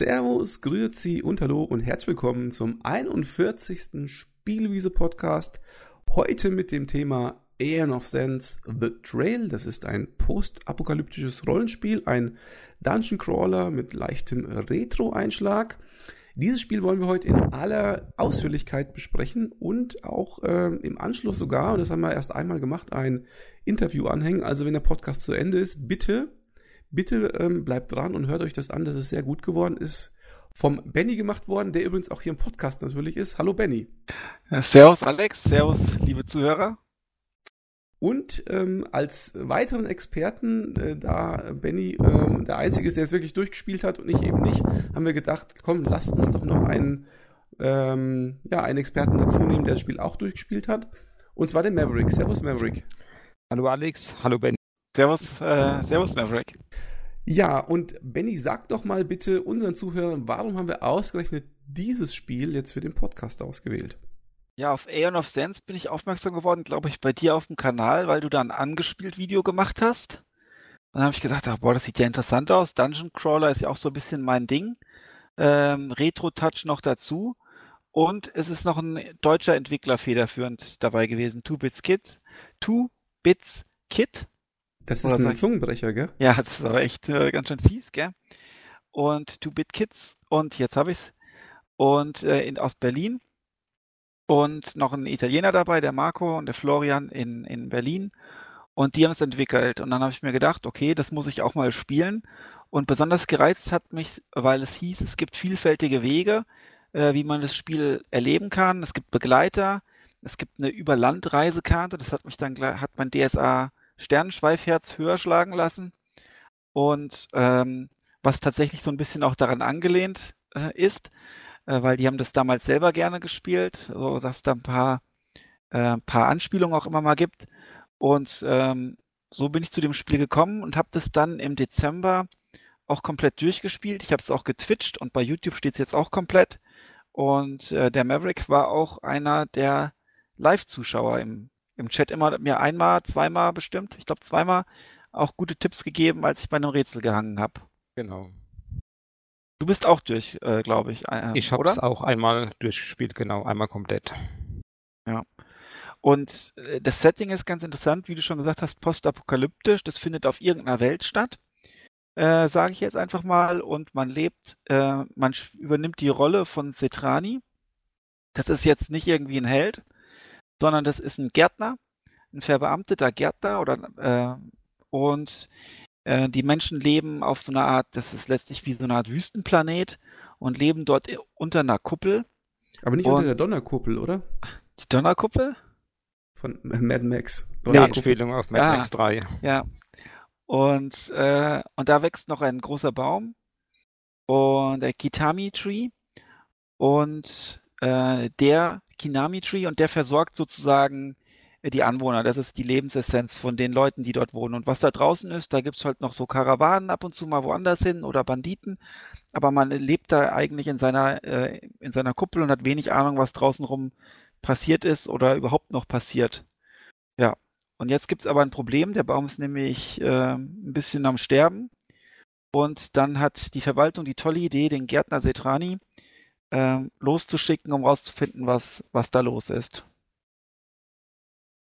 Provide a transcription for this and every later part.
Servus, Grüezi und Hallo und herzlich willkommen zum 41. Spielwiese Podcast. Heute mit dem Thema Aeon of Sense The Trail. Das ist ein postapokalyptisches Rollenspiel, ein Dungeon Crawler mit leichtem Retro-Einschlag. Dieses Spiel wollen wir heute in aller Ausführlichkeit besprechen und auch äh, im Anschluss sogar, und das haben wir erst einmal gemacht, ein Interview anhängen. Also wenn der Podcast zu Ende ist, bitte Bitte ähm, bleibt dran und hört euch das an, dass es sehr gut geworden ist. Vom Benny gemacht worden, der übrigens auch hier im Podcast natürlich ist. Hallo Benny. servus Alex, servus liebe Zuhörer. Und ähm, als weiteren Experten, äh, da Benny ähm, der Einzige ist, der es wirklich durchgespielt hat und ich eben nicht, haben wir gedacht, komm, lasst uns doch noch einen, ähm, ja, einen Experten dazu nehmen, der das Spiel auch durchgespielt hat. Und zwar den Maverick. Servus Maverick. Hallo Alex, hallo Benny. Servus, äh, Servus Maverick. Ja, und Benny, sag doch mal bitte unseren Zuhörern, warum haben wir ausgerechnet dieses Spiel jetzt für den Podcast ausgewählt? Ja, auf Aeon of Sense bin ich aufmerksam geworden, glaube ich, bei dir auf dem Kanal, weil du da ein angespielt Video gemacht hast. Dann habe ich gedacht, ach, boah, das sieht ja interessant aus. Dungeon Crawler ist ja auch so ein bisschen mein Ding. Ähm, Retro-Touch noch dazu. Und es ist noch ein deutscher Entwickler federführend dabei gewesen. Two Bits Kit. Two Bits Kit. Das ist Oder ein Zungenbrecher, gell? Ja, das ist aber echt äh, ganz schön fies, gell? Und Two Bit Kids. Und jetzt habe ich's. Und äh, in, aus Berlin. Und noch ein Italiener dabei, der Marco und der Florian in, in Berlin. Und die haben es entwickelt. Und dann habe ich mir gedacht, okay, das muss ich auch mal spielen. Und besonders gereizt hat mich, weil es hieß, es gibt vielfältige Wege, äh, wie man das Spiel erleben kann. Es gibt Begleiter, es gibt eine Überlandreisekarte, das hat mich dann hat mein DSA Sternenschweifherz höher schlagen lassen. Und ähm, was tatsächlich so ein bisschen auch daran angelehnt äh, ist, äh, weil die haben das damals selber gerne gespielt, so dass da ein paar, äh, paar Anspielungen auch immer mal gibt. Und ähm, so bin ich zu dem Spiel gekommen und habe das dann im Dezember auch komplett durchgespielt. Ich habe es auch getwitcht und bei YouTube steht es jetzt auch komplett. Und äh, der Maverick war auch einer der Live-Zuschauer im, im Chat immer mir einmal, zweimal bestimmt, ich glaube zweimal auch gute Tipps gegeben, als ich bei einem Rätsel gehangen habe. Genau. Du bist auch durch, äh, glaube ich. Äh, ich habe es auch einmal durchgespielt, genau, einmal komplett. Ja. Und äh, das Setting ist ganz interessant, wie du schon gesagt hast, postapokalyptisch. Das findet auf irgendeiner Welt statt, äh, sage ich jetzt einfach mal. Und man lebt, äh, man übernimmt die Rolle von Cetrani. Das ist jetzt nicht irgendwie ein Held, sondern das ist ein Gärtner, ein verbeamteter Gärtner oder äh, und äh, die Menschen leben auf so einer Art, das ist letztlich wie so eine Art Wüstenplanet und leben dort unter einer Kuppel. Aber nicht und unter der Donnerkuppel, oder? Die Donnerkuppel? Von Mad Max. Ja, Anspielung auf Mad ja, Max 3. Ja. Und, äh, und da wächst noch ein großer Baum und der Kitami Tree und äh, der Kinami Tree und der versorgt sozusagen äh, die Anwohner. Das ist die Lebensessenz von den Leuten, die dort wohnen. Und was da draußen ist, da gibt's halt noch so Karawanen ab und zu mal woanders hin oder Banditen. Aber man lebt da eigentlich in seiner, äh, in seiner Kuppel und hat wenig Ahnung, was draußen rum passiert ist oder überhaupt noch passiert. Ja. Und jetzt gibt's aber ein Problem. Der Baum ist nämlich äh, ein bisschen am Sterben. Und dann hat die Verwaltung die tolle Idee, den Gärtner Setrani äh, loszuschicken, um rauszufinden, was, was da los ist.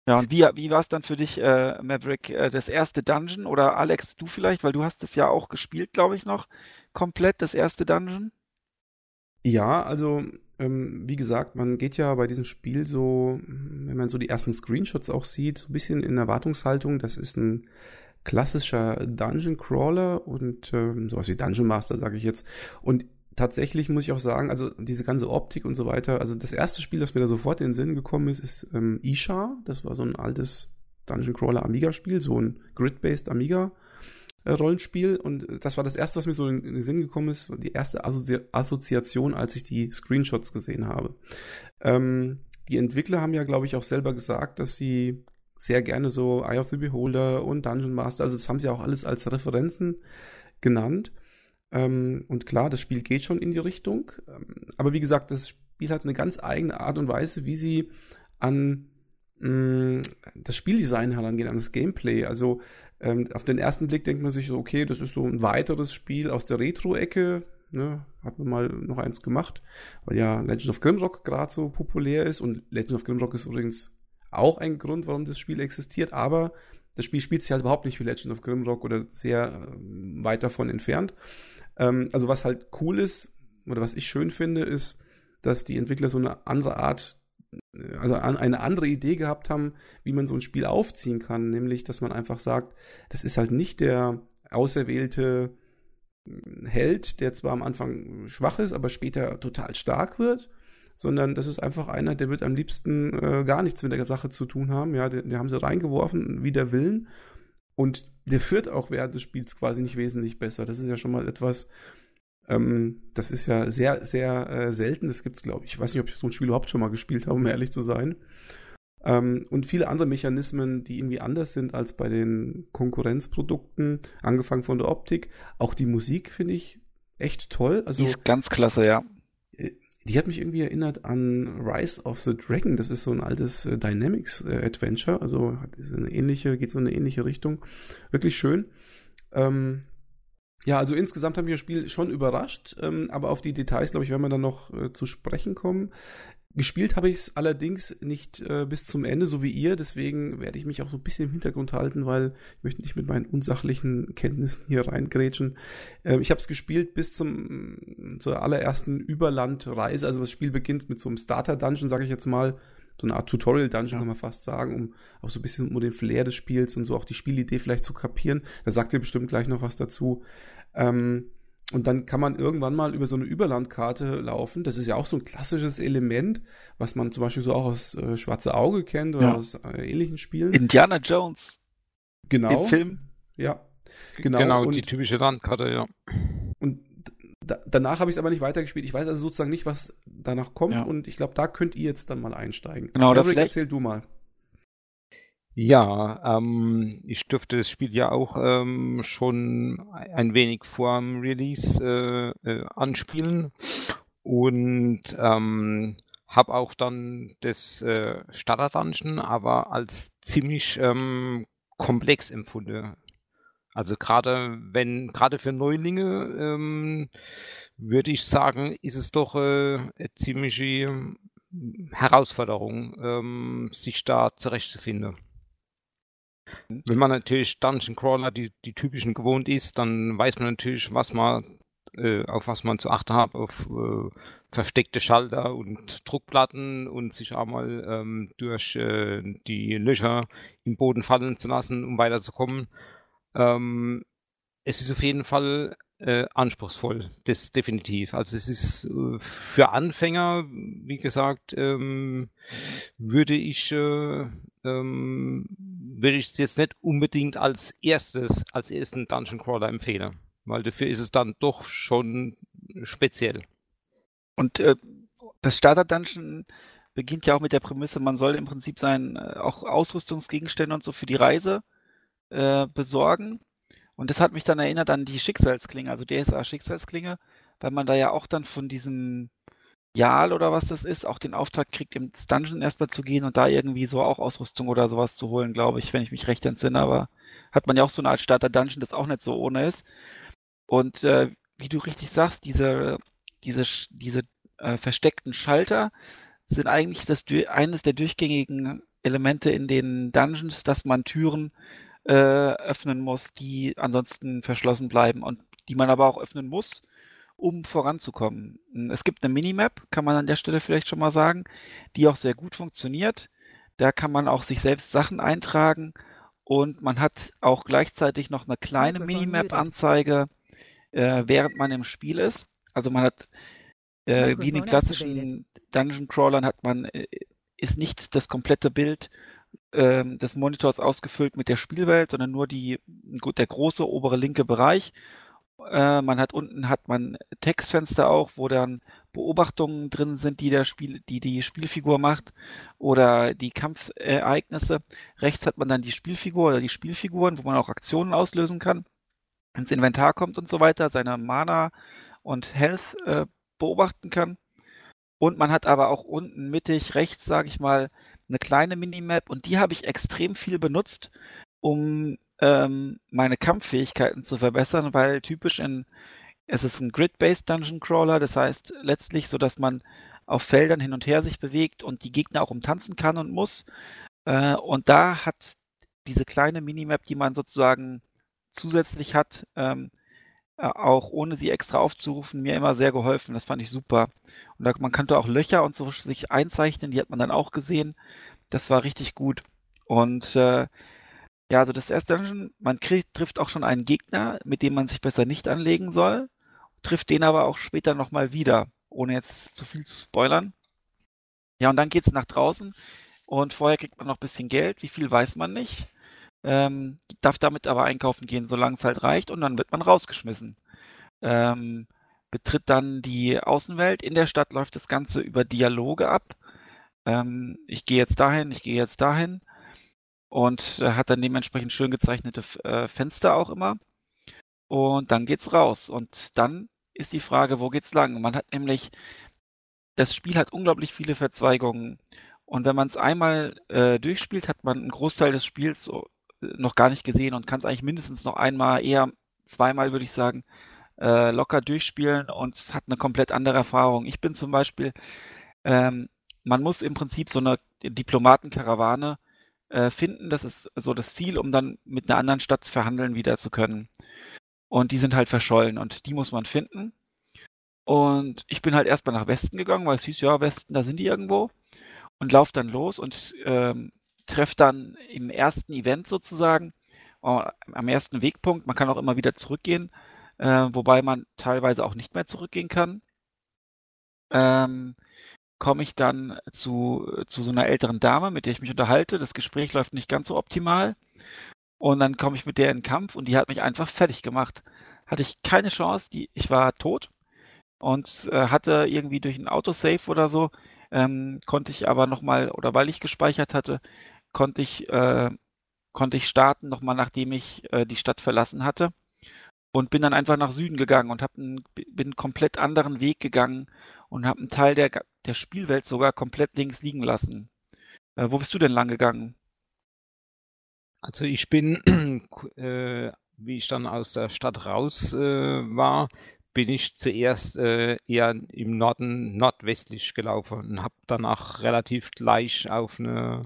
Ja, und wie, wie war es dann für dich, äh, Maverick, äh, das erste Dungeon? Oder Alex, du vielleicht, weil du hast es ja auch gespielt, glaube ich, noch komplett, das erste Dungeon? Ja, also ähm, wie gesagt, man geht ja bei diesem Spiel so, wenn man so die ersten Screenshots auch sieht, so ein bisschen in Erwartungshaltung. Das ist ein klassischer Dungeon Crawler und ähm, sowas wie Dungeon Master, sage ich jetzt. Und tatsächlich muss ich auch sagen, also diese ganze Optik und so weiter, also das erste Spiel, das mir da sofort in den Sinn gekommen ist, ist ähm, Isha. Das war so ein altes Dungeon Crawler Amiga-Spiel, so ein Grid-based Amiga. Rollenspiel und das war das erste, was mir so in den Sinn gekommen ist, die erste Assozi Assoziation, als ich die Screenshots gesehen habe. Ähm, die Entwickler haben ja, glaube ich, auch selber gesagt, dass sie sehr gerne so Eye of the Beholder und Dungeon Master, also das haben sie auch alles als Referenzen genannt. Ähm, und klar, das Spiel geht schon in die Richtung. Ähm, aber wie gesagt, das Spiel hat eine ganz eigene Art und Weise, wie sie an mh, mm, das Spieldesign herangehen, an das Gameplay. Also ähm, auf den ersten Blick denkt man sich so, okay, das ist so ein weiteres Spiel aus der Retro-Ecke, Ne? Hat man mal noch eins gemacht, weil ja Legend of Grimrock gerade so populär ist und Legend of Grimrock ist übrigens auch ein Grund, warum das Spiel existiert, aber das Spiel spielt sich halt überhaupt nicht wie Legend of Grimrock oder sehr äh, weit davon entfernt. Ähm, also was halt cool ist oder was ich schön finde, ist, dass die Entwickler so eine andere Art, äh, also eine andere Idee gehabt haben, wie man so ein Spiel aufziehen kann, nämlich, dass man einfach sagt, das ist halt nicht der auserwählte Held, der zwar am Anfang schwach ist, aber später total stark wird, sondern das ist einfach einer, der wird am liebsten äh, gar nichts mit der Sache zu tun haben. Ja, den, den haben sie reingeworfen, wie der Willen. Und der wird auch während des Spiels quasi nicht wesentlich besser. Das ist ja schon mal etwas, ähm, das ist ja sehr, sehr äh, selten. Das gibt es, glaube ich. Ich weiß nicht, ob ich so ein Spiel überhaupt schon mal gespielt habe, um ehrlich zu sein. Ähm, und viele andere Mechanismen, die irgendwie anders sind als bei den Konkurrenzprodukten, angefangen von der Optik. Auch die Musik finde ich echt toll. Also, die ist ganz klasse, ja. Die hat mich irgendwie erinnert an Rise of the Dragon. Das ist so ein altes äh, Dynamics äh, Adventure. Also ist eine ähnliche, geht so in eine ähnliche Richtung. Wirklich schön. Ähm, ja, also insgesamt hat mich das Spiel schon überrascht, ähm, aber auf die Details, glaube ich, werden wir dann noch äh, zu sprechen kommen. Gespielt habe ich es allerdings nicht äh, bis zum Ende, so wie ihr. Deswegen werde ich mich auch so ein bisschen im Hintergrund halten, weil ich möchte nicht mit meinen unsachlichen Kenntnissen hier reingrätschen. Äh, ich habe es gespielt bis zum zur allerersten Überlandreise. Also das Spiel beginnt mit so einem Starter-Dungeon, sage ich jetzt mal. So eine Art Tutorial-Dungeon ja. kann man fast sagen, um auch so ein bisschen um den Flair des Spiels und so auch die Spielidee vielleicht zu kapieren. Da sagt ihr bestimmt gleich noch was dazu. Ähm, und dann kann man irgendwann mal über so eine Überlandkarte laufen. Das ist ja auch so ein klassisches Element, was man zum Beispiel so auch aus äh, Schwarze Auge kennt oder ja. aus äh, ähnlichen Spielen. Indiana Jones. Genau. Den Film. Ja. Genau, genau und, die typische Landkarte, ja. Und da, danach habe ich es aber nicht weitergespielt. Ich weiß also sozusagen nicht, was danach kommt. Ja. Und ich glaube, da könnt ihr jetzt dann mal einsteigen. Genau, Eric, vielleicht... erzähl du mal. Ja, ähm, ich dürfte das Spiel ja auch ähm, schon ein wenig vor dem Release äh, äh, anspielen und ähm, habe auch dann das äh, Starter Dungeon aber als ziemlich ähm, komplex empfunden. Also gerade wenn gerade für Neulinge ähm, würde ich sagen, ist es doch äh, eine ziemliche Herausforderung, ähm, sich da zurechtzufinden. Wenn man natürlich Dungeon Crawler die, die typischen gewohnt ist, dann weiß man natürlich, was man, äh, auf was man zu achten hat, auf äh, versteckte Schalter und Druckplatten und sich einmal ähm, durch äh, die Löcher im Boden fallen zu lassen, um weiterzukommen. Ähm, es ist auf jeden Fall äh, anspruchsvoll, das definitiv. Also es ist äh, für Anfänger, wie gesagt, ähm, würde ich äh, ähm, würde ich es jetzt nicht unbedingt als erstes, als ersten Dungeon Crawler empfehlen, weil dafür ist es dann doch schon speziell. Und äh, das Starter Dungeon beginnt ja auch mit der Prämisse, man soll im Prinzip sein äh, auch Ausrüstungsgegenstände und so für die Reise äh, besorgen und das hat mich dann erinnert an die Schicksalsklinge, also DSA Schicksalsklinge, weil man da ja auch dann von diesem Jal oder was das ist, auch den Auftrag kriegt, ins Dungeon erstmal zu gehen und da irgendwie so auch Ausrüstung oder sowas zu holen, glaube ich, wenn ich mich recht entsinne. Aber hat man ja auch so eine Art Starter-Dungeon, das auch nicht so ohne ist. Und äh, wie du richtig sagst, diese, diese, diese äh, versteckten Schalter sind eigentlich das, eines der durchgängigen Elemente in den Dungeons, dass man Türen äh, öffnen muss, die ansonsten verschlossen bleiben und die man aber auch öffnen muss, um voranzukommen. Es gibt eine Minimap, kann man an der Stelle vielleicht schon mal sagen, die auch sehr gut funktioniert. Da kann man auch sich selbst Sachen eintragen und man hat auch gleichzeitig noch eine kleine Minimap-Anzeige, äh, während man im Spiel ist. Also man hat äh, wie in den klassischen Dungeon Crawlern hat man äh, ist nicht das komplette Bild ähm, des Monitors ausgefüllt mit der Spielwelt, sondern nur die, der große obere linke Bereich. Äh, man hat unten hat man Textfenster auch, wo dann Beobachtungen drin sind, die der Spiel, die die Spielfigur macht oder die Kampfereignisse. Rechts hat man dann die Spielfigur oder die Spielfiguren, wo man auch Aktionen auslösen kann, ins Inventar kommt und so weiter, seine Mana und Health äh, beobachten kann. Und man hat aber auch unten mittig rechts, sage ich mal, eine kleine Minimap und die habe ich extrem viel benutzt, um ähm, meine Kampffähigkeiten zu verbessern, weil typisch in Es ist ein Grid-based Dungeon Crawler, das heißt letztlich so, dass man auf Feldern hin und her sich bewegt und die Gegner auch umtanzen kann und muss. Äh, und da hat diese kleine Minimap, die man sozusagen zusätzlich hat, ähm, äh, auch ohne sie extra aufzurufen, mir immer sehr geholfen. Das fand ich super. Und da, man konnte auch Löcher und so sich einzeichnen, die hat man dann auch gesehen. Das war richtig gut. Und äh, ja, also das erste Dungeon, man kriegt, trifft auch schon einen Gegner, mit dem man sich besser nicht anlegen soll, trifft den aber auch später nochmal wieder, ohne jetzt zu viel zu spoilern. Ja, und dann geht's nach draußen und vorher kriegt man noch ein bisschen Geld, wie viel weiß man nicht. Ähm, darf damit aber einkaufen gehen, solange es halt reicht und dann wird man rausgeschmissen. Ähm, betritt dann die Außenwelt. In der Stadt läuft das Ganze über Dialoge ab. Ähm, ich gehe jetzt dahin, ich gehe jetzt dahin und äh, hat dann dementsprechend schön gezeichnete äh, Fenster auch immer. Und dann geht's raus. Und dann ist die Frage, wo geht's lang? Man hat nämlich, das Spiel hat unglaublich viele Verzweigungen. Und wenn man es einmal äh, durchspielt, hat man einen Großteil des Spiels so, äh, noch gar nicht gesehen und kann es eigentlich mindestens noch einmal, eher zweimal, würde ich sagen, äh, locker durchspielen und hat eine komplett andere Erfahrung. Ich bin zum Beispiel, ähm, man muss im Prinzip so eine Diplomatenkarawane äh, finden. Das ist so das Ziel, um dann mit einer anderen Stadt verhandeln wieder zu können. Und die sind halt verschollen und die muss man finden. Und ich bin halt erstmal nach Westen gegangen, weil es hieß, ja, Westen, da sind die irgendwo. Und lauf dann los und ähm, treffe dann im ersten Event sozusagen, äh, am ersten Wegpunkt, man kann auch immer wieder zurückgehen, äh, wobei man teilweise auch nicht mehr zurückgehen kann. Ähm, komme ich dann zu, zu so einer älteren Dame, mit der ich mich unterhalte. Das Gespräch läuft nicht ganz so optimal. Und dann komme ich mit der in den Kampf und die hat mich einfach fertig gemacht. Hatte ich keine Chance, die, ich war tot und äh, hatte irgendwie durch ein Autosave oder so, ähm, konnte ich aber nochmal, oder weil ich gespeichert hatte, konnte ich, äh, konnte ich starten, nochmal nachdem ich äh, die Stadt verlassen hatte und bin dann einfach nach Süden gegangen und hab einen, bin einen komplett anderen Weg gegangen und habe einen Teil der, der Spielwelt sogar komplett links liegen lassen. Äh, wo bist du denn lang gegangen? Also ich bin, äh, wie ich dann aus der Stadt raus äh, war, bin ich zuerst äh, eher im Norden nordwestlich gelaufen und habe danach relativ gleich auf eine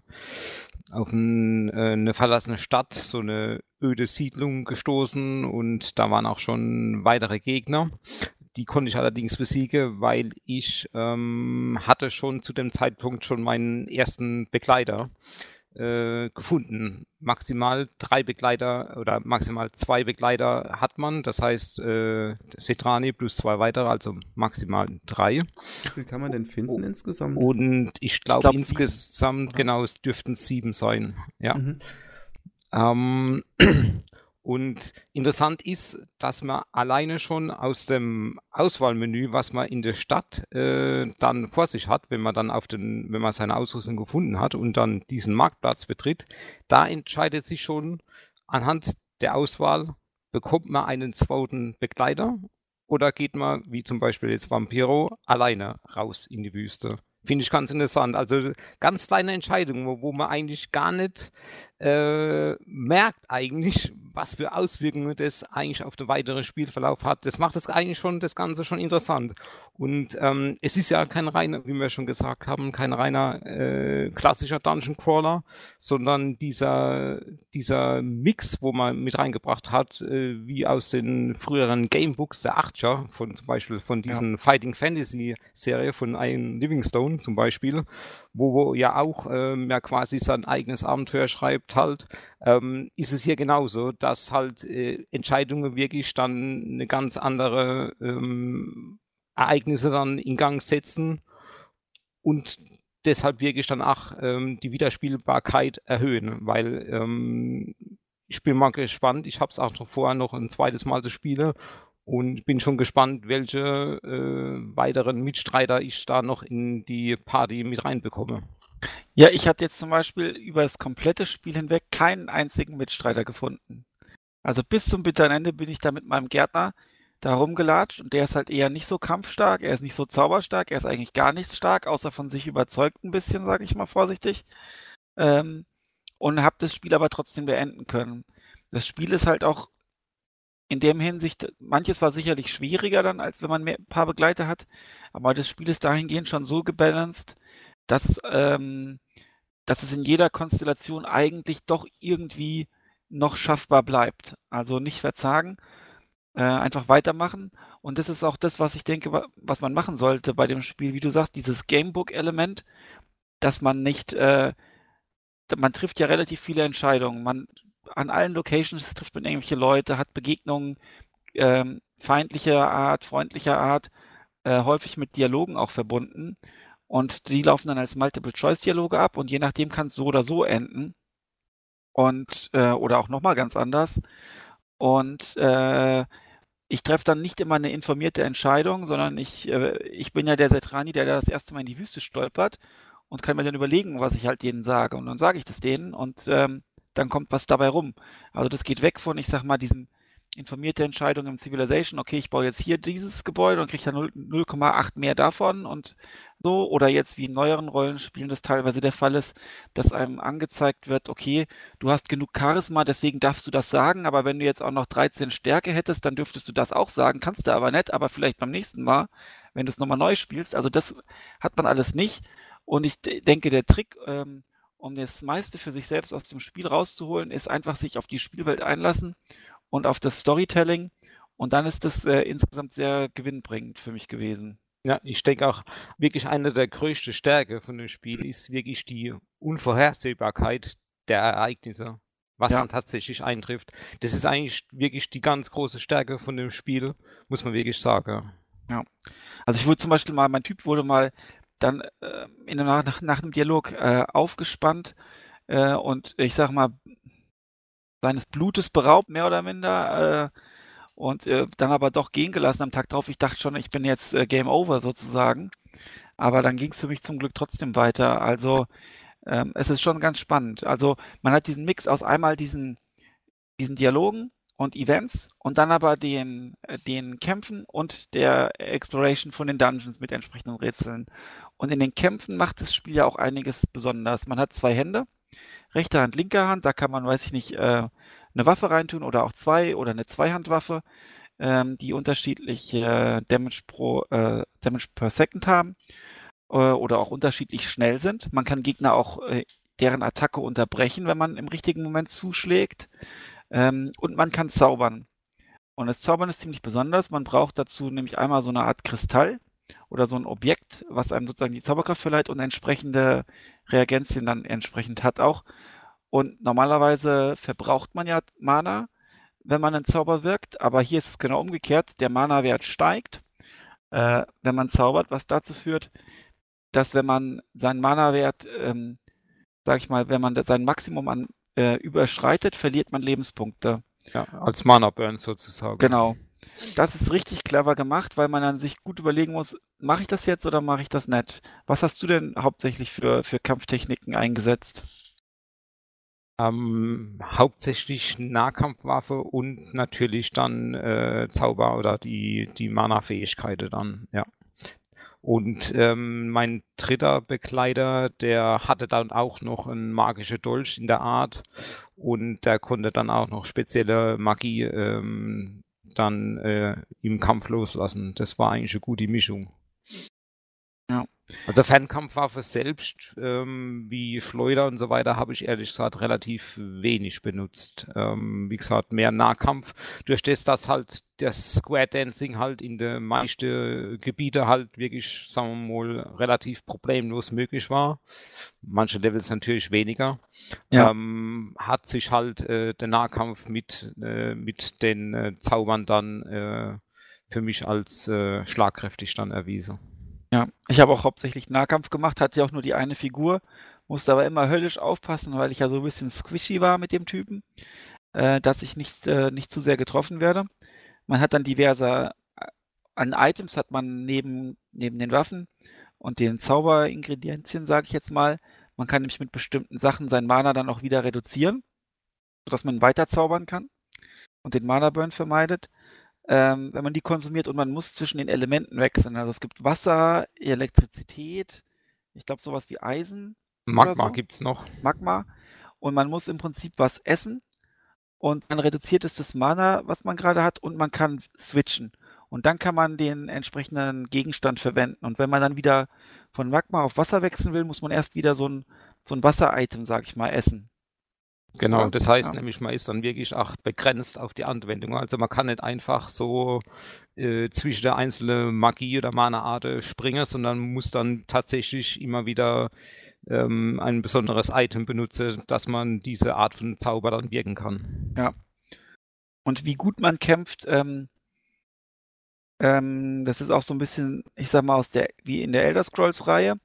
auf ein, äh, eine verlassene Stadt, so eine öde Siedlung gestoßen und da waren auch schon weitere Gegner. Die konnte ich allerdings besiegen, weil ich ähm, hatte schon zu dem Zeitpunkt schon meinen ersten Begleiter äh, gefunden. Maximal drei Begleiter oder maximal zwei Begleiter hat man. Das heißt, äh, Cetrani plus zwei weitere, also maximal drei. Wie viel kann man denn finden oh. insgesamt? Und ich glaube glaub, insgesamt, sieben. genau, es dürften sieben sein. Ja. Mhm. Ähm, und interessant ist, dass man alleine schon aus dem Auswahlmenü, was man in der Stadt äh, dann vor sich hat, wenn man dann auf den, wenn man seine Ausrüstung gefunden hat und dann diesen Marktplatz betritt, da entscheidet sich schon anhand der Auswahl, bekommt man einen zweiten Begleiter oder geht man, wie zum Beispiel jetzt Vampiro, alleine raus in die Wüste. Finde ich ganz interessant. Also ganz kleine Entscheidungen, wo, wo man eigentlich gar nicht äh, merkt eigentlich, was für Auswirkungen das eigentlich auf den weiteren Spielverlauf hat. Das macht das eigentlich schon das Ganze schon interessant. Und ähm, es ist ja kein reiner, wie wir schon gesagt haben, kein reiner äh, klassischer Dungeon Crawler, sondern dieser dieser Mix, wo man mit reingebracht hat, äh, wie aus den früheren Gamebooks der Achter, von zum Beispiel von diesen ja. Fighting Fantasy Serie von Ian Livingstone zum Beispiel, wo, wo ja auch ähm, ja quasi sein eigenes Abenteuer schreibt halt, ähm, ist es hier genauso, dass halt äh, Entscheidungen wirklich dann eine ganz andere ähm, Ereignisse dann in Gang setzen und deshalb wirklich dann auch ähm, die Wiederspielbarkeit erhöhen, weil ähm, ich bin mal gespannt, ich habe es auch noch vorher noch ein zweites Mal zu spielen und bin schon gespannt, welche äh, weiteren Mitstreiter ich da noch in die Party mit reinbekomme. Ja, ich hatte jetzt zum Beispiel über das komplette Spiel hinweg keinen einzigen Mitstreiter gefunden. Also bis zum bitteren Ende bin ich da mit meinem Gärtner da rumgelatscht und der ist halt eher nicht so kampfstark, er ist nicht so zauberstark, er ist eigentlich gar nicht stark, außer von sich überzeugt ein bisschen, sage ich mal vorsichtig. Ähm, und habe das Spiel aber trotzdem beenden können. Das Spiel ist halt auch in dem Hinsicht, manches war sicherlich schwieriger dann, als wenn man mehr, ein paar Begleiter hat, aber das Spiel ist dahingehend schon so gebalanced, dass, ähm, dass es in jeder Konstellation eigentlich doch irgendwie noch schaffbar bleibt. Also nicht verzagen, äh, einfach weitermachen. Und das ist auch das, was ich denke, was man machen sollte bei dem Spiel, wie du sagst, dieses Gamebook-Element, dass man nicht, äh, man trifft ja relativ viele Entscheidungen. Man an allen Locations trifft man irgendwelche Leute, hat Begegnungen ähm, feindlicher Art, freundlicher Art, äh, häufig mit Dialogen auch verbunden. Und die laufen dann als Multiple-Choice-Dialoge ab und je nachdem kann es so oder so enden. Und, äh, oder auch nochmal ganz anders. Und äh, ich treffe dann nicht immer eine informierte Entscheidung, sondern ich, äh, ich bin ja der Setrani, der da das erste Mal in die Wüste stolpert und kann mir dann überlegen, was ich halt denen sage. Und dann sage ich das denen und ähm, dann kommt was dabei rum. Also das geht weg von, ich sag mal, diesem informierte Entscheidung im Civilization, okay, ich baue jetzt hier dieses Gebäude und kriege dann 0,8 mehr davon und so. Oder jetzt wie in neueren Rollenspielen das teilweise der Fall ist, dass einem angezeigt wird, okay, du hast genug Charisma, deswegen darfst du das sagen, aber wenn du jetzt auch noch 13 Stärke hättest, dann dürftest du das auch sagen, kannst du aber nicht, aber vielleicht beim nächsten Mal, wenn du es nochmal neu spielst. Also das hat man alles nicht. Und ich denke, der Trick, ähm, um das meiste für sich selbst aus dem Spiel rauszuholen, ist einfach sich auf die Spielwelt einlassen und auf das Storytelling. Und dann ist das äh, insgesamt sehr gewinnbringend für mich gewesen. Ja, ich denke auch, wirklich eine der größten Stärke von dem Spiel ist wirklich die Unvorhersehbarkeit der Ereignisse, was ja. dann tatsächlich eintrifft. Das ist eigentlich wirklich die ganz große Stärke von dem Spiel, muss man wirklich sagen. Ja. Also ich wurde zum Beispiel mal, mein Typ wurde mal dann äh, in, nach, nach einem Dialog äh, aufgespannt äh, und ich sag mal seines Blutes beraubt, mehr oder minder, äh, und äh, dann aber doch gehen gelassen am Tag drauf. Ich dachte schon, ich bin jetzt äh, Game Over sozusagen. Aber dann ging es für mich zum Glück trotzdem weiter. Also ähm, es ist schon ganz spannend. Also man hat diesen Mix aus einmal diesen, diesen Dialogen, und Events und dann aber den, äh, den Kämpfen und der Exploration von den Dungeons mit entsprechenden Rätseln. Und in den Kämpfen macht das Spiel ja auch einiges besonders. Man hat zwei Hände, rechte Hand, linke Hand, da kann man, weiß ich nicht, äh, eine Waffe reintun oder auch zwei oder eine Zweihandwaffe, ähm, die unterschiedlich äh, Damage pro äh, Damage per Second haben äh, oder auch unterschiedlich schnell sind. Man kann Gegner auch deren Attacke unterbrechen, wenn man im richtigen Moment zuschlägt. Ähm, und man kann zaubern. Und das Zaubern ist ziemlich besonders. Man braucht dazu nämlich einmal so eine Art Kristall oder so ein Objekt, was einem sozusagen die Zauberkraft verleiht und entsprechende Reagenzien dann entsprechend hat auch. Und normalerweise verbraucht man ja Mana, wenn man einen Zauber wirkt, aber hier ist es genau umgekehrt. Der Mana-Wert steigt, äh, wenn man zaubert, was dazu führt, dass wenn man seinen Mana-Wert, ähm, sag ich mal, wenn man sein Maximum an äh, überschreitet, verliert man Lebenspunkte. Ja, als Mana Burn sozusagen. Genau. Das ist richtig clever gemacht, weil man dann sich gut überlegen muss, mache ich das jetzt oder mache ich das nicht? Was hast du denn hauptsächlich für, für Kampftechniken eingesetzt? Ähm, hauptsächlich Nahkampfwaffe und natürlich dann äh, Zauber oder die, die Mana-Fähigkeiten dann, ja. Und ähm, mein dritter Begleiter, der hatte dann auch noch einen magischen Dolch in der Art und der konnte dann auch noch spezielle Magie ähm, dann äh, im Kampf loslassen. Das war eigentlich eine gute Mischung. Ja. Also Fernkampfwaffe selbst, ähm, wie Schleuder und so weiter, habe ich ehrlich gesagt relativ wenig benutzt. Ähm, wie gesagt, mehr Nahkampf. Durch das, dass halt das Square Dancing halt in den meisten Gebiete halt wirklich, sagen wir mal, relativ problemlos möglich war. Manche Levels natürlich weniger. Ja. Ähm, hat sich halt äh, der Nahkampf mit, äh, mit den äh, Zaubern dann äh, für mich als äh, schlagkräftig dann erwiesen. Ja, ich habe auch hauptsächlich Nahkampf gemacht, hatte ja auch nur die eine Figur, musste aber immer höllisch aufpassen, weil ich ja so ein bisschen squishy war mit dem Typen, äh, dass ich nicht, äh, nicht zu sehr getroffen werde. Man hat dann diverse äh, an Items hat man neben, neben den Waffen und den Zauberingredienzien, sage ich jetzt mal. Man kann nämlich mit bestimmten Sachen sein Mana dann auch wieder reduzieren, sodass man weiter zaubern kann und den Mana Burn vermeidet ähm, wenn man die konsumiert und man muss zwischen den Elementen wechseln. Also es gibt Wasser, Elektrizität, ich glaube sowas wie Eisen. Magma so. gibt's noch. Magma. Und man muss im Prinzip was essen und dann reduziert es das Mana, was man gerade hat und man kann switchen. Und dann kann man den entsprechenden Gegenstand verwenden. Und wenn man dann wieder von Magma auf Wasser wechseln will, muss man erst wieder so ein, so ein Wasser-Item, sag ich mal, essen. Genau, das heißt ja. nämlich, man ist dann wirklich auch begrenzt auf die Anwendung. Also man kann nicht einfach so äh, zwischen der einzelnen Magie oder Mana-Art springen, sondern muss dann tatsächlich immer wieder ähm, ein besonderes Item benutzen, dass man diese Art von Zauber dann wirken kann. Ja. Und wie gut man kämpft, ähm, ähm, das ist auch so ein bisschen, ich sag mal, aus der, wie in der Elder Scrolls-Reihe,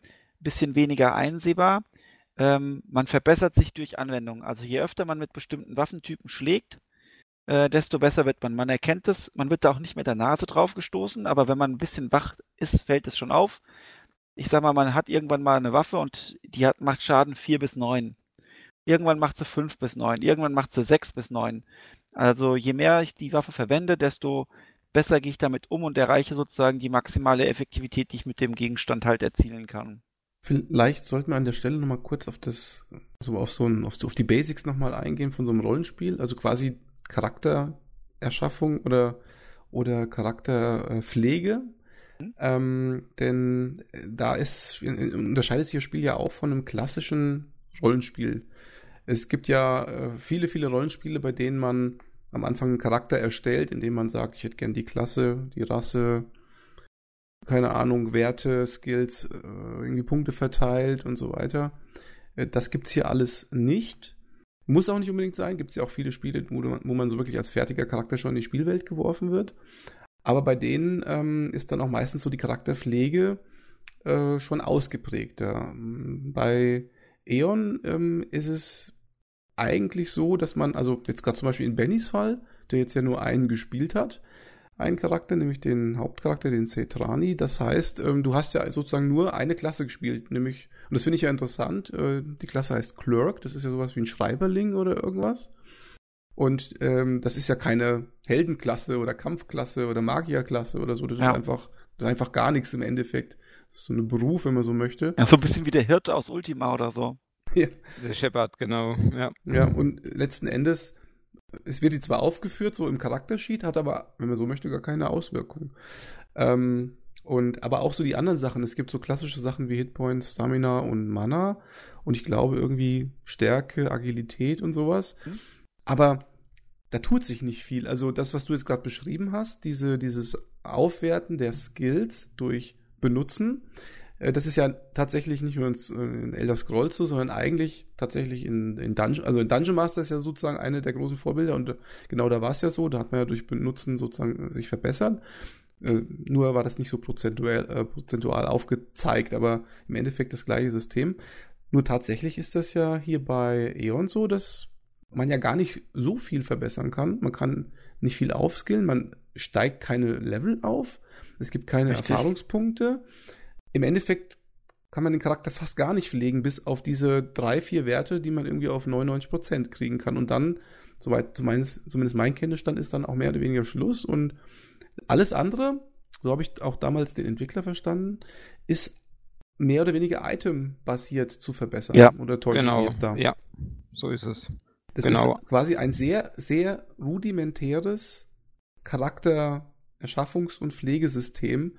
bisschen weniger einsehbar. Ähm, man verbessert sich durch Anwendung. Also je öfter man mit bestimmten Waffentypen schlägt, äh, desto besser wird man. Man erkennt es, man wird da auch nicht mit der Nase drauf gestoßen, aber wenn man ein bisschen wach ist, fällt es schon auf. Ich sag mal, man hat irgendwann mal eine Waffe und die hat, macht Schaden 4 bis 9. Irgendwann macht sie 5 bis 9, irgendwann macht sie 6 bis 9. Also je mehr ich die Waffe verwende, desto besser gehe ich damit um und erreiche sozusagen die maximale Effektivität, die ich mit dem Gegenstand halt erzielen kann. Vielleicht sollten wir an der Stelle nochmal kurz auf das, also auf so ein, auf, auf die Basics nochmal eingehen von so einem Rollenspiel, also quasi Charaktererschaffung oder, oder Charakterpflege. Ähm, denn da ist, unterscheidet sich das Spiel ja auch von einem klassischen Rollenspiel. Es gibt ja äh, viele, viele Rollenspiele, bei denen man am Anfang einen Charakter erstellt, indem man sagt, ich hätte gern die Klasse, die Rasse, keine Ahnung, Werte, Skills, äh, irgendwie Punkte verteilt und so weiter. Äh, das gibt's hier alles nicht. Muss auch nicht unbedingt sein. Gibt es ja auch viele Spiele, wo man, wo man so wirklich als fertiger Charakter schon in die Spielwelt geworfen wird. Aber bei denen ähm, ist dann auch meistens so die Charakterpflege äh, schon ausgeprägter. Bei Eon ähm, ist es eigentlich so, dass man, also jetzt gerade zum Beispiel in Bennys Fall, der jetzt ja nur einen gespielt hat, einen Charakter, nämlich den Hauptcharakter, den Cetrani. Das heißt, ähm, du hast ja sozusagen nur eine Klasse gespielt, nämlich, und das finde ich ja interessant, äh, die Klasse heißt Clerk, das ist ja sowas wie ein Schreiberling oder irgendwas. Und ähm, das ist ja keine Heldenklasse oder Kampfklasse oder Magierklasse oder so. Das ja. ist einfach, das ist einfach gar nichts im Endeffekt. Das ist so ein Beruf, wenn man so möchte. Ja, so ein bisschen wie der Hirte aus Ultima oder so. Ja. Der Shepard, genau. Ja. ja, und letzten Endes, es wird die zwar aufgeführt, so im Charaktersheet, hat aber, wenn man so möchte, gar keine Auswirkung. Ähm, und aber auch so die anderen Sachen. Es gibt so klassische Sachen wie Hitpoints, Stamina und Mana. Und ich glaube irgendwie Stärke, Agilität und sowas. Mhm. Aber da tut sich nicht viel. Also das, was du jetzt gerade beschrieben hast, diese, dieses Aufwerten der Skills durch Benutzen, das ist ja tatsächlich nicht nur in, Elder Scrolls so, sondern eigentlich tatsächlich in, in Dungeon, also in Dungeon Master ist ja sozusagen eine der großen Vorbilder und äh, genau da war es ja so, da hat man ja durch Benutzen sozusagen sich verbessert. Äh, nur war das nicht so prozentual, äh, prozentual aufgezeigt, aber im Endeffekt das gleiche System. Nur tatsächlich ist das ja hier bei Eon so, dass man ja gar nicht so viel verbessern kann. Man kann nicht viel aufskillen, man steigt keine Level auf, es gibt keine Richtig. Erfahrungspunkte im Endeffekt kann man den Charakter fast gar nicht pflegen, bis auf diese drei, vier Werte, die man irgendwie auf 99% kriegen kann. Und dann, soweit zumindest mein Kenntnisstand ist, dann auch mehr oder weniger Schluss. Und alles andere, so habe ich auch damals den Entwickler verstanden, ist mehr oder weniger item-basiert zu verbessern. Ja, oder täusche genau. jetzt da? Ja, so ist es. Das genau. ist quasi ein sehr, sehr rudimentäres Charaktererschaffungs- und Pflegesystem,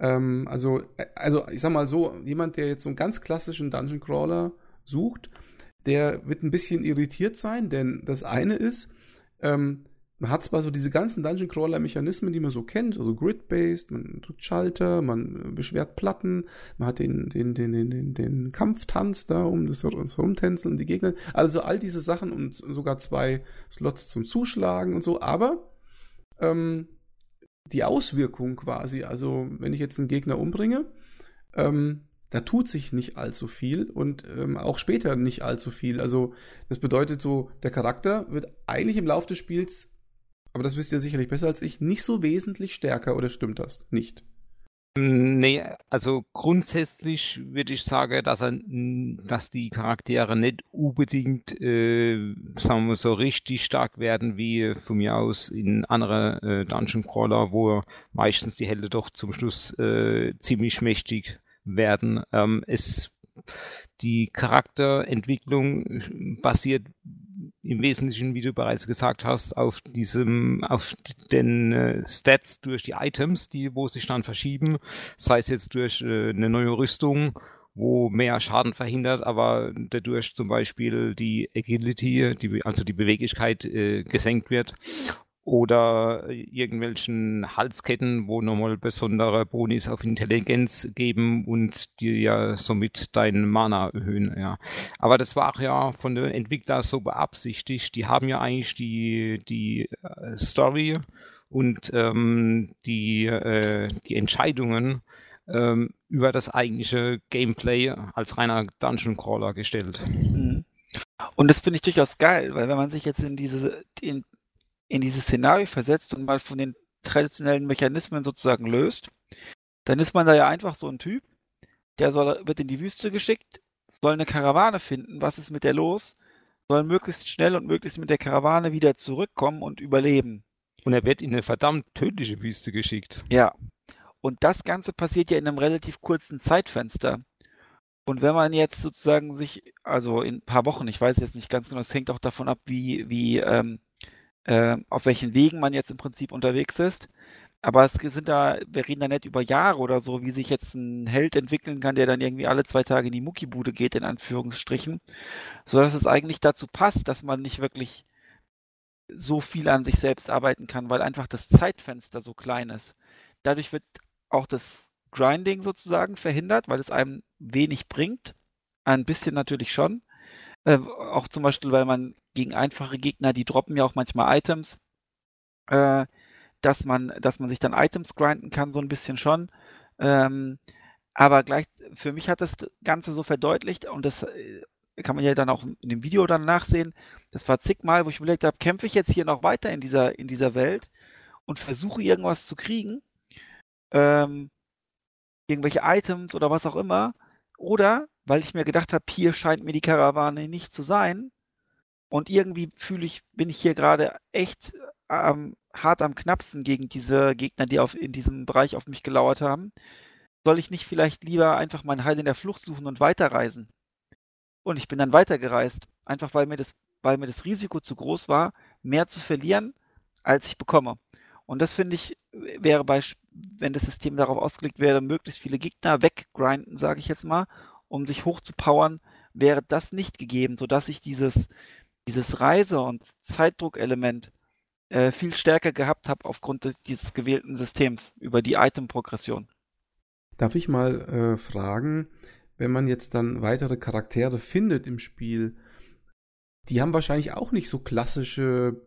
ähm, also, äh, also ich sag mal so, jemand, der jetzt so einen ganz klassischen Dungeon Crawler sucht, der wird ein bisschen irritiert sein, denn das eine ist, ähm, man hat zwar so diese ganzen Dungeon Crawler Mechanismen, die man so kennt, also Grid-based, man drückt Schalter, man beschwert Platten, man hat den, den, den, den, den, Kampftanz da, um das, das Rumtänzeln, die Gegner, also all diese Sachen und sogar zwei Slots zum Zuschlagen und so, aber ähm, die Auswirkung quasi, also wenn ich jetzt einen Gegner umbringe, ähm, da tut sich nicht allzu viel und ähm, auch später nicht allzu viel. Also das bedeutet so, der Charakter wird eigentlich im Laufe des Spiels, aber das wisst ihr sicherlich besser als ich, nicht so wesentlich stärker oder stimmt das nicht? Nee, also grundsätzlich würde ich sagen, dass, er, dass die Charaktere nicht unbedingt, äh, sagen wir so, richtig stark werden, wie von mir aus in anderen äh, Dungeon Crawler, wo meistens die Helden doch zum Schluss äh, ziemlich mächtig werden. Ähm, es, die Charakterentwicklung basiert im Wesentlichen, wie du bereits gesagt hast, auf diesem, auf den äh, Stats durch die Items, die, wo sich dann verschieben, sei es jetzt durch äh, eine neue Rüstung, wo mehr Schaden verhindert, aber dadurch zum Beispiel die Agility, die, also die Beweglichkeit äh, gesenkt wird oder irgendwelchen Halsketten, wo nochmal besondere Bonis auf Intelligenz geben und dir ja somit deinen Mana erhöhen, ja. Aber das war ja von den Entwicklern so beabsichtigt. Die haben ja eigentlich die, die äh, Story und ähm, die, äh, die Entscheidungen ähm, über das eigentliche Gameplay als reiner Dungeon Crawler gestellt. Mhm. Und das finde ich durchaus geil, weil wenn man sich jetzt in diese, in, in dieses Szenario versetzt und mal von den traditionellen Mechanismen sozusagen löst, dann ist man da ja einfach so ein Typ, der soll, wird in die Wüste geschickt, soll eine Karawane finden, was ist mit der los, soll möglichst schnell und möglichst mit der Karawane wieder zurückkommen und überleben. Und er wird in eine verdammt tödliche Wüste geschickt. Ja. Und das Ganze passiert ja in einem relativ kurzen Zeitfenster. Und wenn man jetzt sozusagen sich, also in ein paar Wochen, ich weiß jetzt nicht ganz genau, es hängt auch davon ab, wie, wie ähm, äh, auf welchen Wegen man jetzt im Prinzip unterwegs ist. Aber es sind da, wir reden da nicht über Jahre oder so, wie sich jetzt ein Held entwickeln kann, der dann irgendwie alle zwei Tage in die Muckibude geht, in Anführungsstrichen, so dass es eigentlich dazu passt, dass man nicht wirklich so viel an sich selbst arbeiten kann, weil einfach das Zeitfenster so klein ist. Dadurch wird auch das Grinding sozusagen verhindert, weil es einem wenig bringt. Ein bisschen natürlich schon. Äh, auch zum Beispiel, weil man gegen einfache Gegner, die droppen ja auch manchmal Items, äh, dass man, dass man sich dann Items grinden kann, so ein bisschen schon. Ähm, aber gleich, für mich hat das Ganze so verdeutlicht und das äh, kann man ja dann auch in dem Video dann nachsehen. Das war zigmal, wo ich überlegt habe, kämpfe ich jetzt hier noch weiter in dieser, in dieser Welt und versuche irgendwas zu kriegen, ähm, irgendwelche Items oder was auch immer, oder weil ich mir gedacht habe, hier scheint mir die Karawane nicht zu sein, und irgendwie fühle ich, bin ich hier gerade echt ähm, hart am knappsten gegen diese Gegner, die auf, in diesem Bereich auf mich gelauert haben. Soll ich nicht vielleicht lieber einfach mein Heil in der Flucht suchen und weiterreisen? Und ich bin dann weitergereist, einfach weil mir das, weil mir das Risiko zu groß war, mehr zu verlieren, als ich bekomme. Und das finde ich, wäre bei, wenn das System darauf ausgelegt wäre, möglichst viele Gegner weggrinden, sage ich jetzt mal, um sich hochzupowern, wäre das nicht gegeben, sodass ich dieses, dieses Reise- und Zeitdruckelement äh, viel stärker gehabt habe aufgrund des, dieses gewählten Systems über die Item-Progression. Darf ich mal äh, fragen, wenn man jetzt dann weitere Charaktere findet im Spiel, die haben wahrscheinlich auch nicht so klassische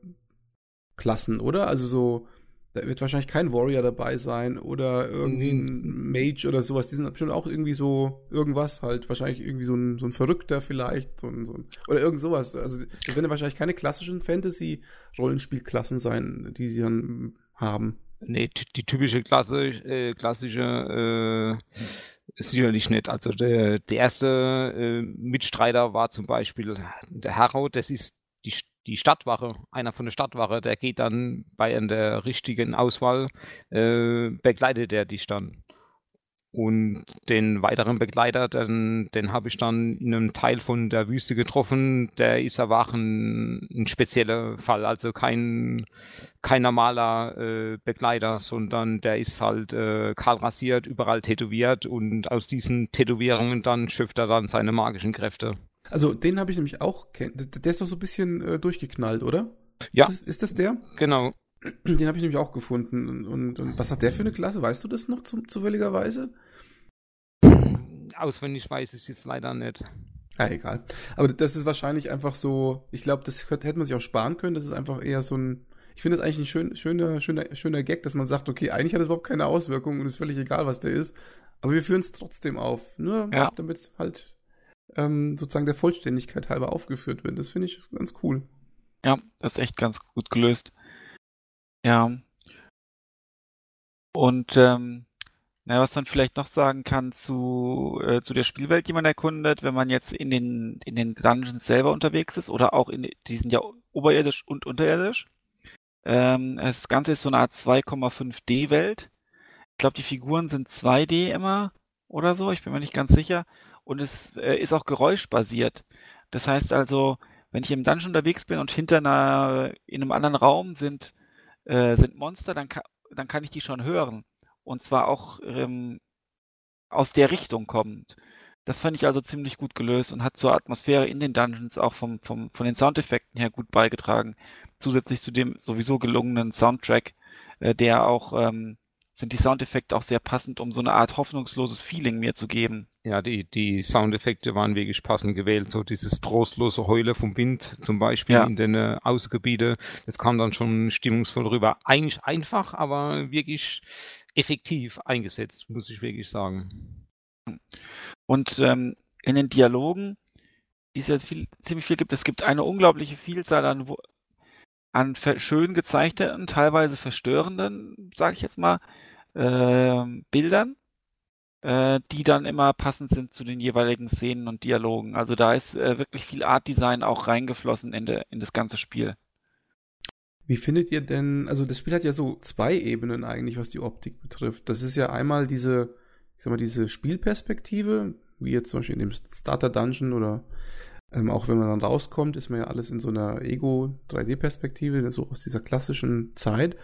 Klassen, oder? Also so da wird wahrscheinlich kein Warrior dabei sein oder irgendwie ein Mage oder sowas. Die sind bestimmt auch irgendwie so irgendwas halt. Wahrscheinlich irgendwie so ein, so ein Verrückter vielleicht. So ein, so ein, oder irgend sowas. Also das werden ja wahrscheinlich keine klassischen Fantasy-Rollenspielklassen sein, die sie dann haben. Nee, die typische Klasse, äh, klassische äh, sicherlich nicht. Also der, der erste äh, Mitstreiter war zum Beispiel der Harrow, das ist die Stadtwache, einer von der Stadtwache, der geht dann bei der richtigen Auswahl, äh, begleitet er dich dann. Und den weiteren Begleiter, den, den habe ich dann in einem Teil von der Wüste getroffen. Der ist aber auch ein, ein spezieller Fall, also kein, kein normaler äh, Begleiter, sondern der ist halt äh, kahl rasiert, überall tätowiert und aus diesen Tätowierungen dann schöpft er dann seine magischen Kräfte. Also den habe ich nämlich auch, der ist doch so ein bisschen äh, durchgeknallt, oder? Ja. Ist das, ist das der? Genau. Den habe ich nämlich auch gefunden. Und, und, und, was hat der für eine Klasse? Weißt du das noch zu, zufälligerweise? Auswendig weiß ich es jetzt leider nicht. Ah, egal. Aber das ist wahrscheinlich einfach so, ich glaube, das hätte man sich auch sparen können. Das ist einfach eher so ein, ich finde das eigentlich ein schön, schöner, schöner, schöner Gag, dass man sagt, okay, eigentlich hat es überhaupt keine Auswirkungen und ist völlig egal, was der ist. Aber wir führen es trotzdem auf. Nur ja. damit es halt ähm, sozusagen der Vollständigkeit halber aufgeführt wird. Das finde ich ganz cool. Ja, das ist echt ganz gut gelöst. Ja. Und ähm, na, was man vielleicht noch sagen kann zu, äh, zu der Spielwelt, die man erkundet, wenn man jetzt in den, in den Dungeons selber unterwegs ist oder auch in, die sind ja oberirdisch und unterirdisch. Ähm, das Ganze ist so eine Art 2,5D-Welt. Ich glaube, die Figuren sind 2D immer oder so, ich bin mir nicht ganz sicher und es äh, ist auch geräuschbasiert. Das heißt also, wenn ich im Dungeon unterwegs bin und hinter einer, in einem anderen Raum sind, äh, sind Monster, dann kann, dann kann ich die schon hören. Und zwar auch ähm, aus der Richtung kommend. Das fand ich also ziemlich gut gelöst und hat zur Atmosphäre in den Dungeons auch vom, vom, von den Soundeffekten her gut beigetragen. Zusätzlich zu dem sowieso gelungenen Soundtrack, äh, der auch ähm, sind die Soundeffekte auch sehr passend, um so eine Art hoffnungsloses Feeling mir zu geben. Ja, die, die Soundeffekte waren wirklich passend gewählt. So dieses trostlose Heule vom Wind zum Beispiel ja. in den äh, Ausgebiete, das kam dann schon stimmungsvoll rüber. Eigentlich einfach, aber wirklich effektiv eingesetzt, muss ich wirklich sagen. Und ähm, in den Dialogen, die es jetzt viel, ziemlich viel gibt, es gibt eine unglaubliche Vielzahl an, an schön gezeichneten, teilweise verstörenden, sage ich jetzt mal, äh, Bildern, äh, die dann immer passend sind zu den jeweiligen Szenen und Dialogen. Also da ist äh, wirklich viel Art Design auch reingeflossen in, de, in das ganze Spiel. Wie findet ihr denn, also das Spiel hat ja so zwei Ebenen eigentlich, was die Optik betrifft. Das ist ja einmal diese, ich sag mal, diese Spielperspektive, wie jetzt zum Beispiel in dem Starter Dungeon oder ähm, auch wenn man dann rauskommt, ist man ja alles in so einer Ego-3D-Perspektive, so aus dieser klassischen Zeit.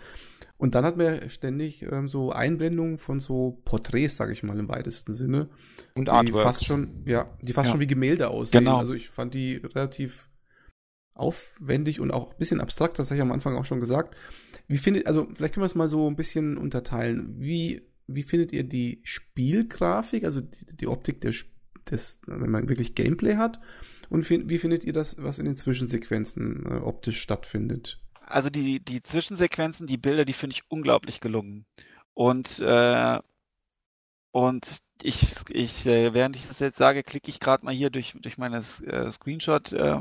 Und dann hat man ja ständig ähm, so Einblendungen von so Porträts, sage ich mal im weitesten Sinne. Und die Artworks. fast schon, ja, die fast ja. schon wie Gemälde aussehen. Genau. Also ich fand die relativ aufwendig und auch ein bisschen abstrakt, das habe ich am Anfang auch schon gesagt. Wie findet, also vielleicht können wir es mal so ein bisschen unterteilen. Wie, wie findet ihr die Spielgrafik, also die, die Optik des, des, wenn man wirklich Gameplay hat? Und wie findet ihr das, was in den Zwischensequenzen äh, optisch stattfindet? Also die, die Zwischensequenzen, die Bilder, die finde ich unglaublich gelungen. Und, äh, und ich, ich äh, während ich das jetzt sage, klicke ich gerade mal hier durch, durch meine äh, Screenshot äh,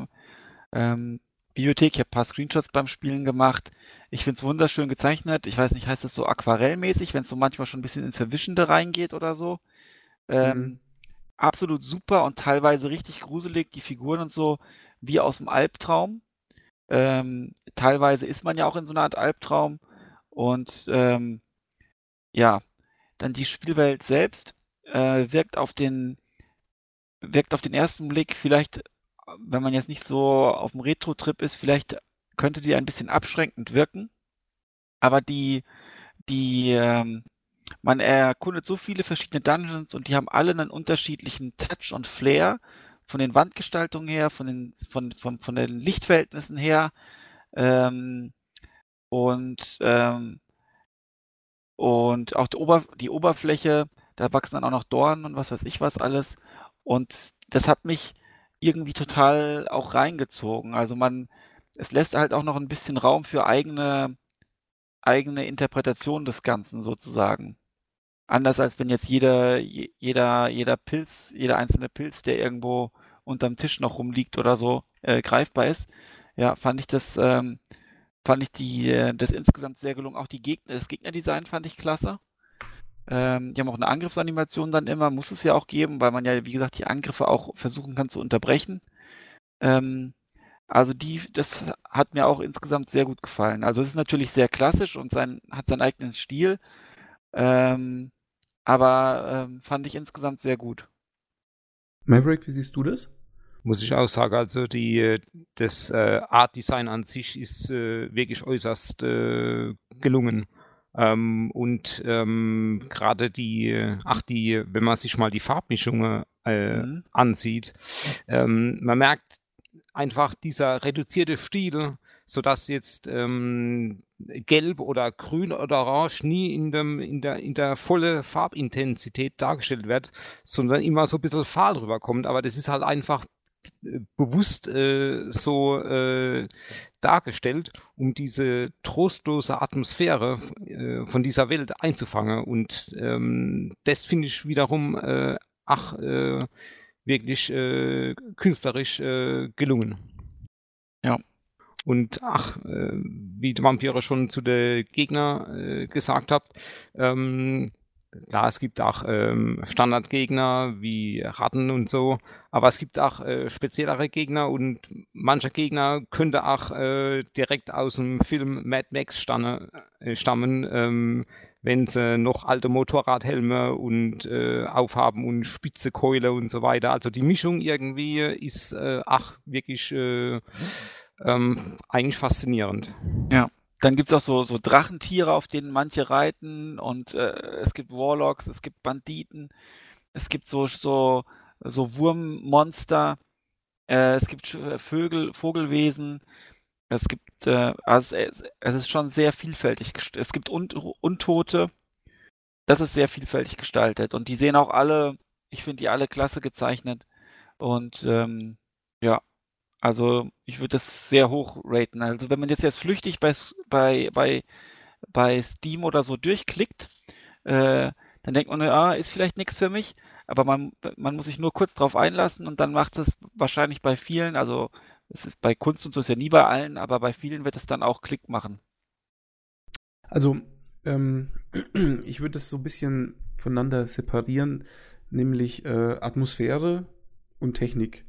ähm, Bibliothek. Ich habe ein paar Screenshots beim Spielen gemacht. Ich finde es wunderschön gezeichnet. Ich weiß nicht, heißt es so aquarellmäßig, wenn es so manchmal schon ein bisschen ins Verwischende reingeht oder so. Ähm, mhm. Absolut super und teilweise richtig gruselig, die Figuren und so, wie aus dem Albtraum. Ähm, teilweise ist man ja auch in so einer Art Albtraum. Und ähm, ja, dann die Spielwelt selbst äh, wirkt auf den wirkt auf den ersten Blick vielleicht wenn man jetzt nicht so auf dem Retro-Trip ist, vielleicht könnte die ein bisschen abschränkend wirken. Aber die, die, ähm, man erkundet so viele verschiedene Dungeons und die haben alle einen unterschiedlichen Touch und Flair von den Wandgestaltungen her, von den, von, von, von den Lichtverhältnissen her. Ähm, und, ähm, und auch die, Ober die Oberfläche, da wachsen dann auch noch Dornen und was weiß ich was alles. Und das hat mich irgendwie total auch reingezogen. Also man, es lässt halt auch noch ein bisschen Raum für eigene, eigene Interpretation des Ganzen sozusagen. Anders als wenn jetzt jeder, jeder, jeder Pilz, jeder einzelne Pilz, der irgendwo unterm Tisch noch rumliegt oder so, äh, greifbar ist. Ja, fand ich das, ähm, fand ich die, äh, das insgesamt sehr gelungen. Auch die Gegner, das Gegnerdesign fand ich klasse. Ähm, die haben auch eine Angriffsanimation dann immer, muss es ja auch geben, weil man ja, wie gesagt, die Angriffe auch versuchen kann zu unterbrechen. Ähm, also die, das hat mir auch insgesamt sehr gut gefallen. Also es ist natürlich sehr klassisch und sein, hat seinen eigenen Stil, ähm, aber ähm, fand ich insgesamt sehr gut. Maverick, wie siehst du das? Muss ich auch sagen, also die, das äh, Art Design an sich ist äh, wirklich äußerst äh, gelungen. Ähm, und ähm, gerade die, ach die, wenn man sich mal die Farbmischungen äh, mhm. ansieht, ähm, man merkt einfach dieser reduzierte Stil, so dass jetzt ähm, Gelb oder Grün oder Orange nie in dem in der in der volle Farbintensität dargestellt wird, sondern immer so ein bisschen fahl rüberkommt. Aber das ist halt einfach bewusst äh, so äh, dargestellt, um diese trostlose Atmosphäre äh, von dieser Welt einzufangen. Und ähm, das finde ich wiederum äh, ach äh, wirklich äh, künstlerisch äh, gelungen. Ja. Und ach, äh, wie die Vampire schon zu den Gegner äh, gesagt habt, ähm, Klar, es gibt auch ähm, Standardgegner wie Ratten und so, aber es gibt auch äh, speziellere Gegner und mancher Gegner könnte auch äh, direkt aus dem Film Mad Max stanne, äh, stammen. Ähm, wenn sie noch alte Motorradhelme und äh, aufhaben und spitze Keule und so weiter. Also die Mischung irgendwie ist äh, ach wirklich äh, ähm, eigentlich faszinierend. Ja. Dann gibt es auch so, so Drachentiere, auf denen manche reiten und äh, es gibt Warlocks, es gibt Banditen, es gibt so, so, so Wurmmonster, äh, es gibt Vögel, Vogelwesen, es gibt, äh, also es, es ist schon sehr vielfältig. Es gibt Un Untote. Das ist sehr vielfältig gestaltet. Und die sehen auch alle, ich finde die alle klasse gezeichnet. Und ähm, ja, also ich würde das sehr hoch raten. Also wenn man jetzt jetzt flüchtig bei, bei, bei, bei Steam oder so durchklickt, äh, dann denkt man, ah, ist vielleicht nichts für mich, aber man, man muss sich nur kurz drauf einlassen und dann macht es wahrscheinlich bei vielen, also es ist bei Kunst und so ist ja nie bei allen, aber bei vielen wird es dann auch Klick machen. Also, ähm, ich würde es so ein bisschen voneinander separieren, nämlich äh, Atmosphäre und Technik.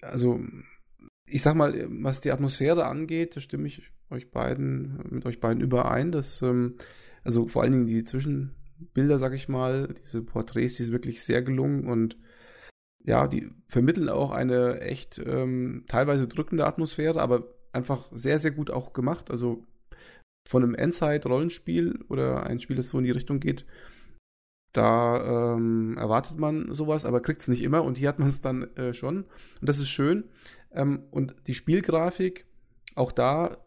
Also, ich sag mal, was die Atmosphäre angeht, da stimme ich euch beiden, mit euch beiden überein, dass, ähm, also vor allen Dingen die Zwischenbilder, sag ich mal, diese Porträts, die sind wirklich sehr gelungen und ja, die vermitteln auch eine echt ähm, teilweise drückende Atmosphäre, aber einfach sehr, sehr gut auch gemacht. Also von einem Endzeit-Rollenspiel oder ein Spiel, das so in die Richtung geht, da ähm, erwartet man sowas, aber kriegt es nicht immer und hier hat man es dann äh, schon. Und das ist schön. Ähm, und die Spielgrafik, auch da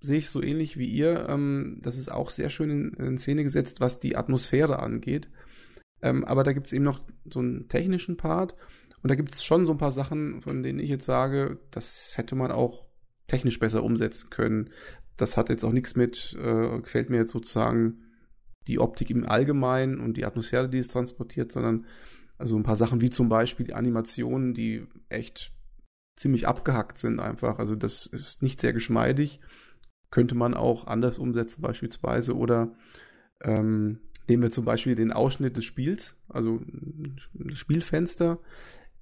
sehe ich so ähnlich wie ihr, ähm, das ist auch sehr schön in, in Szene gesetzt, was die Atmosphäre angeht. Ähm, aber da gibt es eben noch so einen technischen Part und da gibt es schon so ein paar Sachen, von denen ich jetzt sage, das hätte man auch technisch besser umsetzen können. Das hat jetzt auch nichts mit, äh, gefällt mir jetzt sozusagen die Optik im Allgemeinen und die Atmosphäre, die es transportiert, sondern also ein paar Sachen wie zum Beispiel die Animationen, die echt ziemlich abgehackt sind einfach. Also das ist nicht sehr geschmeidig. Könnte man auch anders umsetzen beispielsweise oder ähm, nehmen wir zum Beispiel den Ausschnitt des Spiels, also das Spielfenster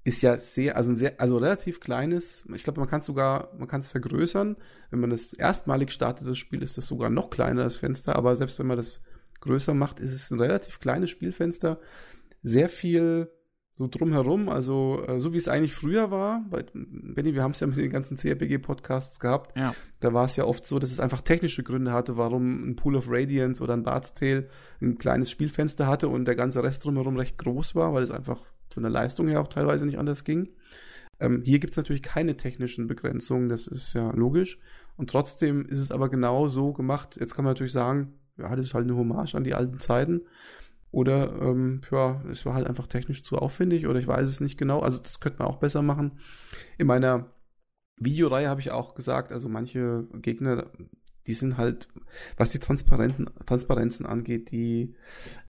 ist ja sehr, also ein sehr, also relativ kleines. Ich glaube, man kann es sogar, man kann es vergrößern. Wenn man das erstmalig startet, das Spiel, ist das sogar noch kleiner, das Fenster. Aber selbst wenn man das größer macht, ist es ein relativ kleines Spielfenster. Sehr viel so drumherum, also äh, so wie es eigentlich früher war. Bei, Benny, wir haben es ja mit den ganzen CRPG-Podcasts gehabt. Ja. Da war es ja oft so, dass es einfach technische Gründe hatte, warum ein Pool of Radiance oder ein Bard's Tale ein kleines Spielfenster hatte und der ganze Rest drumherum recht groß war, weil es einfach von der Leistung her auch teilweise nicht anders ging. Ähm, hier gibt es natürlich keine technischen Begrenzungen, das ist ja logisch. Und trotzdem ist es aber genau so gemacht. Jetzt kann man natürlich sagen, ja, das ist halt eine Hommage an die alten Zeiten. Oder ähm, ja, es war halt einfach technisch zu aufwendig oder ich weiß es nicht genau. Also das könnte man auch besser machen. In meiner Videoreihe habe ich auch gesagt, also manche Gegner, die sind halt, was die Transparenten, Transparenzen angeht, die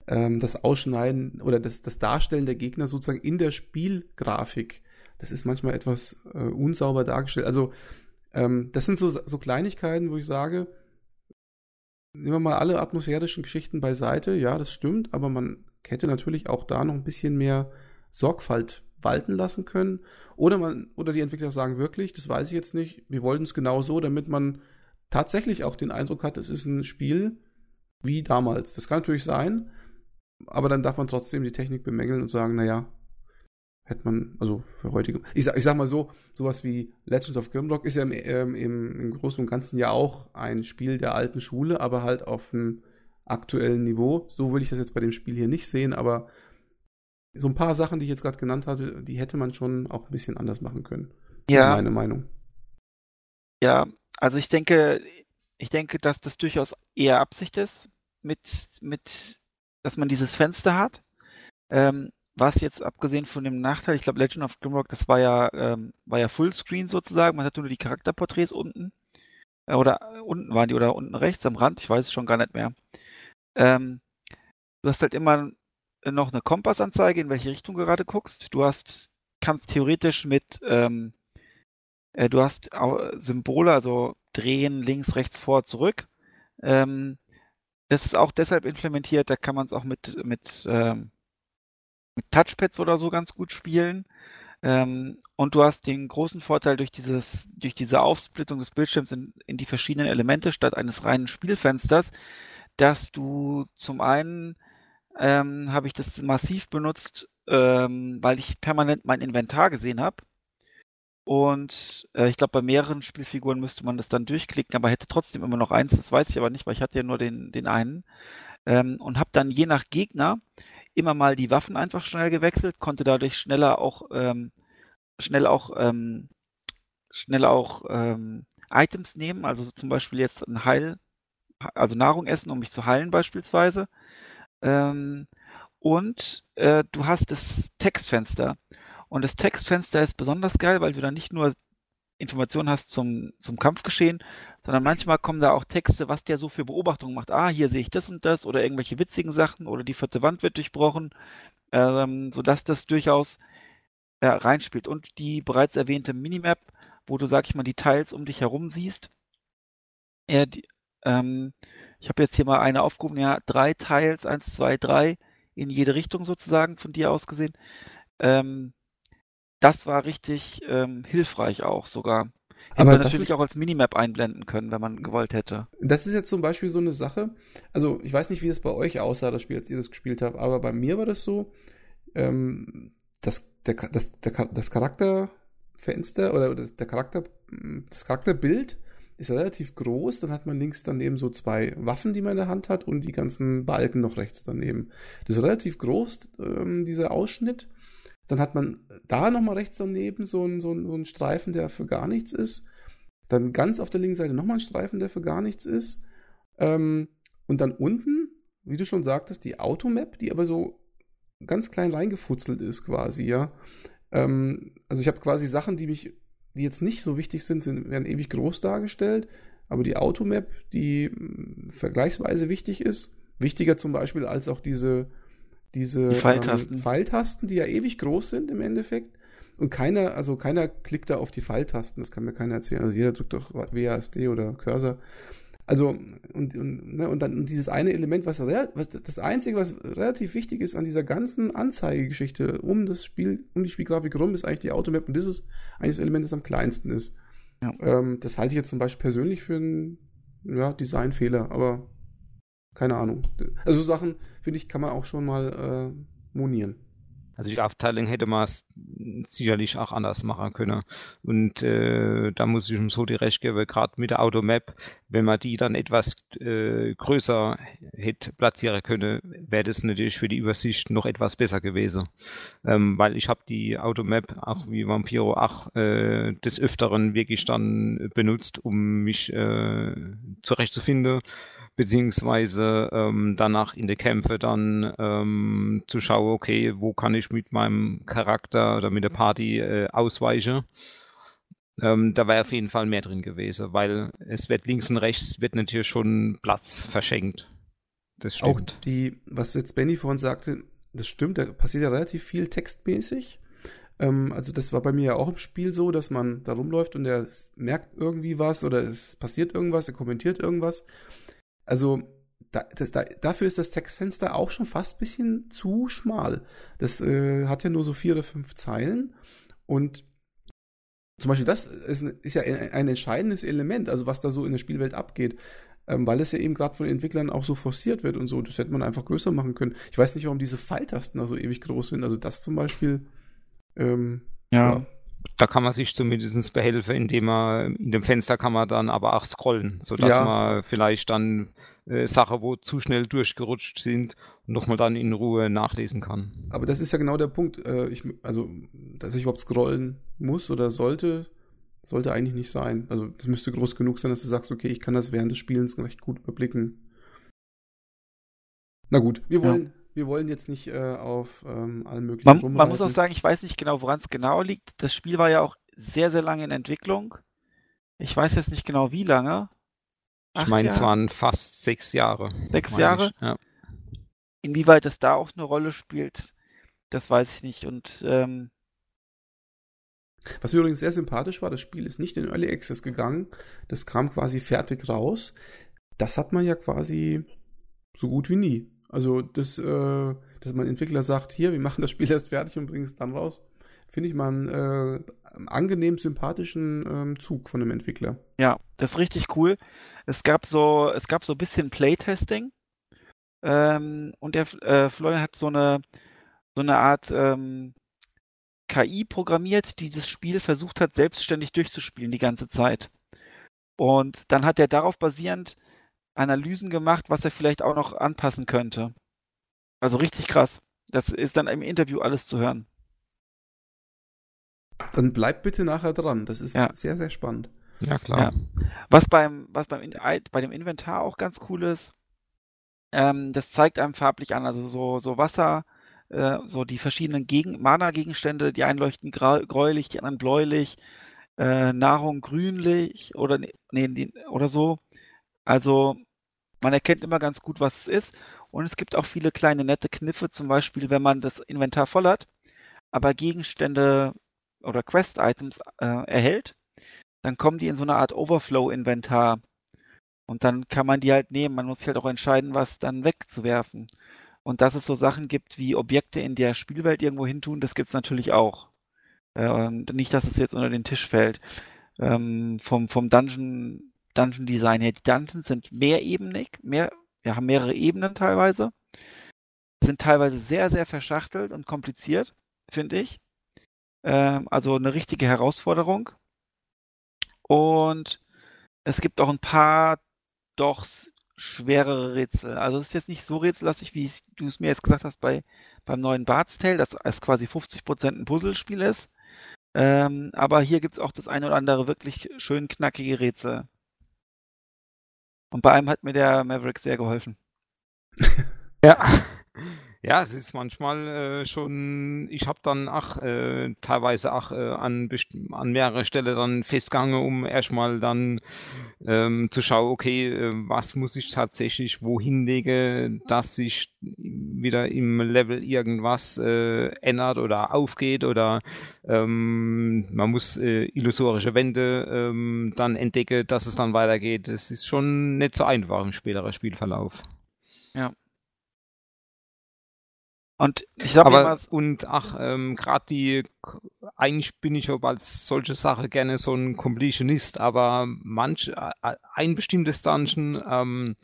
ähm, das Ausschneiden oder das, das Darstellen der Gegner sozusagen in der Spielgrafik, das ist manchmal etwas äh, unsauber dargestellt. Also ähm, das sind so, so Kleinigkeiten, wo ich sage, nehmen wir mal alle atmosphärischen Geschichten beiseite, ja, das stimmt, aber man hätte natürlich auch da noch ein bisschen mehr Sorgfalt walten lassen können. Oder man, oder die Entwickler sagen wirklich, das weiß ich jetzt nicht, wir wollten es genau so, damit man tatsächlich auch den Eindruck hat, es ist ein Spiel wie damals. Das kann natürlich sein, aber dann darf man trotzdem die Technik bemängeln und sagen, naja, hätte man, also für heutige, ich sag, ich sag mal so, sowas wie Legend of Grimlock ist ja im, ähm, im, im Großen und Ganzen ja auch ein Spiel der alten Schule, aber halt auf einem aktuellen Niveau. So will ich das jetzt bei dem Spiel hier nicht sehen, aber so ein paar Sachen, die ich jetzt gerade genannt hatte, die hätte man schon auch ein bisschen anders machen können. Ja. Das ist meine Meinung. Ja, also ich denke, ich denke, dass das durchaus eher Absicht ist, mit, mit, dass man dieses Fenster hat. Ähm, was jetzt abgesehen von dem Nachteil, ich glaube Legend of Grimrock, das war ja, ähm, war ja Fullscreen sozusagen, man hatte nur die Charakterporträts unten. Äh, oder äh, unten waren die oder unten rechts am Rand, ich weiß es schon gar nicht mehr. Ähm, du hast halt immer noch eine Kompassanzeige, in welche Richtung du gerade guckst. Du hast, kannst theoretisch mit, ähm, äh, du hast Symbole, also drehen, links, rechts, vor, zurück. Ähm, das ist auch deshalb implementiert, da kann man es auch mit, mit, ähm, mit Touchpads oder so ganz gut spielen. Ähm, und du hast den großen Vorteil durch dieses, durch diese Aufsplittung des Bildschirms in, in die verschiedenen Elemente statt eines reinen Spielfensters, dass du zum einen ähm, habe ich das massiv benutzt, ähm, weil ich permanent mein Inventar gesehen habe. Und äh, ich glaube, bei mehreren Spielfiguren müsste man das dann durchklicken, aber hätte trotzdem immer noch eins. Das weiß ich aber nicht, weil ich hatte ja nur den, den einen. Ähm, und habe dann je nach Gegner immer mal die Waffen einfach schnell gewechselt, konnte dadurch schneller auch ähm, schnell auch ähm, schnell auch ähm, Items nehmen, also zum Beispiel jetzt ein Heil, also Nahrung essen, um mich zu heilen beispielsweise. Ähm, und äh, du hast das Textfenster. Und das Textfenster ist besonders geil, weil du da nicht nur Informationen hast zum, zum Kampfgeschehen, sondern manchmal kommen da auch Texte, was der so für Beobachtungen macht. Ah, hier sehe ich das und das oder irgendwelche witzigen Sachen oder die vierte Wand wird durchbrochen, ähm, sodass das durchaus äh, reinspielt. Und die bereits erwähnte Minimap, wo du, sag ich mal, die Teils um dich herum siehst. Ja, die, ähm, ich habe jetzt hier mal eine aufgehoben, ja, drei Teils, eins, zwei, drei, in jede Richtung sozusagen von dir aus gesehen. Ähm, das war richtig ähm, hilfreich auch sogar. Hätte Aber man natürlich ist- auch als Minimap einblenden können, wenn man gewollt hätte. Das ist jetzt zum Beispiel so eine Sache. Also, ich weiß nicht, wie es bei euch aussah, das Spiel, als ihr das gespielt habt, aber bei mir war das so, ähm, das, der, das, der, das Charakterfenster oder das, der Charakter, das Charakterbild ist relativ groß. Dann hat man links daneben so zwei Waffen, die man in der Hand hat und die ganzen Balken noch rechts daneben. Das ist relativ groß, ähm, dieser Ausschnitt. Dann hat man da nochmal rechts daneben so einen, so, einen, so einen Streifen, der für gar nichts ist. Dann ganz auf der linken Seite nochmal ein Streifen, der für gar nichts ist. Ähm, und dann unten, wie du schon sagtest, die Automap, die aber so ganz klein reingefutzelt ist quasi, ja. Ähm, also ich habe quasi Sachen, die mich, die jetzt nicht so wichtig sind, sind werden ewig groß dargestellt. Aber die Automap, die mh, vergleichsweise wichtig ist, wichtiger zum Beispiel als auch diese, diese Die Pfeiltasten. Ähm, Pfeiltasten, die ja ewig groß sind im Endeffekt. Und keiner, also keiner klickt da auf die Pfeiltasten, das kann mir keiner erzählen. Also jeder drückt doch WASD oder Cursor. Also, und, und, ne, und dann dieses eine Element, was, was das Einzige, was relativ wichtig ist an dieser ganzen Anzeigegeschichte um das Spiel, um die Spielgrafik rum, ist eigentlich die Automap und das ist eigentlich das Element, das am kleinsten ist. Ja. Ähm, das halte ich jetzt zum Beispiel persönlich für einen ja, Designfehler, aber keine Ahnung. Also so Sachen, finde ich, kann man auch schon mal äh, monieren. Also die Aufteilung hätte man sicherlich auch anders machen können. Und äh, da muss ich ihm so die Recht geben, gerade mit der Automap, wenn man die dann etwas äh, größer hätte platzieren können, wäre das natürlich für die Übersicht noch etwas besser gewesen. Ähm, weil ich habe die Automap auch wie Vampiro auch äh, des Öfteren wirklich dann benutzt, um mich äh, zurechtzufinden beziehungsweise ähm, danach in die Kämpfe dann ähm, zu schauen, okay, wo kann ich mit meinem Charakter oder mit der Party äh, ausweichen. Ähm, da wäre auf jeden Fall mehr drin gewesen, weil es wird links und rechts wird natürlich schon Platz verschenkt. Das Auch stimmt. die, was jetzt Benny vorhin sagte, das stimmt, da passiert ja relativ viel textmäßig. Ähm, also das war bei mir ja auch im Spiel so, dass man da rumläuft und er merkt irgendwie was oder es passiert irgendwas, er kommentiert irgendwas. Also da, das, da, dafür ist das Textfenster auch schon fast ein bisschen zu schmal. Das äh, hat ja nur so vier oder fünf Zeilen und zum Beispiel das ist, ist ja ein, entscheidendes Element, also was da so in der Spielwelt abgeht ähm, weil es ja eben gerade von den Entwicklern auch so forciert wird und so. Das hätte man einfach größer machen können. Ich weiß nicht, warum diese Pfeiltasten da so ewig groß sind. Also das zum Beispiel. Ähm, ja. Da kann man sich zumindest behelfen, indem man in dem Fenster kann man dann aber auch scrollen, sodass Ja. man vielleicht dann äh, Sachen, wo zu schnell durchgerutscht sind, nochmal dann in Ruhe nachlesen kann. Aber das ist ja genau der Punkt. Äh, ich, also, dass ich überhaupt scrollen muss oder sollte, sollte eigentlich nicht sein. Also das müsste groß genug sein, dass du sagst, okay, ich kann das während des Spielens recht gut überblicken. Na gut, wir wollen, wir wollen jetzt nicht äh, auf ähm, allen möglichen Man, man muss auch sagen, ich weiß nicht genau, woran es genau liegt. Das Spiel war ja auch sehr, sehr lange in Entwicklung. Ich weiß jetzt nicht genau, wie lange. Ich Acht meine, es waren fast sechs Jahre. Sechs Jahre? Ich. Ja. Inwieweit das da auch eine Rolle spielt, das weiß ich nicht. Und ähm, Was mir übrigens sehr sympathisch war, das Spiel ist nicht in Early Access gegangen. Das kam quasi fertig raus. Das hat man ja quasi so gut wie nie. Also, das, äh, dass man Entwickler sagt, hier, wir machen das Spiel erst fertig und bringen es dann raus, finde ich mal einen äh, angenehm sympathischen ähm, Zug von einem Entwickler. ja, das ist richtig cool. Es gab so, es gab so ein bisschen Playtesting Ähm, und der äh, Florian hat so eine, so eine Art ähm, KI programmiert, die das Spiel versucht hat, selbstständig durchzuspielen die ganze Zeit. Und dann hat er darauf basierend Analysen gemacht, was er vielleicht auch noch anpassen könnte. Also richtig krass. Das ist dann im Interview alles zu hören. Dann bleibt bitte nachher dran. Das ist Ja. sehr, sehr spannend. Ja, klar. Was beim, was beim bei dem Inventar auch ganz cool ist, ähm, das zeigt einem farblich an, also so, so Wasser, äh, so die verschiedenen Gegen Mana-Gegenstände, die einen leuchten gräulich, die anderen bläulich, äh, Nahrung grünlich oder nee, nee, oder so. Also man erkennt immer ganz gut, was es ist. Und es gibt auch viele kleine nette Kniffe, zum Beispiel, wenn man das Inventar voll hat, aber Gegenstände oder Quest-Items äh, erhält, dann kommen die in so eine Art Overflow-Inventar. Und dann kann man die halt nehmen. Man muss sich halt auch entscheiden, was dann wegzuwerfen. Und dass es so Sachen gibt wie Objekte in der Spielwelt irgendwo hin tun, das gibt's natürlich auch. Ähm, nicht, dass es jetzt unter den Tisch fällt. Ähm, vom, vom Dungeon, Dungeon Design her. Die Dungeons sind mehrebenig, mehr, wir haben mehrere Ebenen teilweise. Sind teilweise sehr, sehr verschachtelt und kompliziert, finde ich. Ähm, also eine richtige Herausforderung. Und es gibt auch ein paar doch schwerere Rätsel. Also es ist jetzt nicht so rätsellastig, wie du es mir jetzt gesagt hast bei beim neuen Bart's Tale, dass es quasi 50% ein Puzzlespiel ist. Ähm, aber hier gibt es auch das eine oder andere wirklich schön knackige Rätsel. Und bei einem hat mir der Maverick sehr geholfen. Ja. Ja, es ist manchmal äh, schon, ich habe dann auch äh, teilweise auch äh, an, an mehrere Stellen dann festgegangen, um erstmal dann ähm, zu schauen, okay, äh, was muss ich tatsächlich wohin legen, dass sich wieder im Level irgendwas äh, ändert oder aufgeht oder ähm, man muss äh, illusorische Wände ähm, dann entdecken, dass es dann weitergeht. Es ist schon nicht so einfach im späteren Spielverlauf. Und ich sag Aber immer, und ach, ähm, gerade die, eigentlich bin ich auch als solche Sache gerne so ein Completionist, aber manch, äh, ein bestimmtes Dungeon, ähm,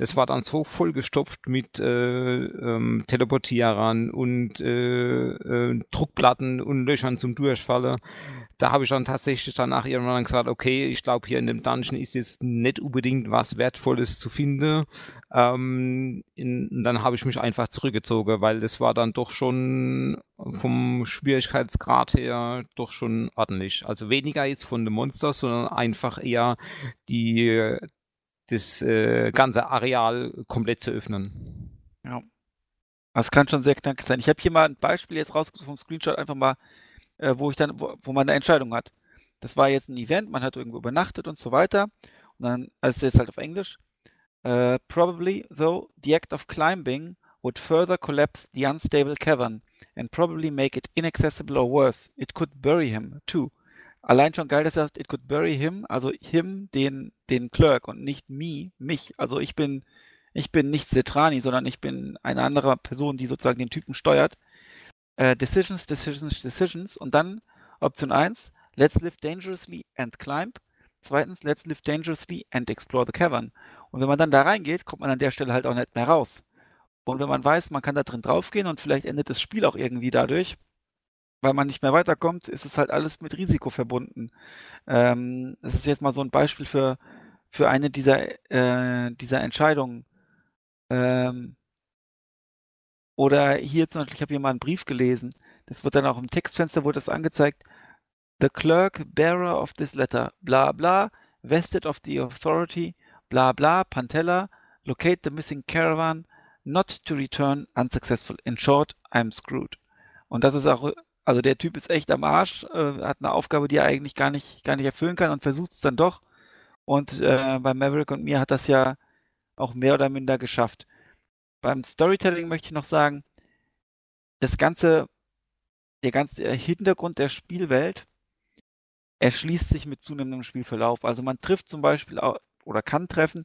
das war dann so vollgestopft mit äh, ähm, Teleportierern und äh, äh, Druckplatten und Löchern zum Durchfallen. Da habe ich dann tatsächlich danach irgendwann gesagt, okay, ich glaube hier in dem Dungeon ist jetzt nicht unbedingt was Wertvolles zu finden. Ähm, in, dann habe ich mich einfach zurückgezogen, weil das war dann doch schon vom Schwierigkeitsgrad her doch schon ordentlich. Also weniger jetzt von den Monsters, sondern einfach eher die das äh, ganze Areal komplett zu öffnen. das kann schon sehr knackig sein. Ich habe hier mal ein Beispiel jetzt rausgesucht vom Screenshot, einfach mal, äh, wo ich dann, wo, wo man eine Entscheidung hat. Das war jetzt ein Event, man hat irgendwo übernachtet und so weiter. Und dann, also jetzt halt auf Englisch. Uh, probably, though, the act of climbing would further collapse the unstable cavern and probably make it inaccessible or worse. It could bury him, too. Allein schon geil, dass er sagt, it could bury him, also him, den, den Clerk und nicht me, mich. Also ich bin, ich bin nicht Setrani, sondern ich bin eine andere Person, die sozusagen den Typen steuert. Äh, decisions, decisions, decisions. Und dann Option 1, let's live dangerously and climb. Zweitens, let's live dangerously and explore the cavern. Und wenn man dann da reingeht, kommt man an der Stelle halt auch nicht mehr raus. Und wenn man weiß, man kann da drin draufgehen und vielleicht endet das Spiel auch irgendwie dadurch, weil man nicht mehr weiterkommt, ist es halt alles mit Risiko verbunden. Ähm, das ist jetzt mal so ein Beispiel für, für eine dieser, äh, dieser Entscheidungen. Ähm, oder hier zum Beispiel, ich habe hier mal einen Brief gelesen. Das wird dann auch im Textfenster wurde das angezeigt. The clerk bearer of this letter, bla bla, vested of the authority, bla bla, Pantella, locate the missing caravan, not to return, unsuccessful. In short, I'm screwed. Und das ist auch, also der Typ ist echt am Arsch, äh, hat eine Aufgabe, die er eigentlich gar nicht, gar nicht erfüllen kann und versucht es dann doch. Und äh, bei Maverick und mir hat das ja auch mehr oder minder geschafft. Beim Storytelling möchte ich noch sagen, das ganze, der ganze Hintergrund der Spielwelt erschließt sich mit zunehmendem Spielverlauf. Also man trifft zum Beispiel oder kann treffen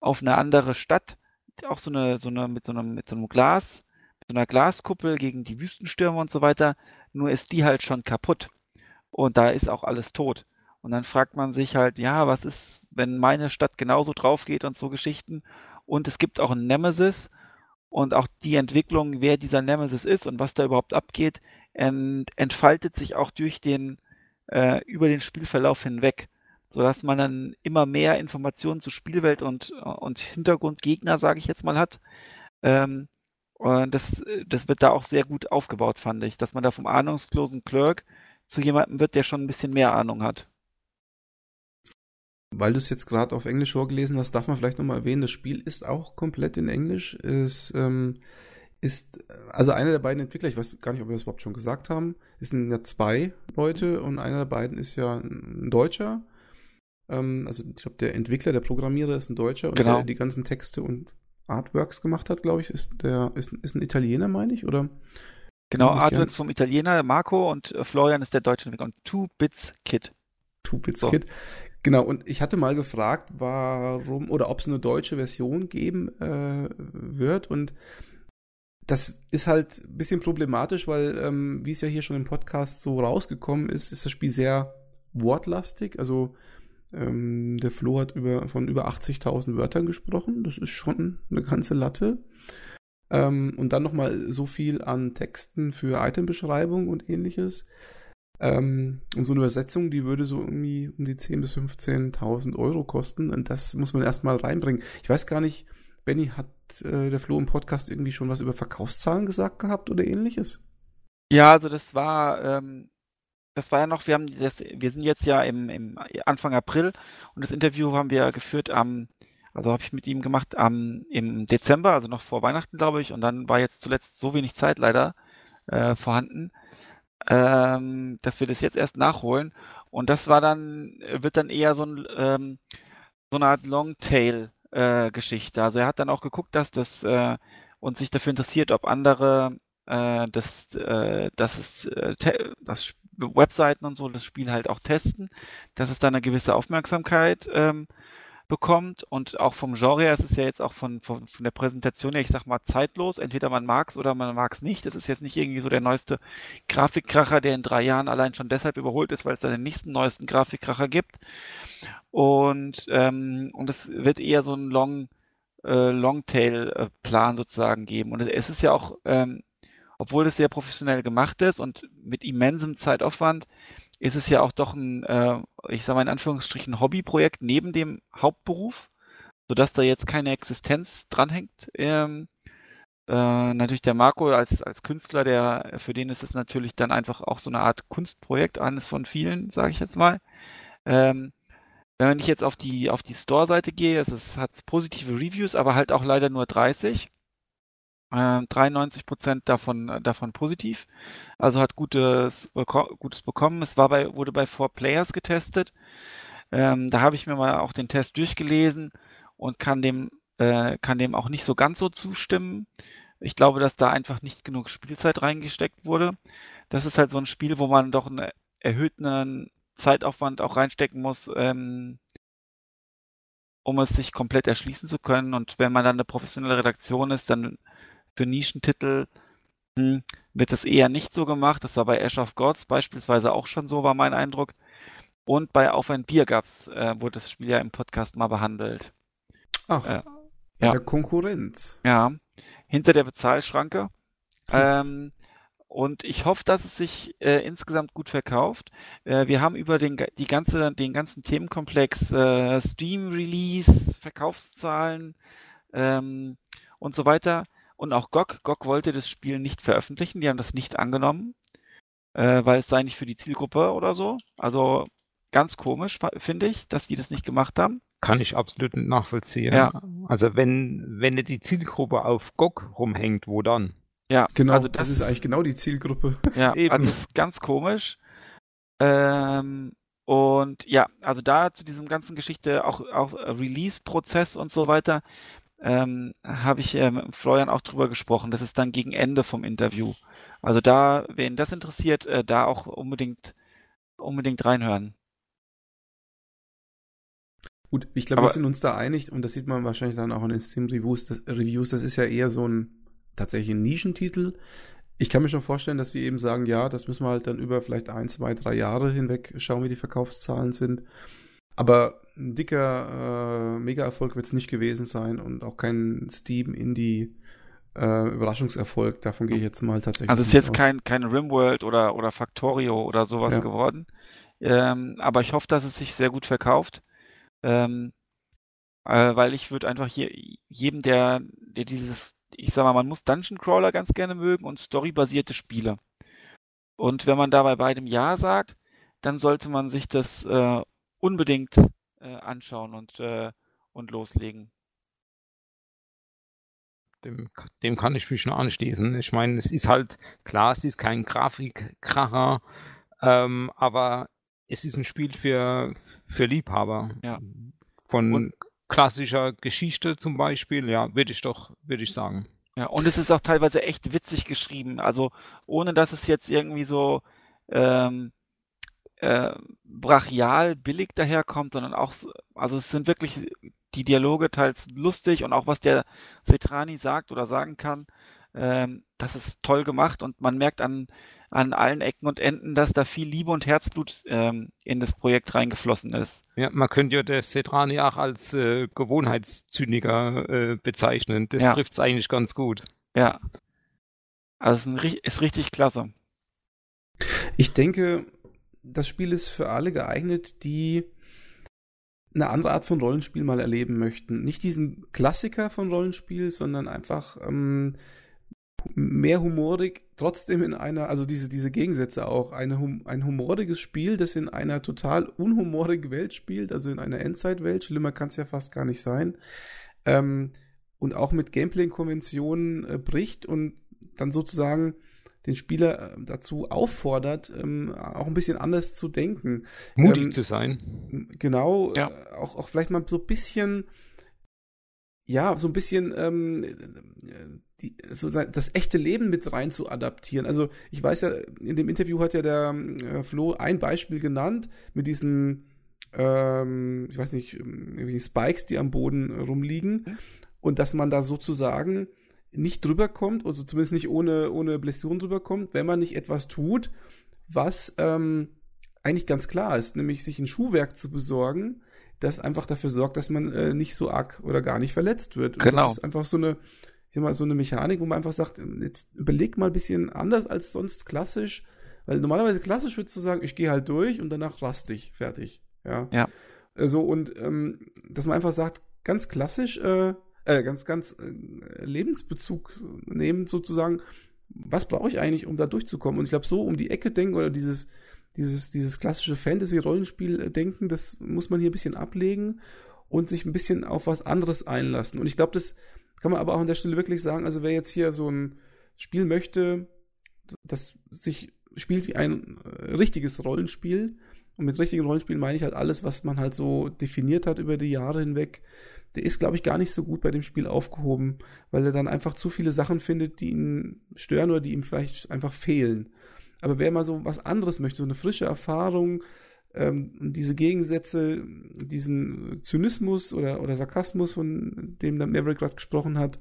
auf eine andere Stadt, auch so eine, so eine, mit so einem, mit so einem Glas, so einer Glaskuppel gegen die Wüstenstürme und so weiter. Nur ist die halt schon kaputt. Und da ist auch alles tot. Und dann fragt man sich halt, ja, was ist, wenn meine Stadt genauso drauf geht und so Geschichten. Und es gibt auch einen Nemesis. und auch die Entwicklung, wer dieser Nemesis ist und was da überhaupt abgeht, ent, entfaltet sich auch durch den äh, über den Spielverlauf hinweg, sodass man dann immer mehr Informationen zu Spielwelt und und Hintergrundgegner, sage ich jetzt mal, hat. Ähm, und das, das wird da auch sehr gut aufgebaut, fand ich, dass man da vom ahnungslosen Clerk zu jemandem wird, der schon ein bisschen mehr Ahnung hat. Weil du es jetzt gerade auf Englisch vorgelesen hast, darf man vielleicht nochmal erwähnen, das Spiel ist auch komplett in Englisch. Es ähm, ist, also einer der beiden Entwickler, ich weiß gar nicht, ob wir das überhaupt schon gesagt haben, es sind ja zwei Leute und einer der beiden ist ja ein Deutscher. Ähm, also ich glaube, der Entwickler, der Programmierer ist ein Deutscher und Genau. der die ganzen Texte und Artworks gemacht hat, glaube ich, ist der ist, ist ein Italiener, meine ich, oder? Genau, Artworks vom Italiener Marco und äh, Florian ist der deutsche Entwickler und Two Bits Kid. Two-Bits So. Kid. Genau, und ich hatte mal gefragt, warum oder ob es eine deutsche Version geben äh, wird. Und das ist halt ein bisschen problematisch, weil, ähm, wie es ja hier schon im Podcast so rausgekommen ist, ist das Spiel sehr wortlastig. Also ähm, der Flo hat über, von über 80.000 Wörtern gesprochen. Das ist schon eine ganze Latte. Ähm, und dann nochmal so viel an Texten für Itembeschreibung und ähnliches. Ähm, und so eine Übersetzung, die würde so irgendwie um die 10.000 bis 15.000 Euro kosten. Und das muss man erstmal reinbringen. Ich weiß gar nicht, Benny, hat äh, der Flo im Podcast irgendwie schon was über Verkaufszahlen gesagt gehabt oder ähnliches? Ja, also das war, ähm, das war ja noch, wir haben das, wir sind jetzt ja im, im Anfang April und das Interview haben wir geführt am, also habe ich mit ihm gemacht am im Dezember, also noch vor Weihnachten, glaube ich, und dann war jetzt zuletzt so wenig Zeit leider äh, vorhanden, ähm, dass wir das jetzt erst nachholen. Und das war dann, wird dann eher so ein ähm, so eine Art Longtail äh, Geschichte. Also er hat dann auch geguckt, dass das äh, und sich dafür interessiert, ob andere äh, das, äh, das ist äh, das Webseiten und so das Spiel halt auch testen, dass es da eine gewisse Aufmerksamkeit ähm, bekommt und auch vom Genre her, es ist ja jetzt auch von, von, von der Präsentation her, ich sag mal, zeitlos. Entweder man mag's oder man mag's nicht. Es ist jetzt nicht irgendwie so der neueste Grafikkracher, der in drei Jahren allein schon deshalb überholt ist, weil es da den nächsten neuesten Grafikkracher gibt. Und, ähm, und es wird eher so ein Long, äh, Longtail-Plan sozusagen geben. Und es ist ja auch, ähm, obwohl es sehr professionell gemacht ist und mit immensem Zeitaufwand, ist es ja auch doch ein, äh, ich sage mal in Anführungsstrichen, Hobbyprojekt neben dem Hauptberuf, sodass da jetzt keine Existenz dranhängt. Ähm, äh, natürlich der Marco als, als Künstler, der für den ist es natürlich dann einfach auch so eine Art Kunstprojekt, eines von vielen, sage ich jetzt mal. Ähm, wenn ich jetzt auf die auf die Store-Seite gehe, es ist, hat positive Reviews, aber halt auch leider nur 30. Ähm, 93 Prozent davon davon positiv, also hat gutes gutes bekommen. Es war bei wurde bei Four Players getestet. Ähm, da habe ich mir mal auch den Test durchgelesen und kann dem äh, kann dem auch nicht so ganz so zustimmen. Ich glaube, dass da einfach nicht genug Spielzeit reingesteckt wurde. Das ist halt so ein Spiel, wo man doch einen erhöhten Zeitaufwand auch reinstecken muss, ähm, um es sich komplett erschließen zu können. Und wenn man dann eine professionelle Redaktion ist, dann für Nischentitel hm, wird das eher nicht so gemacht. Das war bei Ash of Gods beispielsweise auch schon so, war mein Eindruck. Und bei Auf ein Bier gab's, äh, wurde das Spiel ja im Podcast mal behandelt. Ach, Äh, ja. der Konkurrenz. Ja, hinter der Bezahlschranke. Ähm, und ich hoffe, dass es sich äh, insgesamt gut verkauft. Äh, wir haben über den, die ganze, den ganzen Themenkomplex äh, Steam Release, Verkaufszahlen ähm, und so weiter und auch GOG. GOG wollte das Spiel nicht veröffentlichen, die haben das nicht angenommen, äh, weil es sei nicht für die Zielgruppe oder so. Also ganz komisch, finde ich, dass die das nicht gemacht haben. Kann ich absolut nicht nachvollziehen. Ja. Also wenn, wenn die Zielgruppe auf GOG rumhängt, wo dann? Ja, Genau, also das, ist eigentlich genau die Zielgruppe. Ja, Eben. also das ist ganz komisch. Ähm, und ja, also da zu diesem ganzen Geschichte, auch, auch Release-Prozess und so weiter, ähm, habe ich ähm, mit Florian auch drüber gesprochen. Das ist dann gegen Ende vom Interview. Also da, wen das interessiert, äh, da auch unbedingt, unbedingt reinhören. Gut, ich glaube, wir sind uns da einig und das sieht man wahrscheinlich dann auch in den Steam-Reviews. Das, Reviews, das ist ja eher so ein tatsächlich ein Nischentitel. Ich kann mir schon vorstellen, dass sie eben sagen, ja, das müssen wir halt dann über vielleicht ein, zwei, drei Jahre hinweg schauen, wie die Verkaufszahlen sind. Aber ein dicker äh, Mega-Erfolg wird es nicht gewesen sein und auch kein Steam-Indie äh, Überraschungserfolg. Davon gehe ich jetzt mal tatsächlich. Also es ist jetzt aus. kein, kein Rimworld oder, oder Factorio oder sowas ja. geworden. Ähm, aber ich hoffe, dass es sich sehr gut verkauft. Ähm, äh, weil ich würde einfach hier jedem, der, der dieses, ich sag mal, man muss Dungeon Crawler ganz gerne mögen und storybasierte Spiele. Und wenn man dabei beidem Ja sagt, dann sollte man sich das äh, unbedingt äh, anschauen und, äh, und loslegen. Dem, dem kann ich mich nur anschließen. Ich meine, es ist halt klar, es ist kein Grafikkracher, ähm, aber es ist ein Spiel für, für Liebhaber. Ja. Von und, klassischer Geschichte zum Beispiel, ja, würde ich doch, würde ich sagen. Ja, und es ist auch teilweise echt witzig geschrieben. Also ohne dass es jetzt irgendwie so ähm, äh, brachial billig daherkommt, sondern auch, also es sind wirklich die Dialoge teils lustig und auch was der Setrani sagt oder sagen kann, ähm, das ist toll gemacht und man merkt an, an allen Ecken und Enden, dass da viel Liebe und Herzblut ähm, in das Projekt reingeflossen ist. Ja, man könnte ja der Setrani auch als äh, Gewohnheitszyniker äh, bezeichnen. Das ja. trifft es eigentlich ganz gut. Ja. Also es ist, ist richtig klasse. Ich denke, das Spiel ist für alle geeignet, die eine andere Art von Rollenspiel mal erleben möchten. Nicht diesen Klassiker von Rollenspiel, sondern einfach ähm, mehr humorig, trotzdem in einer, also diese, diese Gegensätze auch, eine, ein humoriges Spiel, das in einer total unhumorigen Welt spielt, also in einer Endzeitwelt, schlimmer kann es ja fast gar nicht sein, ähm, und auch mit Gameplay-Konventionen äh, bricht und dann sozusagen den Spieler äh, dazu auffordert, ähm, auch ein bisschen anders zu denken. Mutig ähm, zu sein. Genau, ja. äh, auch, auch vielleicht mal so ein bisschen, ja, so ein bisschen ähm, die, so das echte Leben mit rein zu adaptieren. Also ich weiß ja, in dem Interview hat ja der äh, Flo ein Beispiel genannt mit diesen, ähm, ich weiß nicht, irgendwie Spikes, die am Boden rumliegen. Mhm. Und dass man da sozusagen nicht drüber kommt, also zumindest nicht ohne, ohne Blessuren drüber kommt, wenn man nicht etwas tut, was ähm, eigentlich ganz klar ist, nämlich sich ein Schuhwerk zu besorgen, das einfach dafür sorgt, dass man äh, nicht so arg oder gar nicht verletzt wird. Und genau. Das ist einfach so eine, ich sag mal, so eine Mechanik, wo man einfach sagt, jetzt überleg mal ein bisschen anders als sonst klassisch, weil normalerweise klassisch würdest du sagen, ich gehe halt durch und danach rast ich, fertig. Ja. Ja. So, also, und ähm, dass man einfach sagt, ganz klassisch, äh, äh, ganz, ganz äh, Lebensbezug nehmen, sozusagen, was brauche ich eigentlich, um da durchzukommen? Und ich glaube, so um die Ecke denken oder dieses, dieses, dieses klassische Fantasy-Rollenspiel-Denken, das muss man hier ein bisschen ablegen und sich ein bisschen auf was anderes einlassen. Und ich glaube, das kann man aber auch an der Stelle wirklich sagen, also wer jetzt hier so ein Spiel möchte, das sich spielt wie ein äh, richtiges Rollenspiel, und mit richtigen Rollenspielen meine ich halt alles, was man halt so definiert hat über die Jahre hinweg, der ist, glaube ich, gar nicht so gut bei dem Spiel aufgehoben, weil er dann einfach zu viele Sachen findet, die ihn stören oder die ihm vielleicht einfach fehlen. Aber wer mal so was anderes möchte, so eine frische Erfahrung, ähm, diese Gegensätze, diesen Zynismus oder, oder Sarkasmus, von dem der Maverick gerade gesprochen hat,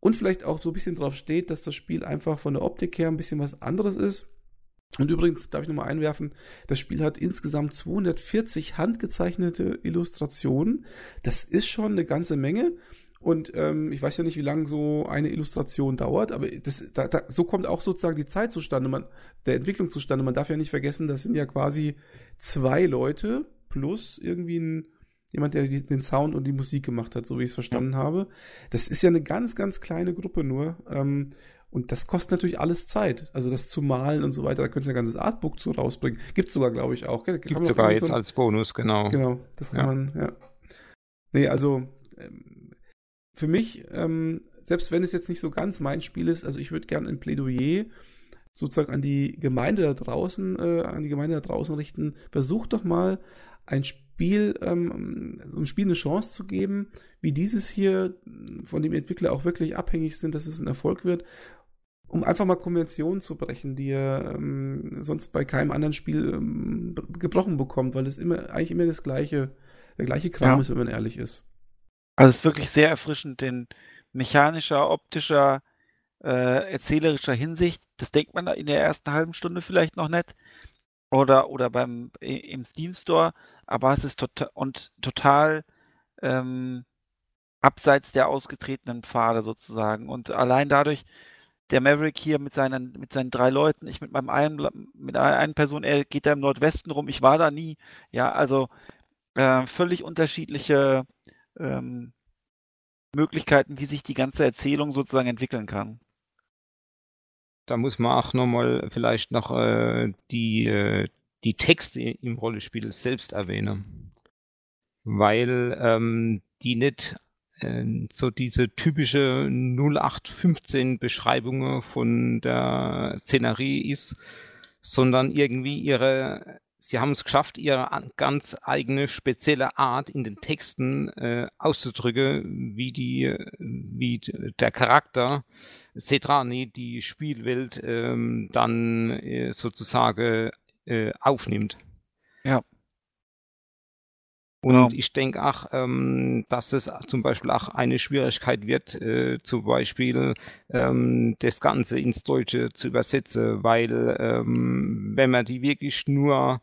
und vielleicht auch so ein bisschen drauf steht, dass das Spiel einfach von der Optik her ein bisschen was anderes ist, und übrigens darf ich nochmal einwerfen, das Spiel hat insgesamt 240 handgezeichnete Illustrationen. Das ist schon eine ganze Menge. Und ähm, ich weiß ja nicht, wie lange so eine Illustration dauert, aber das, da, da, so kommt auch sozusagen die Zeit zustande, man, der Entwicklung zustande. Man darf ja nicht vergessen, das sind ja quasi zwei Leute plus irgendwie ein, jemand, der die, den Sound und die Musik gemacht hat, so wie ich es verstanden ja. habe. Das ist ja eine ganz, ganz kleine Gruppe nur. Ähm, und das kostet natürlich alles Zeit. Also das zu malen und so weiter. Da könntest du ein ganzes Artbook zu rausbringen. Gibt's sogar, glaube ich, auch. Gibt Gibt's sogar jetzt so als Bonus, genau. Genau, das kann ja. man, ja. Nee, also ähm, für mich, ähm, selbst wenn es jetzt nicht so ganz mein Spiel ist, also ich würde gerne ein Plädoyer sozusagen an die Gemeinde da draußen, äh, an die Gemeinde da draußen richten. Versucht doch mal ein Spiel, ähm, so ein Spiel eine Chance zu geben, wie dieses hier, von dem Entwickler auch wirklich abhängig sind, dass es ein Erfolg wird um einfach mal Konventionen zu brechen, die er ähm, sonst bei keinem anderen Spiel ähm, gebrochen bekommt, weil es immer eigentlich immer das gleiche, der gleiche Kram ja. ist, wenn man ehrlich ist. Also es ist wirklich sehr erfrischend in mechanischer, optischer, äh, erzählerischer Hinsicht. Das denkt man in der ersten halben Stunde vielleicht noch nicht. Oder, oder beim im Steam Store, aber es ist total und total ähm, abseits der ausgetretenen Pfade sozusagen. Und allein dadurch, der Maverick hier mit seinen, mit seinen drei Leuten, ich mit meinem einen, mit einer, Person, er geht da im Nordwesten rum, ich war da nie. Ja, also äh, völlig unterschiedliche ähm, Möglichkeiten, wie sich die ganze Erzählung sozusagen entwickeln kann. Da muss man auch nochmal vielleicht noch äh, die, äh, die Texte im Rollenspiel selbst erwähnen. Weil ähm, die nicht so diese typische 0815 Beschreibung von der Szenerie ist, sondern irgendwie ihre sie haben es geschafft, ihre ganz eigene spezielle Art in den Texten äh, auszudrücken, wie die, wie der Charakter Sedrani die Spielwelt ähm, dann äh, sozusagen äh, aufnimmt. Ja. Und ja. ich denke auch, ähm, dass es zum Beispiel auch eine Schwierigkeit wird, äh, zum Beispiel ähm, das Ganze ins Deutsche zu übersetzen, weil ähm, wenn man die wirklich nur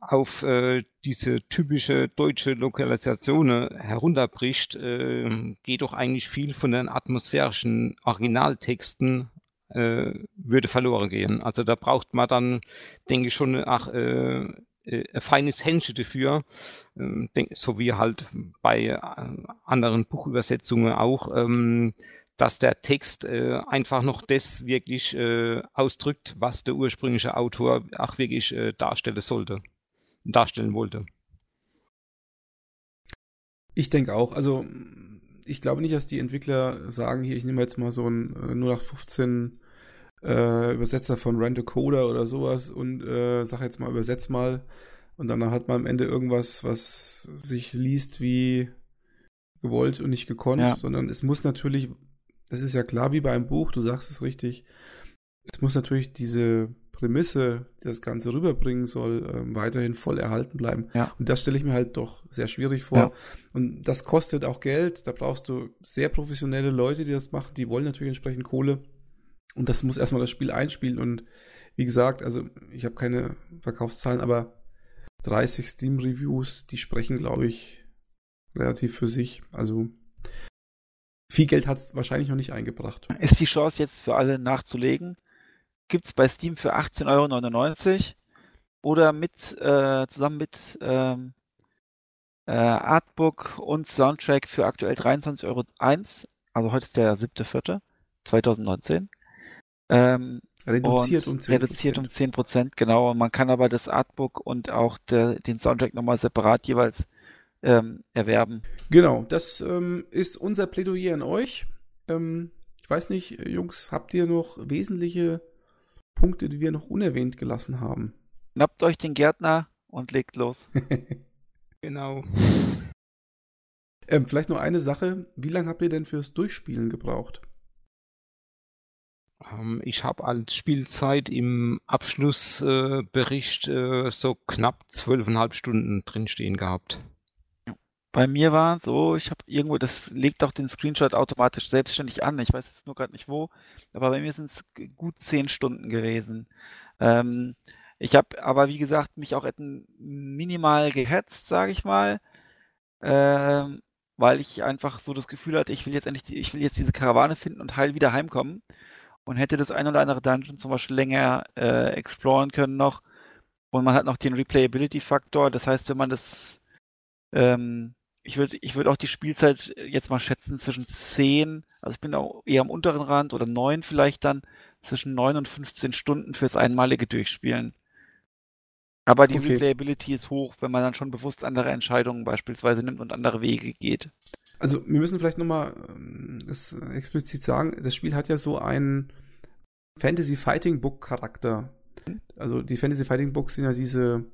auf äh, diese typische deutsche Lokalisation herunterbricht, äh, geht doch eigentlich viel von den atmosphärischen Originaltexten äh, würde verloren gehen. Also da braucht man dann, denke ich schon, ach, äh, äh, ein feines Händchen dafür, ähm, so wie halt bei äh, anderen Buchübersetzungen auch, ähm, dass der Text äh, einfach noch das wirklich äh, ausdrückt, was der ursprüngliche Autor auch wirklich äh, darstellen sollte, darstellen wollte. Ich denke auch, also ich glaube nicht, dass die Entwickler sagen, hier, ich nehme jetzt mal so ein äh, 0815 äh, Übersetzer von Randall Coder oder sowas und äh, sag jetzt mal, übersetz mal. Und dann hat man am Ende irgendwas, was sich liest wie gewollt und nicht gekonnt, ja. sondern es muss natürlich, das ist ja klar wie bei einem Buch, du sagst es richtig, es muss natürlich diese Prämisse, die das Ganze rüberbringen soll, äh, weiterhin voll erhalten bleiben. Ja. Und das stelle ich mir halt doch sehr schwierig vor. Ja. Und das kostet auch Geld. Da brauchst du sehr professionelle Leute, die das machen. Die wollen natürlich entsprechend Kohle. Und das muss erstmal das Spiel einspielen. Und wie gesagt, also ich habe keine Verkaufszahlen, aber 30 Steam-Reviews, die sprechen, glaube ich, relativ für sich. Also viel Geld hat es wahrscheinlich noch nicht eingebracht. Ist die Chance jetzt für alle nachzulegen? Gibt es bei Steam für 18,99 Euro oder mit äh, zusammen mit ähm, äh, Artbook und Soundtrack für aktuell 23,01 Euro. Also heute ist der 7.4.2019. Ähm, reduziert um 10%. Reduziert um 10 Prozent, genau. Man kann aber das Artbook und auch der, den Soundtrack nochmal separat jeweils ähm, erwerben. Genau, das ähm, ist unser Plädoyer an euch. Ähm, ich weiß nicht, Jungs, habt ihr noch wesentliche Punkte, die wir noch unerwähnt gelassen haben? Schnappt euch den Gärtner und legt los. genau. Ähm, vielleicht noch eine Sache. Wie lange habt ihr denn fürs Durchspielen gebraucht? Ähm, ich habe als Spielzeit im Abschlussbericht äh, so knapp zwölfeinhalb Stunden drinstehen gehabt. Bei mir war so, ich habe irgendwo, das legt auch den Screenshot automatisch selbstständig an. Ich weiß jetzt nur gerade nicht wo, aber bei mir sind es gut zehn Stunden gewesen. Ähm, ich habe aber wie gesagt mich auch minimal gehetzt, sage ich mal, ähm, weil ich einfach so das Gefühl hatte, ich will jetzt endlich, ich will jetzt diese Karawane finden und heil wieder heimkommen und hätte das ein oder andere Dungeon zum Beispiel länger äh, exploren können noch. Und man hat noch den Replayability-Faktor. Das heißt, wenn man das, ähm, ich würde ich würde auch die Spielzeit jetzt mal schätzen zwischen 10, also ich bin auch eher am unteren Rand oder 9 vielleicht dann, zwischen 9 und 15 Stunden fürs einmalige Durchspielen. Aber die okay. Replayability ist hoch, wenn man dann schon bewusst andere Entscheidungen beispielsweise nimmt und andere Wege geht. Also wir müssen vielleicht nochmal ähm, das explizit sagen, das Spiel hat ja so einen Fantasy Fighting Book Charakter. Also die Fantasy Fighting Books sind ja diese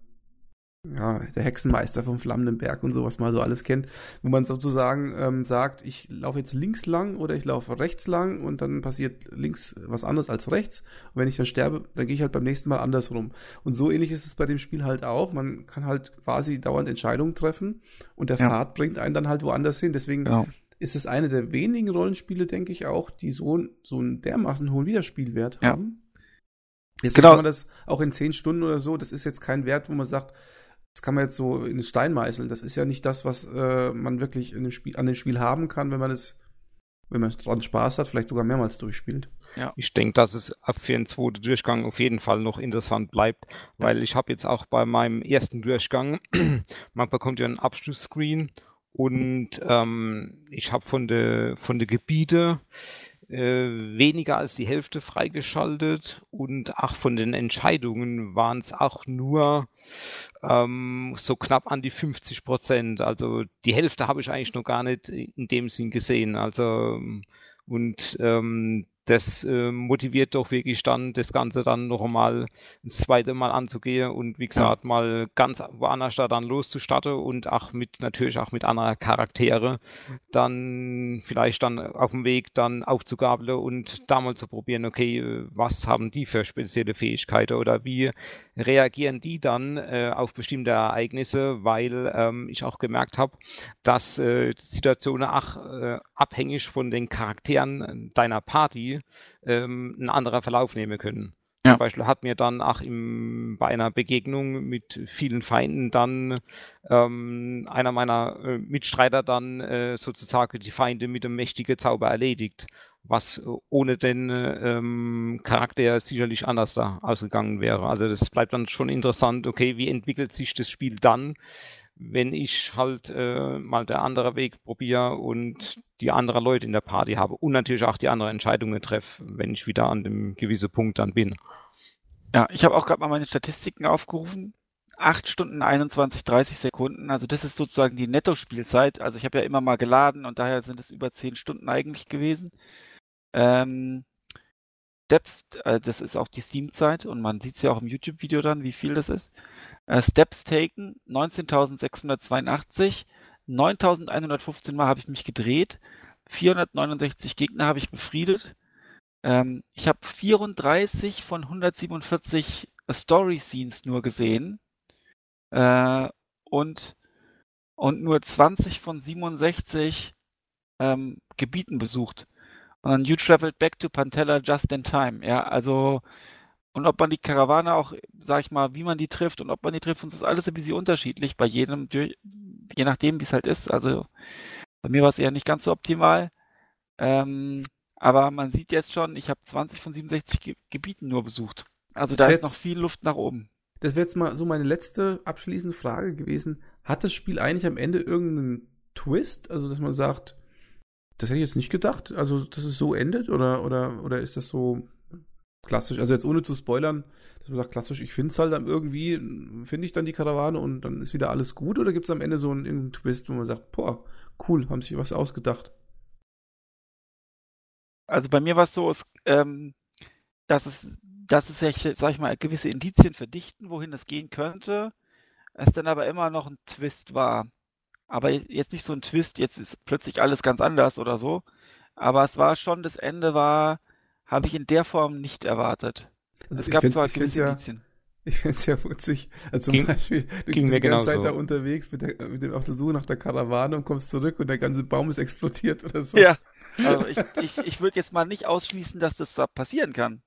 ja, der Hexenmeister vom Flammenden Berg und so, was man so alles kennt, wo man sozusagen ähm, sagt, ich laufe jetzt links lang oder ich laufe rechts lang und dann passiert links was anderes als rechts. Und wenn ich dann sterbe, dann gehe ich halt beim nächsten Mal andersrum. Und so ähnlich ist es bei dem Spiel halt auch. Man kann halt quasi dauernd Entscheidungen treffen und der ja. Pfad bringt einen dann halt woanders hin. Deswegen genau. ist es eine der wenigen Rollenspiele, denke ich auch, die so, so einen dermaßen hohen Wiederspielwert ja. haben. Jetzt genau. kann man das auch in zehn Stunden oder so, das ist jetzt kein Wert, wo man sagt, das kann man jetzt so in den Stein meißeln. Das ist ja nicht das, was äh, man wirklich in dem Spiel, an dem Spiel haben kann, wenn man es, wenn man dran Spaß hat, vielleicht sogar mehrmals durchspielt. Ja. Ich denke, dass es ab für den zweiten Durchgang auf jeden Fall noch interessant bleibt, weil ich habe jetzt auch bei meinem ersten Durchgang, man bekommt ja einen Abschlussscreen und ähm, ich habe von der von der Gebiete äh, weniger als die Hälfte freigeschaltet und auch von den Entscheidungen waren es auch nur ähm, so knapp an die 50 Prozent. Also die Hälfte habe ich eigentlich noch gar nicht in dem Sinn gesehen. Also und ähm, das äh, motiviert doch wirklich dann, das Ganze dann noch einmal das zweite Mal anzugehen und wie gesagt mal ganz woanders da dann loszustarten und auch mit natürlich auch mit anderen Charaktere dann vielleicht dann auf dem Weg dann aufzugabeln und da mal zu probieren, okay, was haben die für spezielle Fähigkeiten oder wie reagieren die dann äh, auf bestimmte Ereignisse, weil ähm, ich auch gemerkt habe, dass äh, Situationen auch äh, abhängig von den Charakteren deiner Party ähm, ein anderer Verlauf nehmen können. Ja. Zum Beispiel hat mir dann auch im, bei einer Begegnung mit vielen Feinden dann ähm, einer meiner äh, Mitstreiter dann äh, sozusagen die Feinde mit einem mächtigen Zauber erledigt, was ohne den ähm, Charakter sicherlich anders da ausgegangen wäre. Also das bleibt dann schon interessant, okay, wie entwickelt sich das Spiel dann, wenn ich halt äh, mal der andere Weg probiere und die anderen Leute in der Party habe und natürlich auch die anderen Entscheidungen treffe, wenn ich wieder an dem gewissen Punkt dann bin. Ja, ich habe auch gerade mal meine Statistiken aufgerufen. 8 Stunden 21, 30 Sekunden. Also das ist sozusagen die Netto-Spielzeit. Also ich habe ja immer mal geladen und daher sind es über 10 Stunden eigentlich gewesen. Ähm, Steps, äh, das ist auch die Steam-Zeit und man sieht es ja auch im YouTube-Video dann, wie viel das ist. Äh, Steps taken 19.682, 9.115 Mal habe ich mich gedreht, 469 Gegner habe ich befriedet. Ähm, ich habe 34 von 147 Story Scenes nur gesehen äh, und und nur 20 von 67 ähm, Gebieten besucht. Und dann you traveled back to Pantella just in time. Ja, also und ob man die Karawane auch, sag ich mal, wie man die trifft und ob man die trifft, uns ist alles ein bisschen unterschiedlich bei jedem, je nachdem, wie es halt ist. Also bei mir war es eher nicht ganz so optimal. Ähm, aber man sieht jetzt schon, ich habe 20 von 67 Ge Gebieten nur besucht. Also das da ist noch viel Luft nach oben. Das wäre jetzt mal so meine letzte abschließende Frage gewesen. Hat das Spiel eigentlich am Ende irgendeinen Twist? Also, dass man sagt, das hätte ich jetzt nicht gedacht. Also, dass es so endet? Oder, oder, oder ist das so klassisch, also jetzt ohne zu spoilern, dass man sagt, klassisch, ich finde es halt dann irgendwie, finde ich dann die Karawane und dann ist wieder alles gut oder gibt es am Ende so einen, einen, Twist, wo man sagt, boah, cool, haben sich was ausgedacht? Also bei mir war es so, ähm, dass es, dass es, sag ich mal, gewisse Indizien verdichten, wohin es gehen könnte, es dann aber immer noch ein Twist war. Aber jetzt nicht so ein Twist, jetzt ist plötzlich alles ganz anders oder so. Aber es war schon, das Ende war, habe ich in der Form nicht erwartet. Also es gab zwar gewisse ja, Indizien. Ich finde es ja witzig. Also zum ging, Beispiel, du bist die ganze Zeit so. da unterwegs mit, der, mit dem, auf der Suche nach der Karawane und kommst zurück und der ganze Baum ist explodiert oder so. Ja, also ich, ich, ich würde jetzt mal nicht ausschließen, dass das da passieren kann.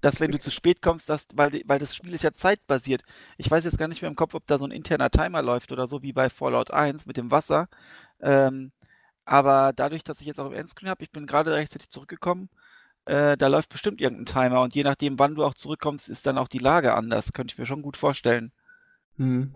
Dass wenn du zu spät kommst, dass, weil, weil das Spiel ist ja zeitbasiert. Ich weiß jetzt gar nicht mehr im Kopf, ob da so ein interner Timer läuft oder so wie bei Fallout 1 mit dem Wasser. Ähm, aber dadurch, dass ich jetzt auch im Endscreen habe, ich bin gerade rechtzeitig zurückgekommen, äh, da läuft bestimmt irgendein Timer und je nachdem, wann du auch zurückkommst, ist dann auch die Lage anders. Könnte ich mir schon gut vorstellen. Hm.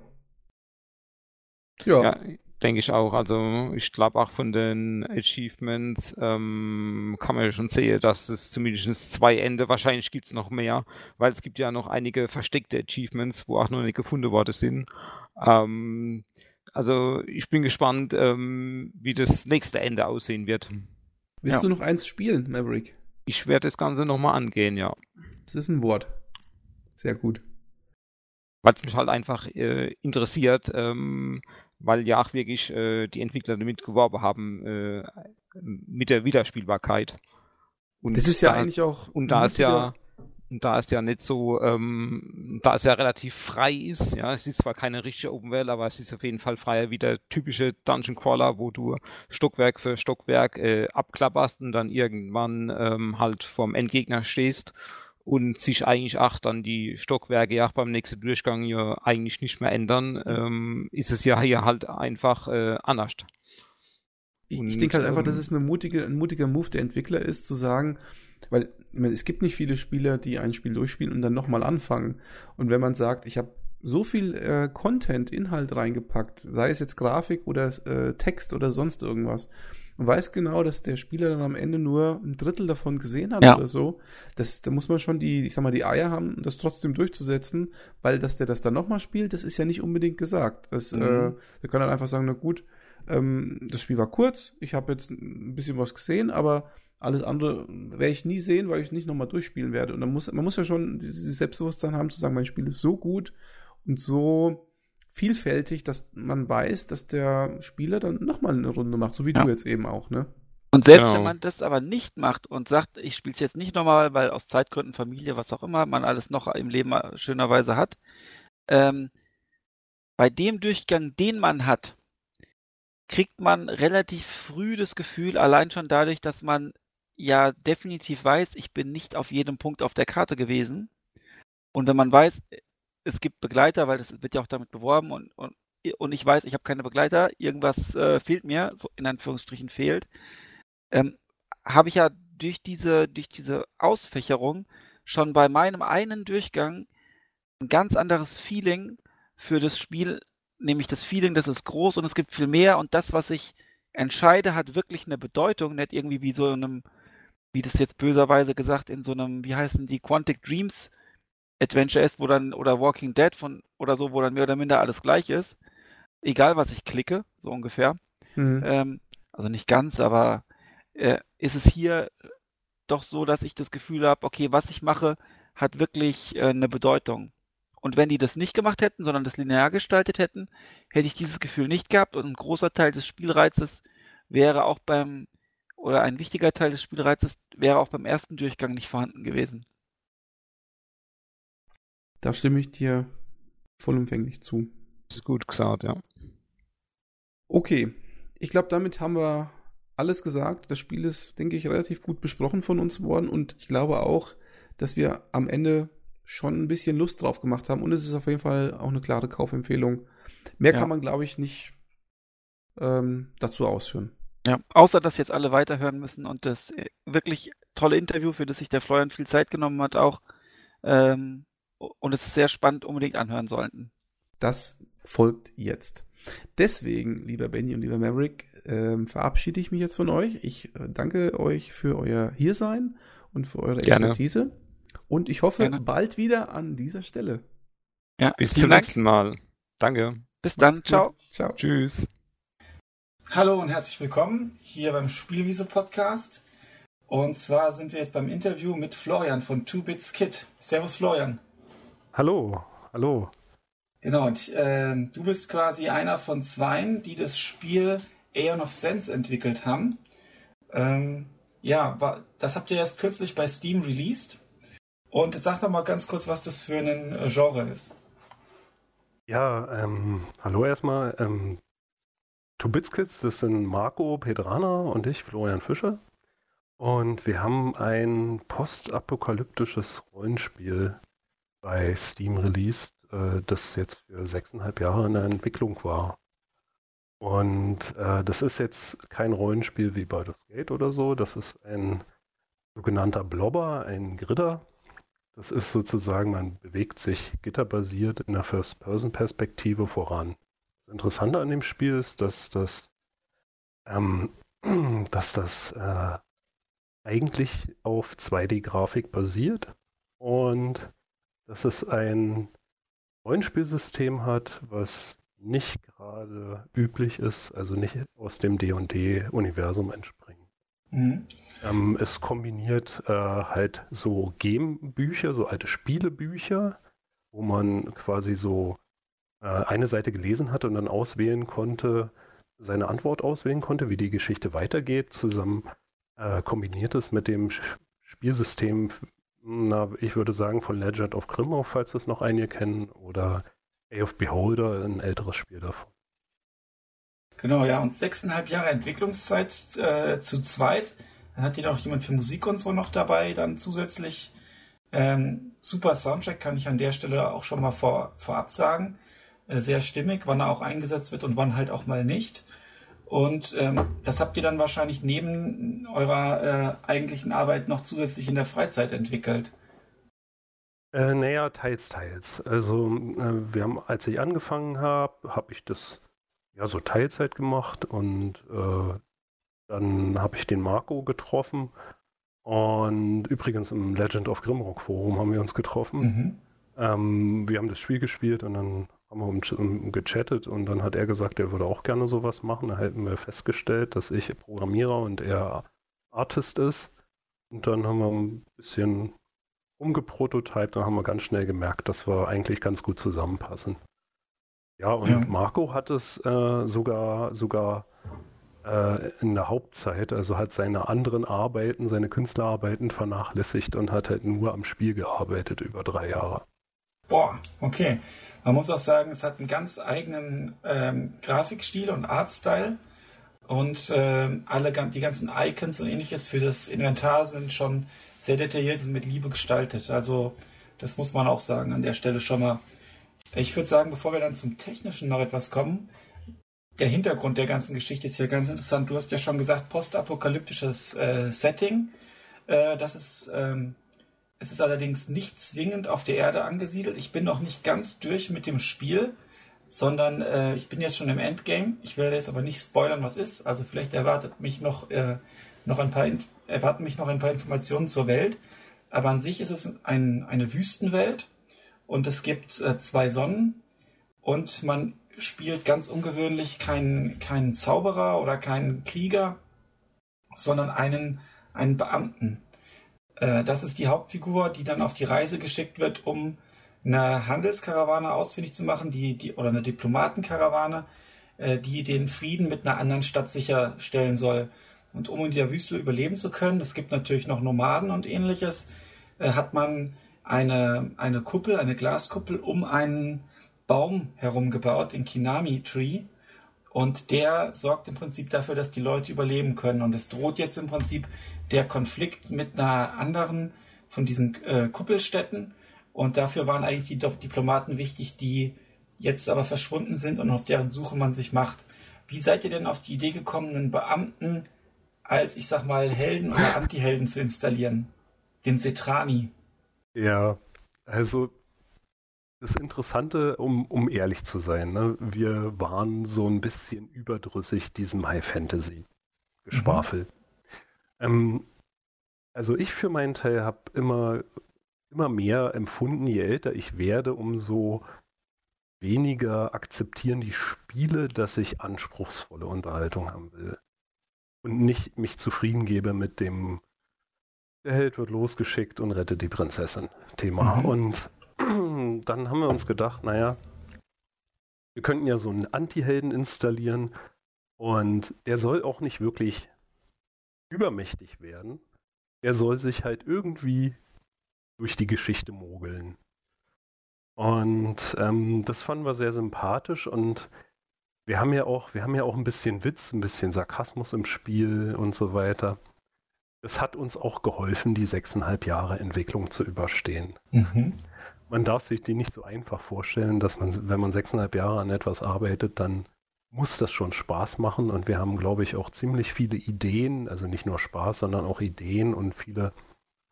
Ja. ja denke ich auch. Also ich glaube auch von den Achievements ähm, kann man ja schon sehen, dass es zumindest zwei Ende, wahrscheinlich gibt es noch mehr, weil es gibt ja noch einige versteckte Achievements, wo auch noch nicht gefunden worden sind. Ähm, also ich bin gespannt, ähm, wie das nächste Ende aussehen wird. Willst ja. du noch eins spielen, Maverick? Ich werde das Ganze nochmal angehen, ja. Das ist ein Wort. Sehr gut. Was mich halt einfach äh, interessiert, ähm, weil ja auch wirklich äh, die Entwickler damit geworben haben, äh, mit der Wiederspielbarkeit. Und das ist ja da, eigentlich auch. Und da ist ja da es ja nicht so, ähm, da es ja relativ frei ist, ja, es ist zwar keine richtige Open World, aber es ist auf jeden Fall freier wie der typische Dungeon Crawler, wo du Stockwerk für Stockwerk äh, abklapperst und dann irgendwann ähm, halt vorm Endgegner stehst und sich eigentlich auch dann die Stockwerke auch beim nächsten Durchgang ja eigentlich nicht mehr ändern, ähm, ist es ja hier halt einfach äh, anders. Ich, ich denke halt einfach, dass ähm, es eine mutige, ein mutiger Move der Entwickler ist, zu sagen, weil meine, es gibt nicht viele Spieler, die ein Spiel durchspielen und dann nochmal anfangen. Und wenn man sagt, ich habe so viel äh, Content, Inhalt reingepackt, sei es jetzt Grafik oder äh, Text oder sonst irgendwas, und weiß genau, dass der Spieler dann am Ende nur ein Drittel davon gesehen hat ja. oder so. Das, da muss man schon die, ich sag mal, die Eier haben, das trotzdem durchzusetzen, weil dass der das dann nochmal spielt, das ist ja nicht unbedingt gesagt. Das, mhm. äh, der kann dann einfach sagen, na gut, ähm, das Spiel war kurz, ich habe jetzt ein bisschen was gesehen, aber alles andere werde ich nie sehen, weil ich es nicht nochmal durchspielen werde. Und dann muss, man muss ja schon dieses Selbstbewusstsein haben, zu sagen, mein Spiel ist so gut und so vielfältig, dass man weiß, dass der Spieler dann nochmal eine Runde macht, so wie ja. du jetzt eben auch, ne? Und selbst genau. wenn man das aber nicht macht und sagt, ich spiele es jetzt nicht nochmal, weil aus Zeitgründen, Familie, was auch immer, man alles noch im Leben schönerweise hat, ähm, bei dem Durchgang, den man hat, kriegt man relativ früh das Gefühl, allein schon dadurch, dass man ja definitiv weiß, ich bin nicht auf jedem Punkt auf der Karte gewesen. Und wenn man weiß, es gibt Begleiter, weil das wird ja auch damit beworben und, und, und ich weiß, ich habe keine Begleiter, irgendwas äh, fehlt mir, so in Anführungsstrichen fehlt, ähm, habe ich ja durch diese, durch diese Ausfächerung schon bei meinem einen Durchgang ein ganz anderes Feeling für das Spiel, nämlich das Feeling, das ist groß und es gibt viel mehr und das, was ich entscheide, hat wirklich eine Bedeutung, nicht irgendwie wie so einem, wie das jetzt böserweise gesagt, in so einem, wie heißen die, Quantic Dreams Adventure ist, wo dann, oder Walking Dead von, oder so, wo dann mehr oder minder alles gleich ist. Egal, was ich klicke, so ungefähr. Mhm. Ähm, also nicht ganz, aber äh, ist es hier doch so, dass ich das Gefühl habe, okay, was ich mache, hat wirklich äh, eine Bedeutung. Und wenn die das nicht gemacht hätten, sondern das linear gestaltet hätten, hätte ich dieses Gefühl nicht gehabt und ein großer Teil des Spielreizes wäre auch beim, oder ein wichtiger Teil des Spielreizes wäre auch beim ersten Durchgang nicht vorhanden gewesen. Da stimme ich dir vollumfänglich zu. Das ist gut gesagt, ja. Okay, ich glaube, damit haben wir alles gesagt. Das Spiel ist, denke ich, relativ gut besprochen von uns worden und ich glaube auch, dass wir am Ende schon ein bisschen Lust drauf gemacht haben und es ist auf jeden Fall auch eine klare Kaufempfehlung. Mehr ja. kann man, glaube ich, nicht ähm, dazu ausführen. Ja, außer dass jetzt alle weiterhören müssen und das äh, wirklich tolle Interview, für das sich der Florian viel Zeit genommen hat, auch ähm, und es ist sehr spannend, unbedingt anhören sollten. Das folgt jetzt. Deswegen, lieber Benny und lieber Maverick, ähm, verabschiede ich mich jetzt von euch. Ich äh, danke euch für euer Hiersein und für eure Gerne. Expertise. Und ich hoffe, Gerne. bald wieder an dieser Stelle. Ja, bis zum nächsten Mal. Danke. Bis dann. Ciao. Ciao. Tschüss. Hallo und herzlich willkommen hier beim Spielwiese Podcast. Und zwar sind wir jetzt beim Interview mit Florian von Two Bits Kit. Servus Florian. Hallo, hallo. Genau, und äh, du bist quasi einer von zweien, die das Spiel Aeon of Sense entwickelt haben. Ähm, ja, war, das habt ihr erst kürzlich bei Steam released. Und sag doch mal ganz kurz, was das für ein äh, Genre ist. Ja, ähm, hallo erstmal. Ähm, Tubitskits, das sind Marco Pedrana und ich, Florian Fischer. Und wir haben ein postapokalyptisches Rollenspiel bei Steam released, äh, das jetzt für sechseinhalb Jahre in der Entwicklung war. Und äh, das ist jetzt kein Rollenspiel wie Baldur's Gate oder so. Das ist ein sogenannter Blobber, ein Gridder. Das ist sozusagen, man bewegt sich gitterbasiert in der First-Person-Perspektive voran. Das Interessante an dem Spiel ist, dass das, ähm, dass das äh, eigentlich auf 2D-Grafik basiert und dass es ein Rollenspielsystem hat, was nicht gerade üblich ist, also nicht aus dem D&D-Universum entspringt. Mhm. Ähm, es kombiniert äh, halt so Game-Bücher, so alte Spielebücher, wo man quasi so äh, eine Seite gelesen hatte und dann auswählen konnte, seine Antwort auswählen konnte, wie die Geschichte weitergeht, zusammen äh, kombiniert es mit dem Spielsystem na, ich würde sagen von Legend of Grimmauf, falls das noch einige kennen, oder A of Beholder, ein älteres Spiel davon. Genau, ja, und sechseinhalb Jahre Entwicklungszeit äh, zu zweit. Dann hat jeder auch jemand für Musik und so noch dabei, dann zusätzlich. Ähm, super Soundtrack kann ich an der Stelle auch schon mal vor, vorab sagen. Äh, sehr stimmig, wann er auch eingesetzt wird und wann halt auch mal nicht. Und ähm, das habt ihr dann wahrscheinlich neben eurer äh, eigentlichen Arbeit noch zusätzlich in der Freizeit entwickelt. Äh, naja, teils, teils. Also äh, wir haben, als ich angefangen habe, habe ich das ja so Teilzeit gemacht und äh, dann habe ich den Marco getroffen und übrigens im Legend of Grimrock Forum haben wir uns getroffen. Mhm. Ähm, wir haben das Spiel gespielt und dann haben wir gechattet und dann hat er gesagt, er würde auch gerne sowas machen. Da hätten wir festgestellt, dass ich Programmierer und er Artist ist. Und dann haben wir ein bisschen umgeprototypt, dann haben wir ganz schnell gemerkt, dass wir eigentlich ganz gut zusammenpassen. Ja, und ja. Marco hat es äh, sogar, sogar äh, in der Hauptzeit, also hat seine anderen Arbeiten, seine Künstlerarbeiten vernachlässigt und hat halt nur am Spiel gearbeitet über drei Jahre. Boah, okay. Man muss auch sagen, es hat einen ganz eigenen ähm, Grafikstil und Artstyle. Und äh, alle die ganzen Icons und ähnliches für das Inventar sind schon sehr detailliert und mit Liebe gestaltet. Also das muss man auch sagen an der Stelle schon mal. Ich würde sagen, bevor wir dann zum Technischen noch etwas kommen, der Hintergrund der ganzen Geschichte ist ja ganz interessant. Du hast ja schon gesagt, postapokalyptisches äh, Setting. Äh, das ist, ähm, es ist allerdings nicht zwingend auf der Erde angesiedelt. Ich bin noch nicht ganz durch mit dem Spiel, sondern äh, ich bin jetzt schon im Endgame. Ich werde jetzt aber nicht spoilern, was ist. Also vielleicht erwartet mich noch, äh, noch ein paar erwarten mich noch ein paar Informationen zur Welt. Aber an sich ist es ein, eine Wüstenwelt und es gibt äh, zwei Sonnen und man spielt ganz ungewöhnlich keinen, keinen Zauberer oder keinen Krieger, sondern einen, einen Beamten. Äh, das ist die Hauptfigur, die dann auf die Reise geschickt wird, um eine Handelskarawane ausfindig zu machen, die, die, oder eine Diplomatenkarawane, äh, die den Frieden mit einer anderen Stadt sicherstellen soll. Und um in der Wüste überleben zu können, es gibt natürlich noch Nomaden und ähnliches, äh, hat man eine, eine Kuppel, eine Glaskuppel um einen Baum herum gebaut, den Kinami Tree. Und der sorgt im Prinzip dafür, dass die Leute überleben können. Und es droht jetzt im Prinzip der Konflikt mit einer anderen von diesen äh, Kuppelstädten. Und dafür waren eigentlich die Diplomaten wichtig, die jetzt aber verschwunden sind und auf deren Suche man sich macht. Wie seid ihr denn auf die Idee gekommen, einen Beamten als, ich sag mal, Helden oder Antihelden zu installieren. Den Setrani. Ja, also das Interessante, um, um ehrlich zu sein, ne, wir waren so ein bisschen überdrüssig diesem High Fantasy Geschwafel. Mhm. Ähm, also ich für meinen Teil habe immer, immer mehr empfunden, je älter ich werde, umso weniger akzeptieren die Spiele, dass ich anspruchsvolle Unterhaltung haben will und nicht mich zufrieden gebe mit dem der Held wird losgeschickt und rettet die Prinzessin Thema. Mhm. Und dann haben wir uns gedacht, naja, wir könnten ja so einen Anti-Helden installieren und der soll auch nicht wirklich übermächtig werden. Er soll sich halt irgendwie durch die Geschichte mogeln. Und ähm, das fanden wir sehr sympathisch und wir haben ja auch, wir haben ja auch ein bisschen Witz, ein bisschen Sarkasmus im Spiel und so weiter. Es hat uns auch geholfen, die sechseinhalb Jahre Entwicklung zu überstehen. Mhm. Man darf sich die nicht so einfach vorstellen, dass man, wenn man sechseinhalb Jahre an etwas arbeitet, dann muss das schon Spaß machen. Und wir haben, glaube ich, auch ziemlich viele Ideen, also nicht nur Spaß, sondern auch Ideen und viele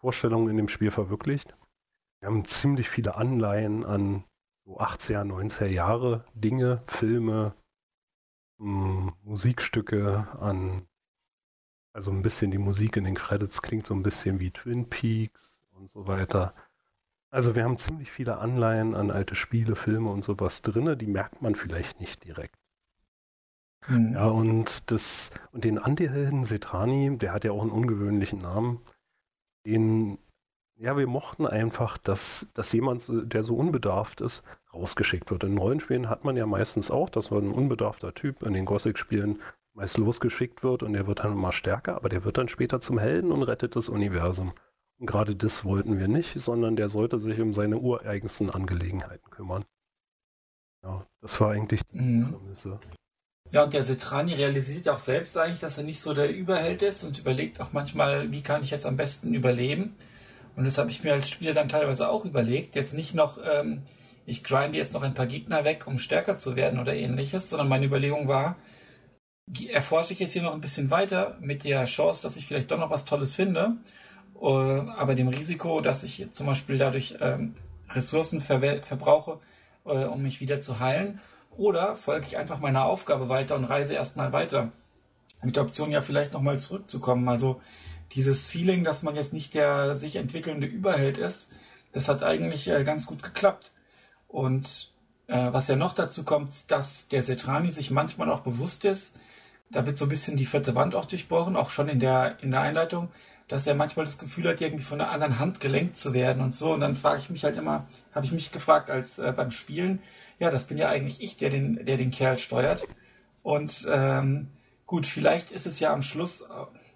Vorstellungen in dem Spiel verwirklicht. Wir haben ziemlich viele Anleihen an so 80er, 90er Jahre Dinge, Filme, Musikstücke an, also ein bisschen die Musik in den Credits klingt so ein bisschen wie Twin Peaks und so weiter. Also wir haben ziemlich viele Anleihen an alte Spiele, Filme und sowas drin, die merkt man vielleicht nicht direkt. Mhm. Ja, und das, und den Antihelden Setrani, der hat ja auch einen ungewöhnlichen Namen, den ja, wir mochten einfach, dass, dass jemand, der so unbedarft ist, rausgeschickt wird. In Rollenspielen hat man ja meistens auch, dass man ein unbedarfter Typ in den Gothic-Spielen meist losgeschickt wird und der wird dann immer stärker, aber der wird dann später zum Helden und rettet das Universum. Und gerade das wollten wir nicht, sondern der sollte sich um seine ureigensten Angelegenheiten kümmern. Ja, das war eigentlich die mhm. Prämisse. Ja, und der Setrani realisiert ja auch selbst eigentlich, dass er nicht so der Überheld ist und überlegt auch manchmal, wie kann ich jetzt am besten überleben. Und das habe ich mir als Spieler dann teilweise auch überlegt. Jetzt nicht noch, ähm, ich grinde jetzt noch ein paar Gegner weg, um stärker zu werden oder ähnliches, sondern meine Überlegung war, erforsche ich jetzt hier noch ein bisschen weiter mit der Chance, dass ich vielleicht doch noch was Tolles finde, äh, aber dem Risiko, dass ich zum Beispiel dadurch ähm, Ressourcen ver verbrauche, äh, um mich wieder zu heilen, oder folge ich einfach meiner Aufgabe weiter und reise erstmal weiter. Mit der Option ja vielleicht nochmal zurückzukommen. Also dieses Feeling, dass man jetzt nicht der sich entwickelnde Überheld ist, das hat eigentlich äh, ganz gut geklappt. Und äh, was ja noch dazu kommt, dass der Setrani sich manchmal auch bewusst ist, da wird so ein bisschen die vierte Wand auch durchbrochen, auch schon in der, in der Einleitung, dass er manchmal das Gefühl hat, irgendwie von einer anderen Hand gelenkt zu werden und so. Und dann frage ich mich halt immer, habe ich mich gefragt als äh, beim Spielen, ja, das bin ja eigentlich ich, der den, der den Kerl steuert. Und ähm, gut, vielleicht ist es ja am Schluss äh,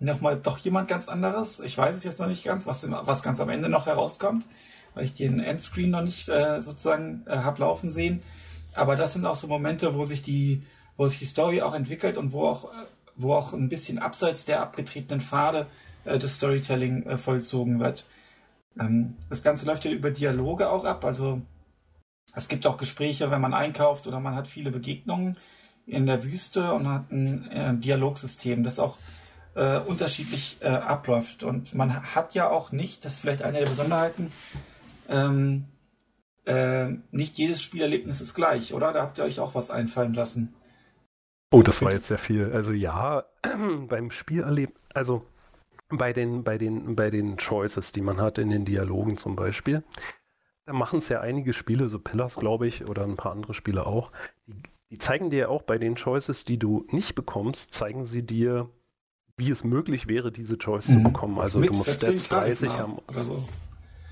nochmal doch jemand ganz anderes. Ich weiß es jetzt noch nicht ganz, was, was ganz am Ende noch herauskommt, weil ich den Endscreen noch nicht äh, sozusagen äh, hab laufen sehen. Aber das sind auch so Momente, wo sich die, wo sich die Story auch entwickelt und wo auch, wo auch ein bisschen abseits der abgetretenen Pfade äh, des Storytelling äh, vollzogen wird. Ähm, das Ganze läuft ja über Dialoge auch ab. Also es gibt auch Gespräche, wenn man einkauft oder man hat viele Begegnungen in der Wüste und hat ein äh, Dialogsystem, das auch äh, unterschiedlich äh, abläuft. Und man hat ja auch nicht, das ist vielleicht eine der Besonderheiten, ähm, äh, nicht jedes Spielerlebnis ist gleich, oder? Da habt ihr euch auch was einfallen lassen. Oh, das war jetzt sehr viel. Also ja, beim Spielerlebnis, also bei den, bei den, bei den Choices, die man hat in den Dialogen zum Beispiel, da machen es ja einige Spiele, so Pillars, glaube ich, oder ein paar andere Spiele auch, die, die zeigen dir auch bei den Choices, die du nicht bekommst, zeigen sie dir, wie es möglich wäre, diese Choice mhm. zu bekommen. Also Mit du musst Stats 30 haben. So.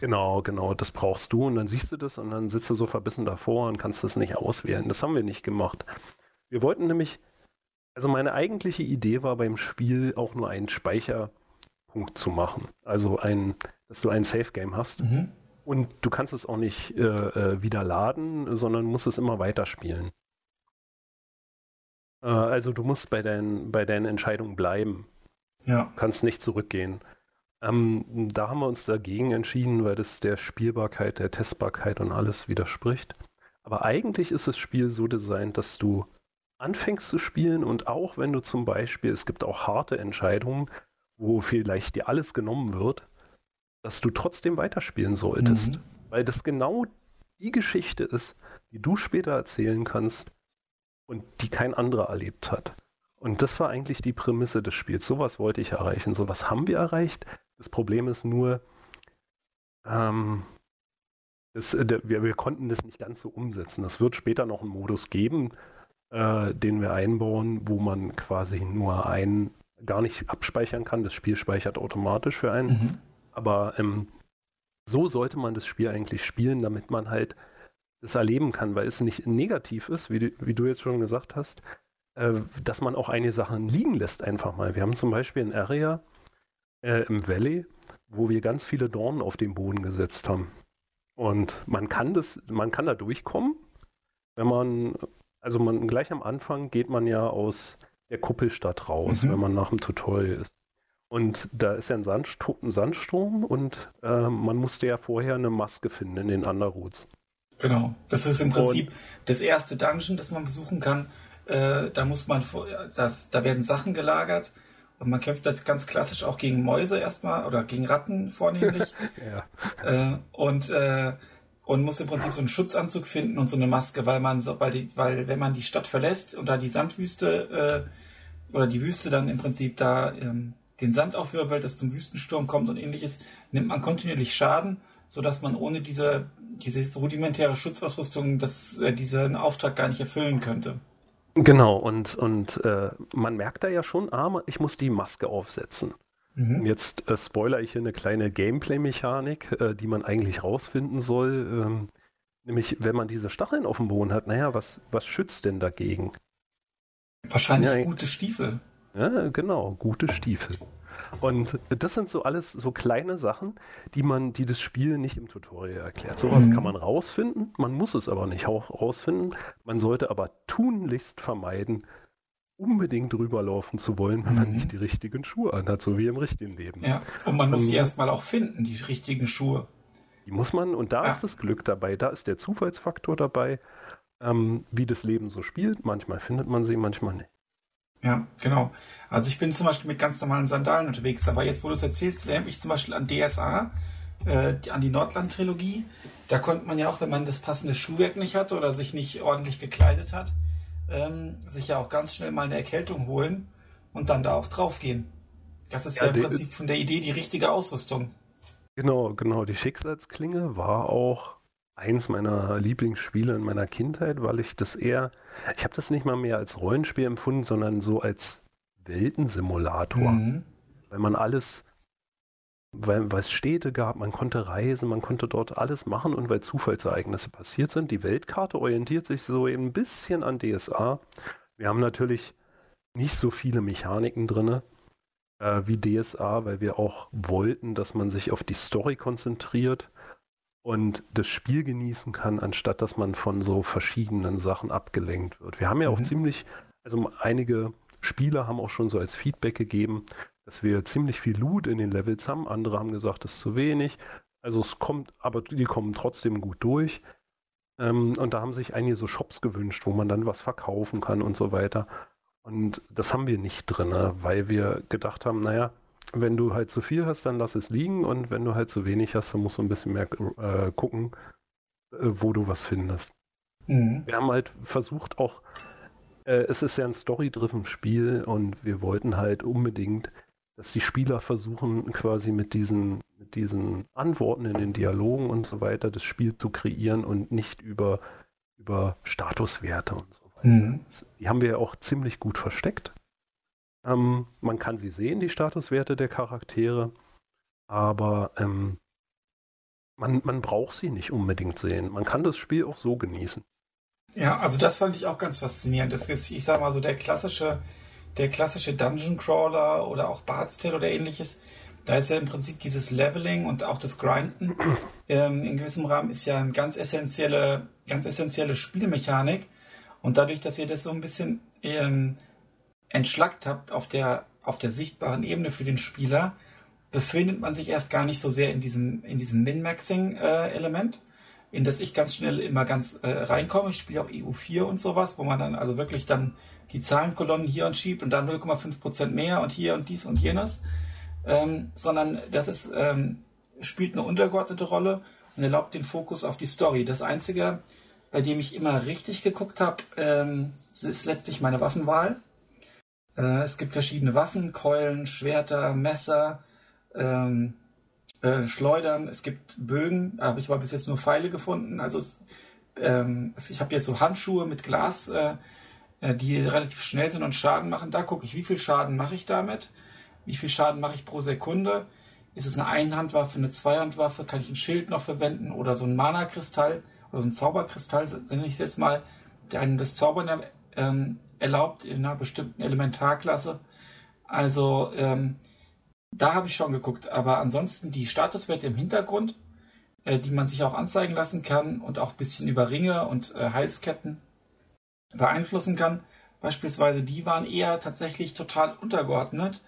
Genau, genau, das brauchst du und dann siehst du das und dann sitzt du so verbissen davor und kannst das nicht auswählen. Das haben wir nicht gemacht. Wir wollten nämlich, also meine eigentliche Idee war beim Spiel auch nur einen Speicherpunkt zu machen. Also ein, dass du ein Safe Game hast. Mhm. Und du kannst es auch nicht äh, äh, wieder laden, sondern musst es immer weiterspielen. Äh, also du musst bei, dein, bei deinen Entscheidungen bleiben. Ja. Du kannst nicht zurückgehen. Ähm, da haben wir uns dagegen entschieden, weil das der Spielbarkeit, der Testbarkeit und alles widerspricht. Aber eigentlich ist das Spiel so designt, dass du anfängst zu spielen und auch wenn du zum Beispiel, es gibt auch harte Entscheidungen, wo vielleicht dir alles genommen wird, dass du trotzdem weiterspielen solltest. Mhm. Weil das genau die Geschichte ist, die du später erzählen kannst und die kein anderer erlebt hat. Und das war eigentlich die Prämisse des Spiels. Sowas wollte ich erreichen. Sowas haben wir erreicht. Das Problem ist nur, ähm, das, äh, wir, wir, konnten das nicht ganz so umsetzen. Es wird später noch einen Modus geben, äh, den wir einbauen, wo man quasi nur einen gar nicht abspeichern kann. Das Spiel speichert automatisch für einen. Mhm. Aber ähm, so sollte man das Spiel eigentlich spielen, damit man halt das erleben kann, weil es nicht negativ ist, wie du, wie du jetzt schon gesagt hast, äh, dass man auch einige Sachen liegen lässt einfach mal. Wir haben zum Beispiel ein Area äh, im Valley, wo wir ganz viele Dornen auf den Boden gesetzt haben. Und man kann das, man kann da durchkommen, wenn man, also man gleich am Anfang geht man ja aus der Kuppelstadt raus, mhm. wenn man nach dem Tutorial ist. Und da ist ja ein, Sandstrom, ein Sandsturm und äh, man musste ja vorher eine Maske finden in den Underroots. Genau, das ist im Prinzip und, das erste Dungeon, das man besuchen kann, äh, da muss man, das, da werden Sachen gelagert und man kämpft halt ganz klassisch auch gegen Mäuse erstmal oder gegen Ratten vornehmlich. ja. äh, und, äh, und muss im Prinzip so einen Schutzanzug finden und so eine Maske, weil man so, weil die, weil wenn man die Stadt verlässt und da die Sandwüste äh, oder die Wüste dann im Prinzip da ähm, den Sand aufwirbelt, es zum Wüstensturm kommt und ähnliches, nimmt man kontinuierlich Schaden, sodass man ohne diese, diese rudimentäre Schutzausrüstung das, äh, diesen Auftrag gar nicht erfüllen könnte. Genau, und, und äh, man merkt da ja schon, ah, ich muss die Maske aufsetzen. Mhm. Jetzt äh, spoiler ich hier eine kleine Gameplay-Mechanik, äh, die man eigentlich rausfinden soll. Ähm, nämlich, wenn man diese Stacheln auf dem Boden hat, naja, was, was schützt denn dagegen? Wahrscheinlich ja, gute Stiefel. Ja, genau, gute Stiefel. Und das sind so alles so kleine Sachen, die man, die das Spiel nicht im Tutorial erklärt. Sowas mhm. kann man rausfinden, man muss es aber nicht auch rausfinden. Man sollte aber tunlichst vermeiden, unbedingt drüber laufen zu wollen, wenn man Mhm. nicht die richtigen Schuhe anhat, so wie im richtigen Leben. Ja, und man muss Und- die erstmal auch finden, die richtigen Schuhe. Die muss man, und da Ja. ist das Glück dabei, da ist der Zufallsfaktor dabei, ähm, wie das Leben so spielt. Manchmal findet man sie, manchmal nicht. Ja, genau. Also ich bin zum Beispiel mit ganz normalen Sandalen unterwegs, aber jetzt, wo du es erzählst, erinnere ich zum Beispiel an DSA, äh, an die Nordland-Trilogie. Da konnte man ja auch, wenn man das passende Schuhwerk nicht hatte oder sich nicht ordentlich gekleidet hat, ähm, sich ja auch ganz schnell mal eine Erkältung holen und dann da auch draufgehen. Das ist ja, Ja, im Prinzip von der Idee die richtige Ausrüstung. Genau, genau. Die Schicksalsklinge war auch eins meiner Lieblingsspiele in meiner Kindheit, weil ich das eher, ich habe das nicht mal mehr als Rollenspiel empfunden, sondern so als Weltensimulator. Mhm. Weil man alles, weil, weil es Städte gab, man konnte reisen, man konnte dort alles machen und weil Zufallsereignisse passiert sind. Die Weltkarte orientiert sich so ein bisschen an DSA. Wir haben natürlich nicht so viele Mechaniken drin äh, wie DSA, weil wir auch wollten, dass man sich auf die Story konzentriert und das Spiel genießen kann, anstatt dass man von so verschiedenen Sachen abgelenkt wird. Wir haben ja auch Mhm. ziemlich, also einige Spieler haben auch schon so als Feedback gegeben, dass wir ziemlich viel Loot in den Levels haben. Andere haben gesagt, das ist zu wenig. Also es kommt, aber die kommen trotzdem gut durch. Ähm, und da haben sich einige so Shops gewünscht, wo man dann was verkaufen kann und so weiter. Und das haben wir nicht drin, weil wir gedacht haben, naja, wenn du halt zu viel hast, dann lass es liegen und wenn du halt zu wenig hast, dann musst du ein bisschen mehr äh, gucken, äh, wo du was findest. Mhm. Wir haben halt versucht auch, äh, es ist ja ein story-driven Spiel und wir wollten halt unbedingt, dass die Spieler versuchen, quasi mit diesen, mit diesen Antworten in den Dialogen und so weiter das Spiel zu kreieren und nicht über, über Statuswerte und so weiter. Mhm. Die haben wir ja auch ziemlich gut versteckt. Ähm, man kann sie sehen, die Statuswerte der Charaktere, aber ähm, man, man braucht sie nicht unbedingt sehen. Man kann das Spiel auch so genießen. Ja, also das fand ich auch ganz faszinierend. Das ist, ich sag mal so, der klassische, der klassische Dungeon Crawler oder auch Bard's Tale oder ähnliches, da ist ja im Prinzip dieses Leveling und auch das Grinden ähm, in gewissem Rahmen ist ja eine ganz essentielle, ganz essentielle Spielmechanik. Und dadurch, dass ihr das so ein bisschen ähm, entschlackt habt auf der, auf der sichtbaren Ebene für den Spieler, befindet man sich erst gar nicht so sehr in diesem, in diesem Min-Maxing-Element, in das ich ganz schnell immer ganz äh, reinkomme. Ich spiele auch EU4 und sowas, wo man dann also wirklich dann die Zahlenkolonnen hier und schiebt und dann 0,5% mehr und hier und dies und jenes. Ähm, sondern das ist, ähm, spielt eine untergeordnete Rolle und erlaubt den Fokus auf die Story. Das Einzige, bei dem ich immer richtig geguckt habe, ähm, ist letztlich meine Waffenwahl. Äh, es gibt verschiedene Waffen, Keulen, Schwerter, Messer, ähm, äh, Schleudern. Es gibt Bögen, habe ich aber bis jetzt nur Pfeile gefunden. Also es, ähm, ich habe jetzt so Handschuhe mit Glas, äh, äh, die relativ schnell sind und Schaden machen. Da gucke ich, wie viel Schaden mache ich damit? Wie viel Schaden mache ich pro Sekunde? Ist es eine Einhandwaffe, eine Zweihandwaffe? Kann ich ein Schild noch verwenden oder so ein Mana-Kristall oder so ein Zauberkristall, nenne ich es jetzt mal, der einem das Zaubern ähm, erlaubt in einer bestimmten Elementarklasse. Also ähm, da habe ich schon geguckt, aber ansonsten die Statuswerte im Hintergrund, äh, die man sich auch anzeigen lassen kann und auch ein bisschen über Ringe und äh, Halsketten beeinflussen kann, beispielsweise, die waren eher tatsächlich total untergeordnet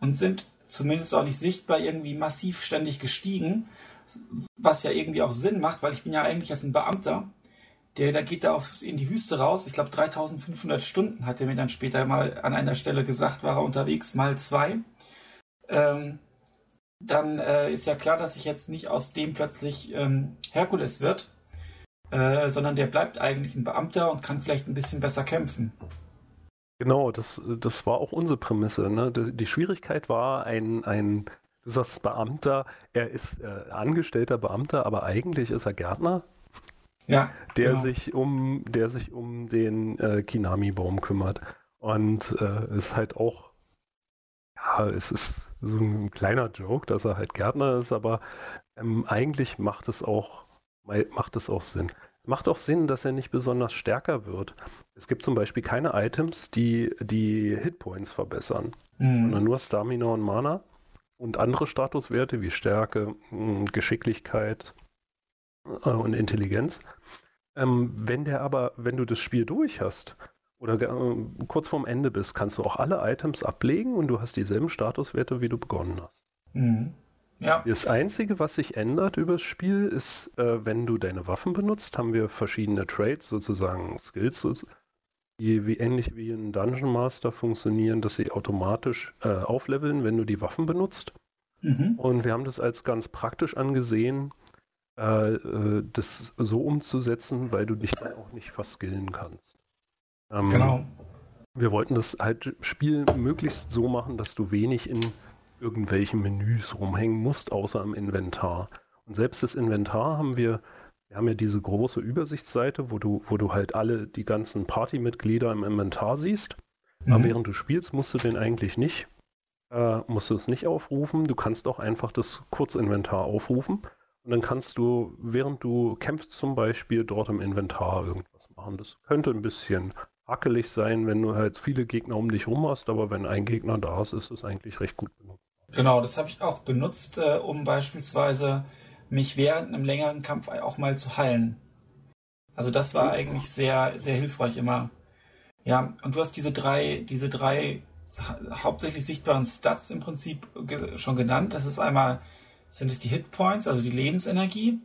und sind zumindest auch nicht sichtbar irgendwie massiv ständig gestiegen, was ja irgendwie auch Sinn macht, weil ich bin ja eigentlich jetzt ein Beamter, der, der geht da auf, in die Wüste raus. Ich glaube 3500 Stunden hat er mir dann später mal an einer Stelle gesagt, war er unterwegs, mal zwei. Ähm, dann äh, ist ja klar, dass sich jetzt nicht aus dem plötzlich ähm, Herkules wird, äh, sondern der bleibt eigentlich ein Beamter und kann vielleicht ein bisschen besser kämpfen. Genau, das, das war auch unsere Prämisse. Ne? Die, die Schwierigkeit war ein, ein, du sagst Beamter, er ist äh, angestellter Beamter, aber eigentlich ist er Gärtner, Ja, der genau. sich um, der sich um den äh, Kinami-Baum kümmert. Und äh, ist halt auch, ja, es ist so ein kleiner Joke, dass er halt Gärtner ist, aber ähm, eigentlich macht es auch, macht es auch Sinn. Es macht auch Sinn, dass er nicht besonders stärker wird. Es gibt zum Beispiel keine Items, die die Hitpoints verbessern, Mhm. sondern nur Stamina und Mana und andere Statuswerte wie Stärke, mh, Geschicklichkeit und Intelligenz. Ähm, wenn der aber, wenn du das Spiel durch hast oder äh, kurz vorm Ende bist, kannst du auch alle Items ablegen und du hast dieselben Statuswerte, wie du begonnen hast. Mhm. Ja. Das Einzige, was sich ändert über das Spiel, ist, äh, wenn du deine Waffen benutzt, haben wir verschiedene Trades, sozusagen Skills, die wie ähnlich wie ein Dungeon Master funktionieren, dass sie automatisch äh, aufleveln, wenn du die Waffen benutzt. Mhm. Und wir haben das als ganz praktisch angesehen, äh, das so umzusetzen, weil du dich dann auch nicht verskillen kannst. Ähm, genau. Wir wollten das halt Spiel möglichst so machen, dass du wenig in irgendwelchen Menüs rumhängen musst, außer im Inventar. Und selbst das Inventar haben wir, wir haben ja diese große Übersichtsseite, wo du, wo du halt alle die ganzen Partymitglieder im Inventar siehst. Mhm. Aber während du spielst, musst du den eigentlich nicht, äh, musst du es nicht aufrufen. Du kannst auch einfach das Kurzinventar aufrufen. Und dann kannst du, während du kämpfst zum Beispiel, dort im Inventar irgendwas machen. Das könnte ein bisschen hakelig sein, wenn du halt viele Gegner um dich rum hast, aber wenn ein Gegner da ist, ist es eigentlich recht gut benutzt. Genau, das habe ich auch benutzt, äh, um beispielsweise mich während einem längeren Kampf auch mal zu heilen. Also das war eigentlich sehr, sehr hilfreich immer. Ja, und du hast diese drei, diese drei hauptsächlich sichtbaren Stats im Prinzip schon genannt. Das ist einmal, sind es die Hitpoints, also die Lebensenergie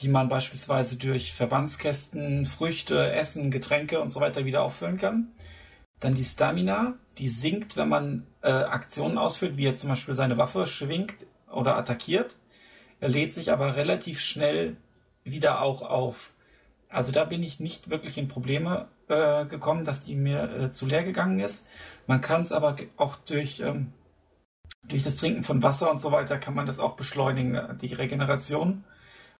die man beispielsweise durch Verbandskästen, Früchte, Essen, Getränke und so weiter wieder auffüllen kann. Dann die Stamina, die sinkt, wenn man äh, Aktionen ausführt, wie jetzt zum Beispiel seine Waffe schwingt oder attackiert. Er lädt sich aber relativ schnell wieder auch auf. Also da bin ich nicht wirklich in Probleme äh, gekommen, dass die mir äh, zu leer gegangen ist. Man kann es aber auch durch, ähm, durch das Trinken von Wasser und so weiter kann man das auch beschleunigen, äh, die Regeneration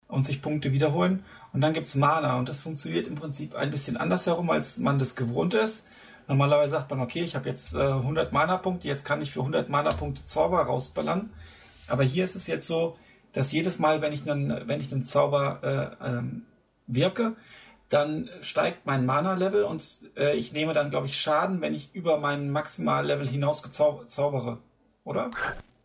und sich Punkte wiederholen. Und dann gibt's Mana und das funktioniert im Prinzip ein bisschen anders herum, als man das gewohnt ist. Normalerweise sagt man, okay, ich habe jetzt äh, 100 Mana-Punkte, jetzt kann ich für 100 Mana-Punkte Zauber rausballern. Aber hier ist es jetzt so, dass jedes Mal, wenn ich einen, wenn ich einen Zauber äh, ähm, wirke, dann steigt mein Mana-Level und äh, ich nehme dann, glaube ich, Schaden, wenn ich über mein Maximal-Level hinaus zaubere, oder?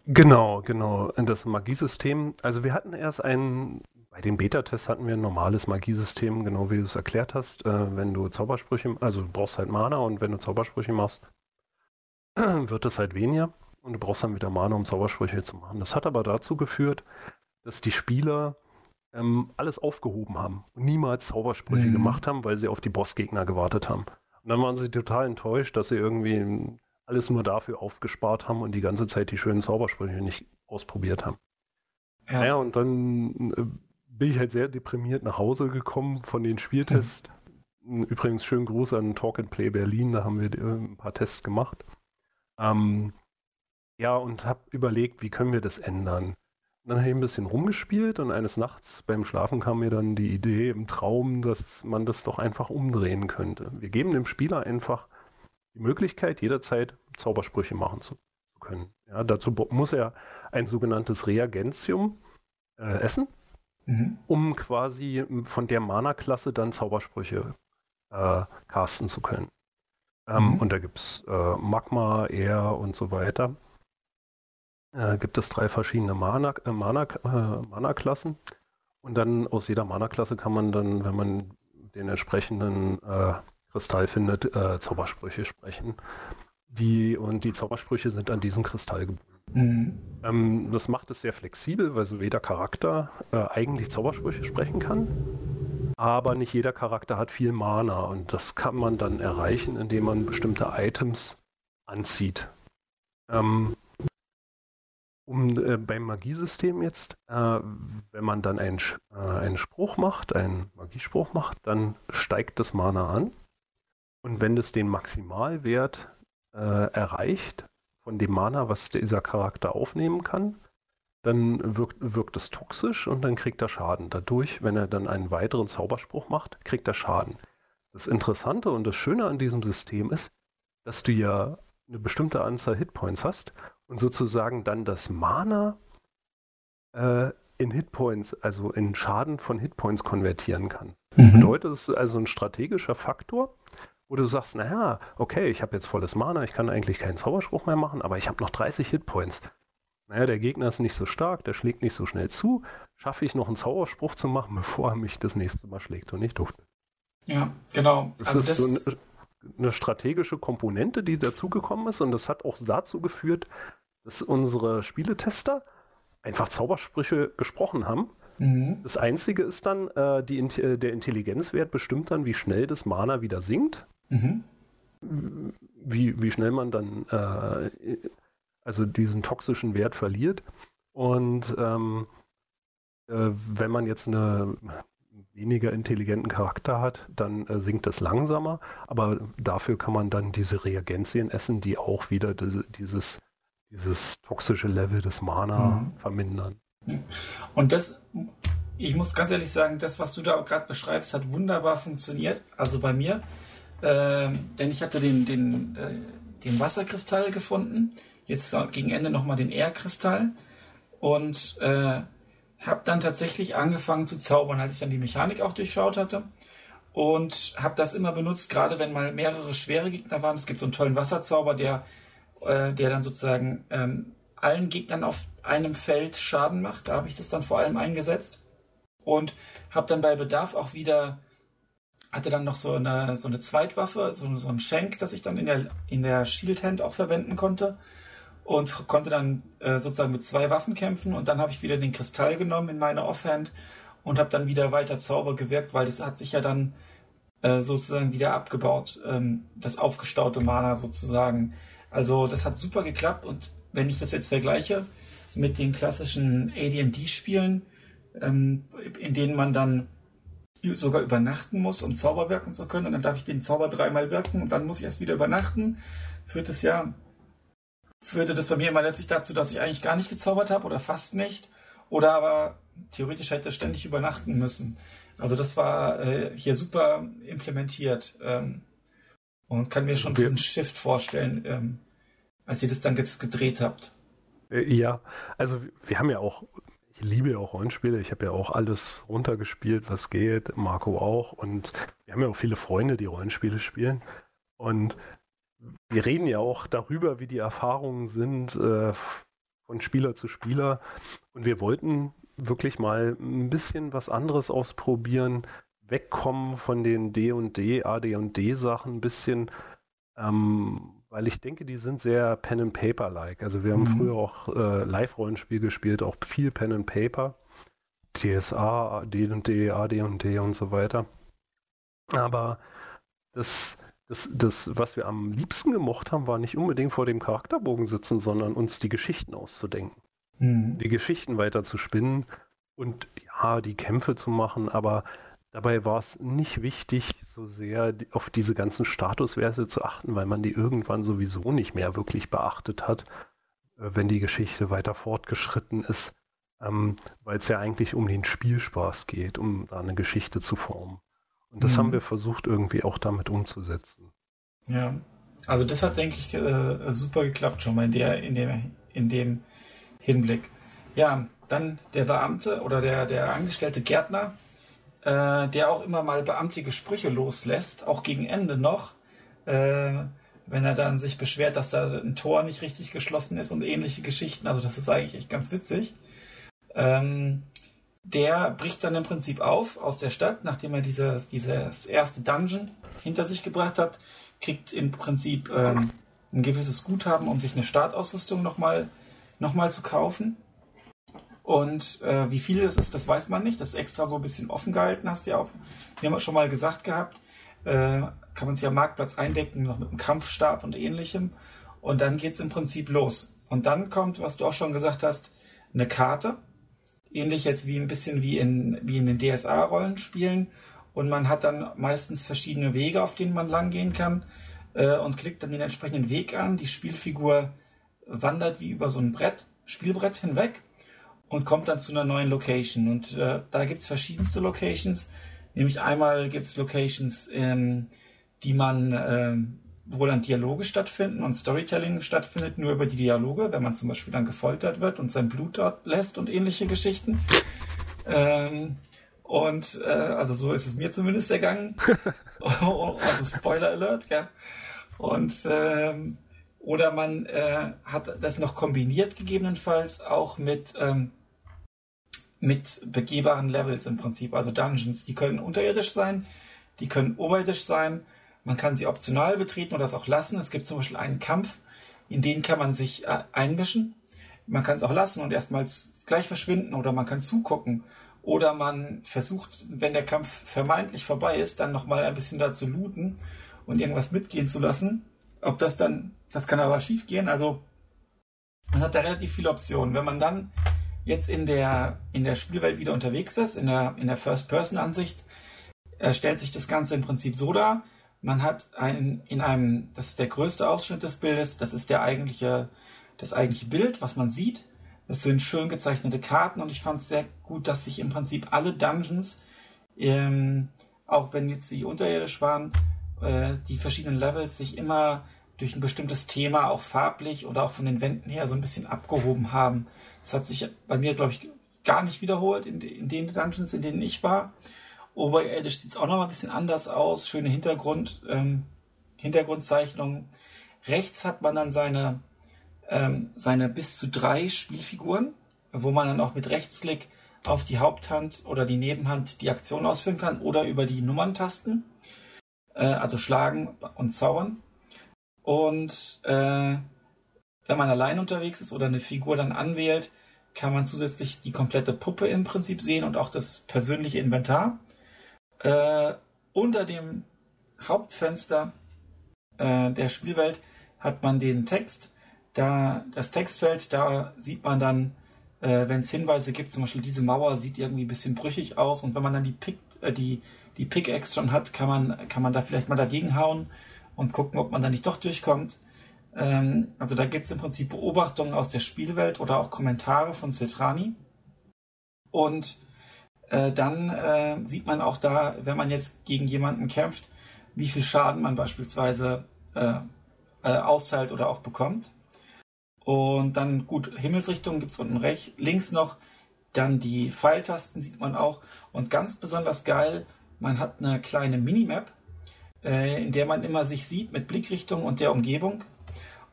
Genau, genau. Das Magiesystem. Also wir hatten erst ein bei den Beta-Tests hatten wir ein normales Magiesystem, genau wie du es erklärt hast. Äh, wenn du Zaubersprüche, also du brauchst halt Mana und wenn du Zaubersprüche machst, wird es halt weniger und du brauchst dann wieder Mana, um Zaubersprüche zu machen. Das hat aber dazu geführt, dass die Spieler ähm, alles aufgehoben haben und niemals Zaubersprüche mhm. gemacht haben, weil sie auf die Bossgegner gewartet haben. Und dann waren sie total enttäuscht, dass sie irgendwie alles nur dafür aufgespart haben und die ganze Zeit die schönen Zaubersprüche nicht ausprobiert haben. Ja, naja, und dann äh, bin ich halt sehr deprimiert nach Hause gekommen von den Spieltests. Mhm. Übrigens schönen Gruß an Talk and Play Berlin, da haben wir äh, ein paar Tests gemacht. Ähm, ja, und habe überlegt, wie können wir das ändern. Und dann habe ich ein bisschen rumgespielt und eines Nachts beim Schlafen kam mir dann die Idee im Traum, dass man das doch einfach umdrehen könnte. Wir geben dem Spieler einfach die Möglichkeit, jederzeit Zaubersprüche machen zu, können. Ja, dazu muss er ein sogenanntes Reagentium äh, essen mhm. um quasi von der Mana-Klasse dann Zaubersprüche äh, casten zu können. Ähm, mhm. Und da gibt es äh, Magma, Air und so weiter. Äh, gibt es drei verschiedene Mana-Klassen. Mana, äh, Mana und dann aus jeder Mana-Klasse kann man dann, wenn man den entsprechenden äh, Kristall findet, äh, Zaubersprüche sprechen. Die, und die Zaubersprüche sind an diesen Kristall gebunden. Mhm. Ähm, das macht es sehr flexibel, weil so jeder Charakter äh, eigentlich Zaubersprüche sprechen kann. Aber nicht jeder Charakter hat viel Mana und das kann man dann erreichen, indem man bestimmte Items anzieht. Ähm, um, äh, beim Magiesystem jetzt, äh, wenn man dann einen, äh, einen Spruch macht, einen Magiespruch macht, dann steigt das Mana an. Und wenn es den Maximalwert äh, erreicht, von dem Mana, was dieser Charakter aufnehmen kann, dann wirkt, wirkt es toxisch und dann kriegt er Schaden. Dadurch, wenn er dann einen weiteren Zauberspruch macht, kriegt er Schaden. Das Interessante und das Schöne an diesem System ist, dass du ja eine bestimmte Anzahl Hitpoints hast und sozusagen dann das Mana äh, in Hitpoints, also in Schaden von Hitpoints konvertieren kannst. Das mhm. bedeutet, es ist also ein strategischer Faktor, wo du sagst, naja, okay, ich habe jetzt volles Mana, ich kann eigentlich keinen Zauberspruch mehr machen, aber ich habe noch 30 Hitpoints. Naja, der Gegner ist nicht so stark, der schlägt nicht so schnell zu. Schaffe ich noch einen Zauberspruch zu machen, bevor er mich das nächste Mal schlägt und nicht durfte. Ja, genau. Das also ist das... so ein eine strategische Komponente, die dazugekommen ist und das hat auch dazu geführt, dass unsere Spieletester einfach Zaubersprüche gesprochen haben. Mhm. Das Einzige ist dann, äh, die, äh, der Intelligenzwert bestimmt dann, wie schnell das Mana wieder sinkt. Mhm. Wie, wie schnell man dann äh, also diesen toxischen Wert verliert. Und ähm, äh, wenn man jetzt einen weniger intelligenten Charakter hat, dann äh, sinkt es langsamer, aber dafür kann man dann diese Reagenzien essen, die auch wieder diese, dieses, dieses toxische Level des Mana mhm. vermindern. Und das, ich muss ganz ehrlich sagen, das, was du da gerade beschreibst, hat wunderbar funktioniert. Also bei mir, äh, denn ich hatte den, den, äh, den Wasserkristall gefunden, jetzt gegen Ende nochmal den Erdkristall und äh, habe dann tatsächlich angefangen zu zaubern, als ich dann die Mechanik auch durchschaut hatte und habe das immer benutzt, gerade wenn mal mehrere schwere Gegner waren. Es gibt so einen tollen Wasserzauber, der, äh, der dann sozusagen ähm, allen Gegnern auf einem Feld Schaden macht. Da habe ich das dann vor allem eingesetzt und habe dann bei Bedarf auch wieder hatte dann noch so eine, so eine Zweitwaffe, so, so ein Schenk, das ich dann in der, in der Shield Hand auch verwenden konnte und konnte dann äh, sozusagen mit zwei Waffen kämpfen und dann habe ich wieder den Kristall genommen in meine Offhand und habe dann wieder weiter Zauber gewirkt, weil das hat sich ja dann äh, sozusagen wieder abgebaut, ähm, das aufgestaute Mana sozusagen. Also das hat super geklappt und wenn ich das jetzt vergleiche mit den klassischen AD&D-Spielen, ähm, in denen man dann sogar übernachten muss, um Zauber wirken zu können. Und dann darf ich den Zauber dreimal wirken und dann muss ich erst wieder übernachten. Führt es ja führte das bei mir immer letztlich dazu, dass ich eigentlich gar nicht gezaubert habe oder fast nicht. Oder aber theoretisch hätte ständig übernachten müssen. Also das war äh, hier super implementiert ähm, und kann mir schon diesen Shift vorstellen, ähm, als ihr das dann jetzt gedreht habt. Äh, ja, also wir haben ja auch, ich liebe ja auch Rollenspiele, ich habe ja auch alles runtergespielt, was geht, Marco auch und wir haben ja auch viele Freunde, die Rollenspiele spielen und wir reden ja auch darüber, wie die Erfahrungen sind äh, von Spieler zu Spieler. Und wir wollten wirklich mal ein bisschen was anderes ausprobieren, wegkommen von den D und D, AD und D Sachen, ein bisschen, ähm, weil ich denke, die sind sehr Pen and Paper like. Also wir haben mhm. früher auch äh, Live-Rollenspiel gespielt, auch viel Pen and Paper, TSA, D und D, AD und D und so weiter. Aber das das, das, was wir am liebsten gemocht haben, war nicht unbedingt vor dem Charakterbogen sitzen, sondern uns die Geschichten auszudenken. Mhm. Die Geschichten weiter zu spinnen und ja, die Kämpfe zu machen, aber dabei war es nicht wichtig, so sehr auf diese ganzen Statuswerte zu achten, weil man die irgendwann sowieso nicht mehr wirklich beachtet hat, äh, wenn die Geschichte weiter fortgeschritten ist, ähm, weil es ja eigentlich um den Spielspaß geht, um da eine Geschichte zu formen. Und das mhm. haben wir versucht, irgendwie auch damit umzusetzen. Ja, also das hat, denke ich, äh, super geklappt schon mal in, der, in, dem, in dem Hinblick. Ja, dann der Beamte oder der, der angestellte Gärtner, äh, der auch immer mal beamtige Sprüche loslässt, auch gegen Ende noch, äh, wenn er dann sich beschwert, dass da ein Tor nicht richtig geschlossen ist und ähnliche Geschichten. Also das ist eigentlich echt ganz witzig. Ähm, der bricht dann im Prinzip auf aus der Stadt, nachdem er dieses, dieses erste Dungeon hinter sich gebracht hat, kriegt im Prinzip ähm, ein gewisses Guthaben, um sich eine Startausrüstung nochmal noch mal zu kaufen. Und äh, wie viel das ist, das weiß man nicht. Das ist extra so ein bisschen offen gehalten, hast du ja auch. Wir haben schon mal gesagt gehabt, äh, kann man sich am Marktplatz eindecken, noch mit einem Kampfstab und ähnlichem. Und dann geht's im Prinzip los. Und dann kommt, was du auch schon gesagt hast, eine Karte ähnlich jetzt wie ein bisschen wie in, wie in den DSA-Rollenspielen. Und man hat dann meistens verschiedene Wege, auf denen man langgehen kann äh, und klickt dann den entsprechenden Weg an. Die Spielfigur wandert wie über so ein Brett, Spielbrett hinweg und kommt dann zu einer neuen Location. Und äh, da es verschiedenste Locations. Nämlich einmal gibt es Locations, ähm, die man äh, wo dann Dialoge stattfinden und Storytelling stattfindet, nur über die Dialoge, wenn man zum Beispiel dann gefoltert wird und sein Blut dort lässt und ähnliche Geschichten. Ähm, und äh, also so ist es mir zumindest ergangen. also Spoiler Alert, ja. Und ähm, oder man äh, hat das noch kombiniert gegebenenfalls auch mit ähm, mit begehbaren Levels im Prinzip, also Dungeons. Die können unterirdisch sein, die können oberirdisch sein Man kann sie optional betreten oder das auch lassen. Es gibt zum Beispiel einen Kampf, in den kann man sich äh, einmischen. Man kann es auch lassen und erstmals gleich verschwinden oder man kann zugucken. Oder man versucht, wenn der Kampf vermeintlich vorbei ist, dann nochmal ein bisschen da zu looten und irgendwas mitgehen zu lassen. Ob das dann, das kann aber schief gehen. Also man hat da relativ viele Optionen. Wenn man dann jetzt in der, in der Spielwelt wieder unterwegs ist, in der, in der First-Person-Ansicht, äh, stellt sich das Ganze im Prinzip so dar. Man hat ein, in einem, das ist der größte Ausschnitt des Bildes, das ist der eigentliche, das eigentliche Bild, was man sieht. Das sind schön gezeichnete Karten und ich fand es sehr gut, dass sich im Prinzip alle Dungeons, ähm, auch wenn jetzt die unterirdisch waren, äh, die verschiedenen Levels sich immer durch ein bestimmtes Thema auch farblich oder auch von den Wänden her so ein bisschen abgehoben haben. Das hat sich bei mir, glaube ich, gar nicht wiederholt in, in den Dungeons, in denen ich war. Oberirdisch sieht es auch noch mal ein bisschen anders aus. Schöne Hintergrund, ähm, Hintergrundzeichnungen. Rechts hat man dann seine, ähm, seine bis zu drei Spielfiguren, wo man dann auch mit Rechtsklick auf die Haupthand oder die Nebenhand die Aktion ausführen kann oder über die Nummerntasten, äh, also schlagen und zaubern. Und äh, wenn man allein unterwegs ist oder eine Figur dann anwählt, kann man zusätzlich die komplette Puppe im Prinzip sehen und auch das persönliche Inventar. Äh, unter dem Hauptfenster äh, der Spielwelt hat man den Text. Da das Textfeld, da sieht man dann, äh, wenn es Hinweise gibt, zum Beispiel diese Mauer sieht irgendwie ein bisschen brüchig aus und wenn man dann die, Pick, äh, die, die Pickaxe schon hat, kann man, kann man da vielleicht mal dagegen hauen und gucken, ob man da nicht doch durchkommt. Ähm, also da gibt es im Prinzip Beobachtungen aus der Spielwelt oder auch Kommentare von Cetrani. Und äh, dann äh, sieht man auch da, wenn man jetzt gegen jemanden kämpft, wie viel Schaden man beispielsweise äh, äh austeilt oder auch bekommt. Und dann gut, Himmelsrichtung gibt es unten rechts, links noch. Dann die Pfeiltasten sieht man auch. Und ganz besonders geil, man hat eine kleine Minimap, äh, in der man immer sich sieht mit Blickrichtung und der Umgebung.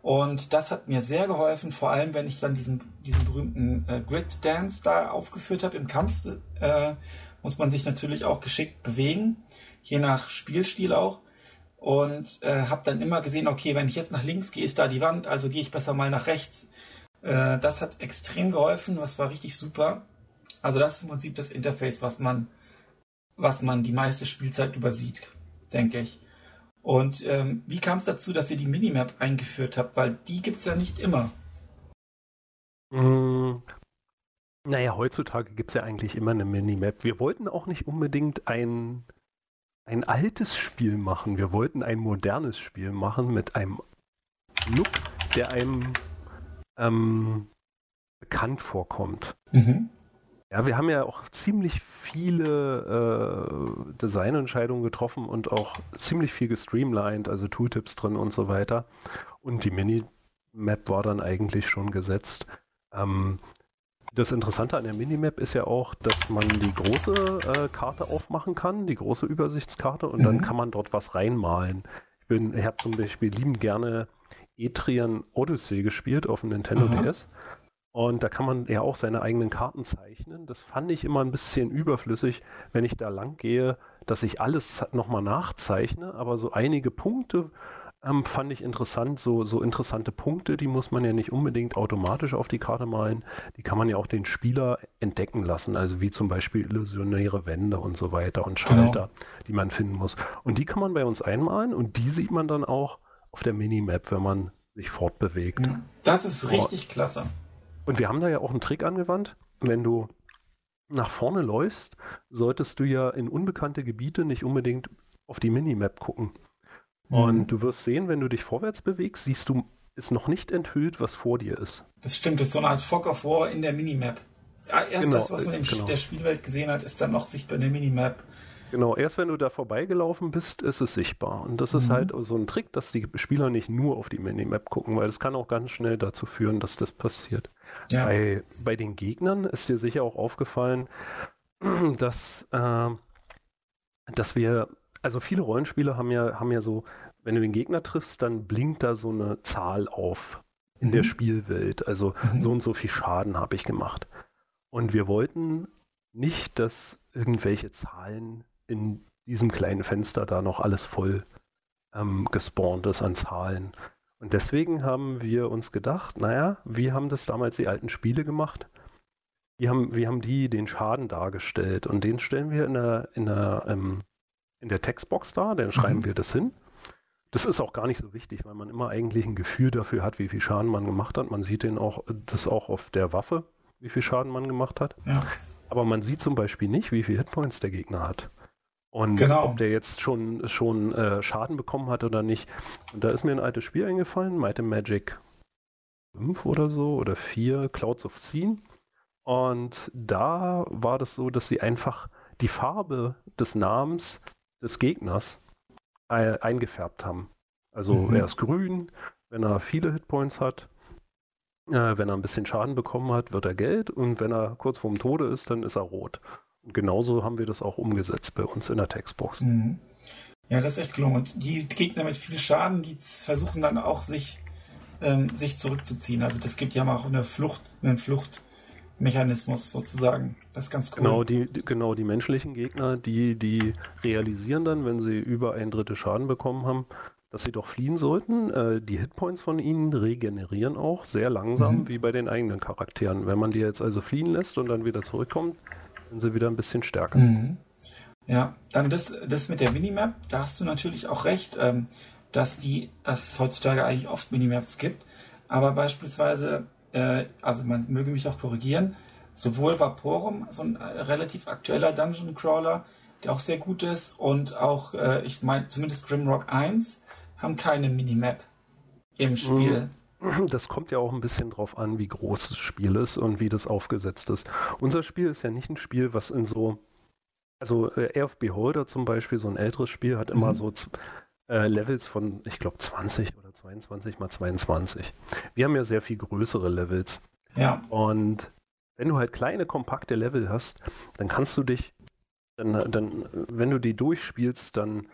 Und das hat mir sehr geholfen, vor allem wenn ich dann diesen, diesen berühmten äh, Grid Dance da aufgeführt habe im Kampf, äh, muss man sich natürlich auch geschickt bewegen, je nach Spielstil auch. Und äh, habe dann immer gesehen, okay, wenn ich jetzt nach links gehe, ist da die Wand, also gehe ich besser mal nach rechts. Äh, das hat extrem geholfen, das war richtig super. Also das ist im Prinzip das Interface, was man, was man die meiste Spielzeit übersieht, denke ich. Und ähm, wie kam es dazu, dass ihr die Minimap eingeführt habt? Weil die gibt es ja nicht immer. Mm, naja, heutzutage gibt es ja eigentlich immer eine Minimap. Wir wollten auch nicht unbedingt ein, ein altes Spiel machen. Wir wollten ein modernes Spiel machen mit einem Look, der einem ähm, bekannt vorkommt. Mhm. Ja, wir haben ja auch ziemlich viele äh, Designentscheidungen getroffen und auch ziemlich viel gestreamlined, also Tooltips drin und so weiter. Und die Minimap war dann eigentlich schon gesetzt. Ähm, das Interessante an der Minimap ist ja auch, dass man die große äh, Karte aufmachen kann, die große Übersichtskarte, und mhm. dann kann man dort was reinmalen. Ich, ich habe zum Beispiel lieben gerne Etrian Odyssey gespielt auf dem Nintendo Aha. DS. Und da kann man ja auch seine eigenen Karten zeichnen. Das fand ich immer ein bisschen überflüssig, wenn ich da lang gehe, dass ich alles nochmal nachzeichne. Aber so einige Punkte ähm, fand ich interessant. So, so interessante Punkte, die muss man ja nicht unbedingt automatisch auf die Karte malen. Die kann man ja auch den Spieler entdecken lassen. Also wie zum Beispiel illusionäre Wände und so weiter und genau. Schalter, genau. die man finden muss. Und die kann man bei uns einmalen und die sieht man dann auch auf der Minimap, wenn man sich fortbewegt. Das ist richtig oh. klasse. Und wir haben da ja auch einen Trick angewandt. Wenn du nach vorne läufst, solltest du ja in unbekannte Gebiete nicht unbedingt auf die Minimap gucken. Mhm. Und du wirst sehen, wenn du dich vorwärts bewegst, siehst du, ist noch nicht enthüllt, was vor dir ist. Das stimmt, das ist so eine Art Fog of War in der Minimap. Erst genau, das, was man in genau. der Spielwelt gesehen hat, ist dann noch sichtbar in der Minimap. Genau, erst wenn du da vorbeigelaufen bist, ist es sichtbar. Und das ist mhm. halt so ein Trick, dass die Spieler nicht nur auf die Minimap gucken, weil es kann auch ganz schnell dazu führen, dass das passiert. Ja. Bei, bei den Gegnern ist dir sicher auch aufgefallen, dass, äh, dass wir, also viele Rollenspiele haben ja, haben ja so, wenn du den Gegner triffst, dann blinkt da so eine Zahl auf in mhm. der Spielwelt. Also mhm. so und so viel Schaden habe ich gemacht. Und wir wollten nicht, dass irgendwelche Zahlen in diesem kleinen Fenster da noch alles voll ähm, gespawnt ist an Zahlen. Und deswegen haben wir uns gedacht, naja, wie haben das damals die alten Spiele gemacht? Wie haben, wie haben die den Schaden dargestellt? Und den stellen wir in der, in der, ähm, in der Textbox dar, dann schreiben mhm. wir das hin. Das ist auch gar nicht so wichtig, weil man immer eigentlich ein Gefühl dafür hat, wie viel Schaden man gemacht hat. Man sieht den auch, das auch auf der Waffe, wie viel Schaden man gemacht hat. Ja. Aber man sieht zum Beispiel nicht, wie viel Hitpoints der Gegner hat. Und genau. ob der jetzt schon, schon äh, Schaden bekommen hat oder nicht. Und da ist mir ein altes Spiel eingefallen, Might and Magic 5 oder so oder 4, Clouds of Scene. Und da war das so, dass sie einfach die Farbe des Namens des Gegners äh, eingefärbt haben. Also mhm. er ist grün, wenn er viele Hitpoints hat. Äh, wenn er ein bisschen Schaden bekommen hat, wird er gelb. Und wenn er kurz vorm Tode ist, dann ist er rot. Und genauso haben wir das auch umgesetzt bei uns in der Textbox. Mhm. Ja, das ist echt gelungen. Und die Gegner mit viel Schaden, die versuchen dann auch sich, ähm, sich zurückzuziehen. Also das gibt ja mal auch eine Flucht, einen Fluchtmechanismus sozusagen. Das ist ganz cool. Genau, die, genau, die menschlichen Gegner, die, die realisieren dann, wenn sie über ein Drittel Schaden bekommen haben, dass sie doch fliehen sollten. Äh, die Hitpoints von ihnen regenerieren auch sehr langsam, mhm. wie bei den eigenen Charakteren. Wenn man die jetzt also fliehen lässt und dann wieder zurückkommt, sind sie wieder ein bisschen stärker. Mhm. Ja, dann das, das mit der Minimap, da hast du natürlich auch recht, ähm, dass die, dass es heutzutage eigentlich oft Minimaps gibt. Aber beispielsweise, äh, also man möge mich auch korrigieren, sowohl Vaporum, so ein äh, relativ aktueller Dungeon Crawler, der auch sehr gut ist, und auch, äh, ich meine, zumindest Grimrock 1 haben keine Minimap im Spiel. Mhm. Das kommt ja auch ein bisschen drauf an, wie groß das Spiel ist und wie das aufgesetzt ist. Unser Spiel ist ja nicht ein Spiel, was in so, also äh, Air of Beholder zum Beispiel, so ein älteres Spiel, hat immer mhm. so äh, Levels von, ich glaube, 20 oder 22 mal 22. Wir haben ja sehr viel größere Levels. Ja. Und wenn du halt kleine, kompakte Level hast, dann kannst du dich, dann, dann wenn du die durchspielst, dann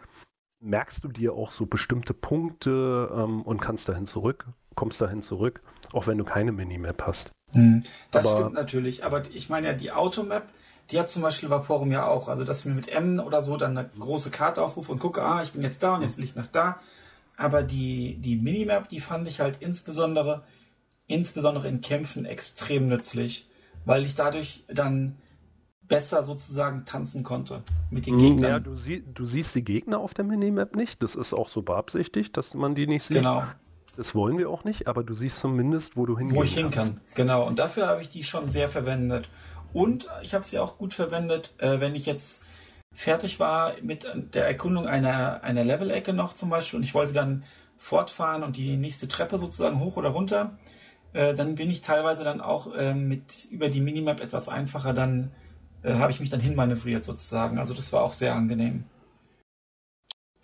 merkst du dir auch so bestimmte Punkte ähm, und kannst dahin zurück kommst dahin zurück, auch wenn du keine Minimap hast. Mhm. Das aber, stimmt natürlich, aber ich meine ja, die Automap, die hat zum Beispiel Vaporum ja auch. Also, dass ich mir mit M oder so dann eine große Karte aufrufe und gucke, ah, ich bin jetzt da und jetzt will ich nach da. Aber die, die Minimap, die fand ich halt insbesondere, insbesondere in Kämpfen extrem nützlich, weil ich dadurch dann besser sozusagen tanzen konnte mit den Gegnern. Ja, du, sie, du siehst die Gegner auf der Minimap nicht. Das ist auch so beabsichtigt, dass man die nicht sieht. Genau. Das wollen wir auch nicht, aber du siehst zumindest, wo du hingehen Wo ich hin kann, genau. Und dafür habe ich die schon sehr verwendet. Und ich habe sie auch gut verwendet, äh, wenn ich jetzt fertig war mit der Erkundung einer, einer Level-Ecke noch zum Beispiel und ich wollte dann fortfahren und die nächste Treppe sozusagen hoch oder runter, äh, dann bin ich teilweise dann auch äh, mit über die Minimap etwas einfacher, dann äh, habe ich mich dann hinmanövriert sozusagen. Also das war auch sehr angenehm.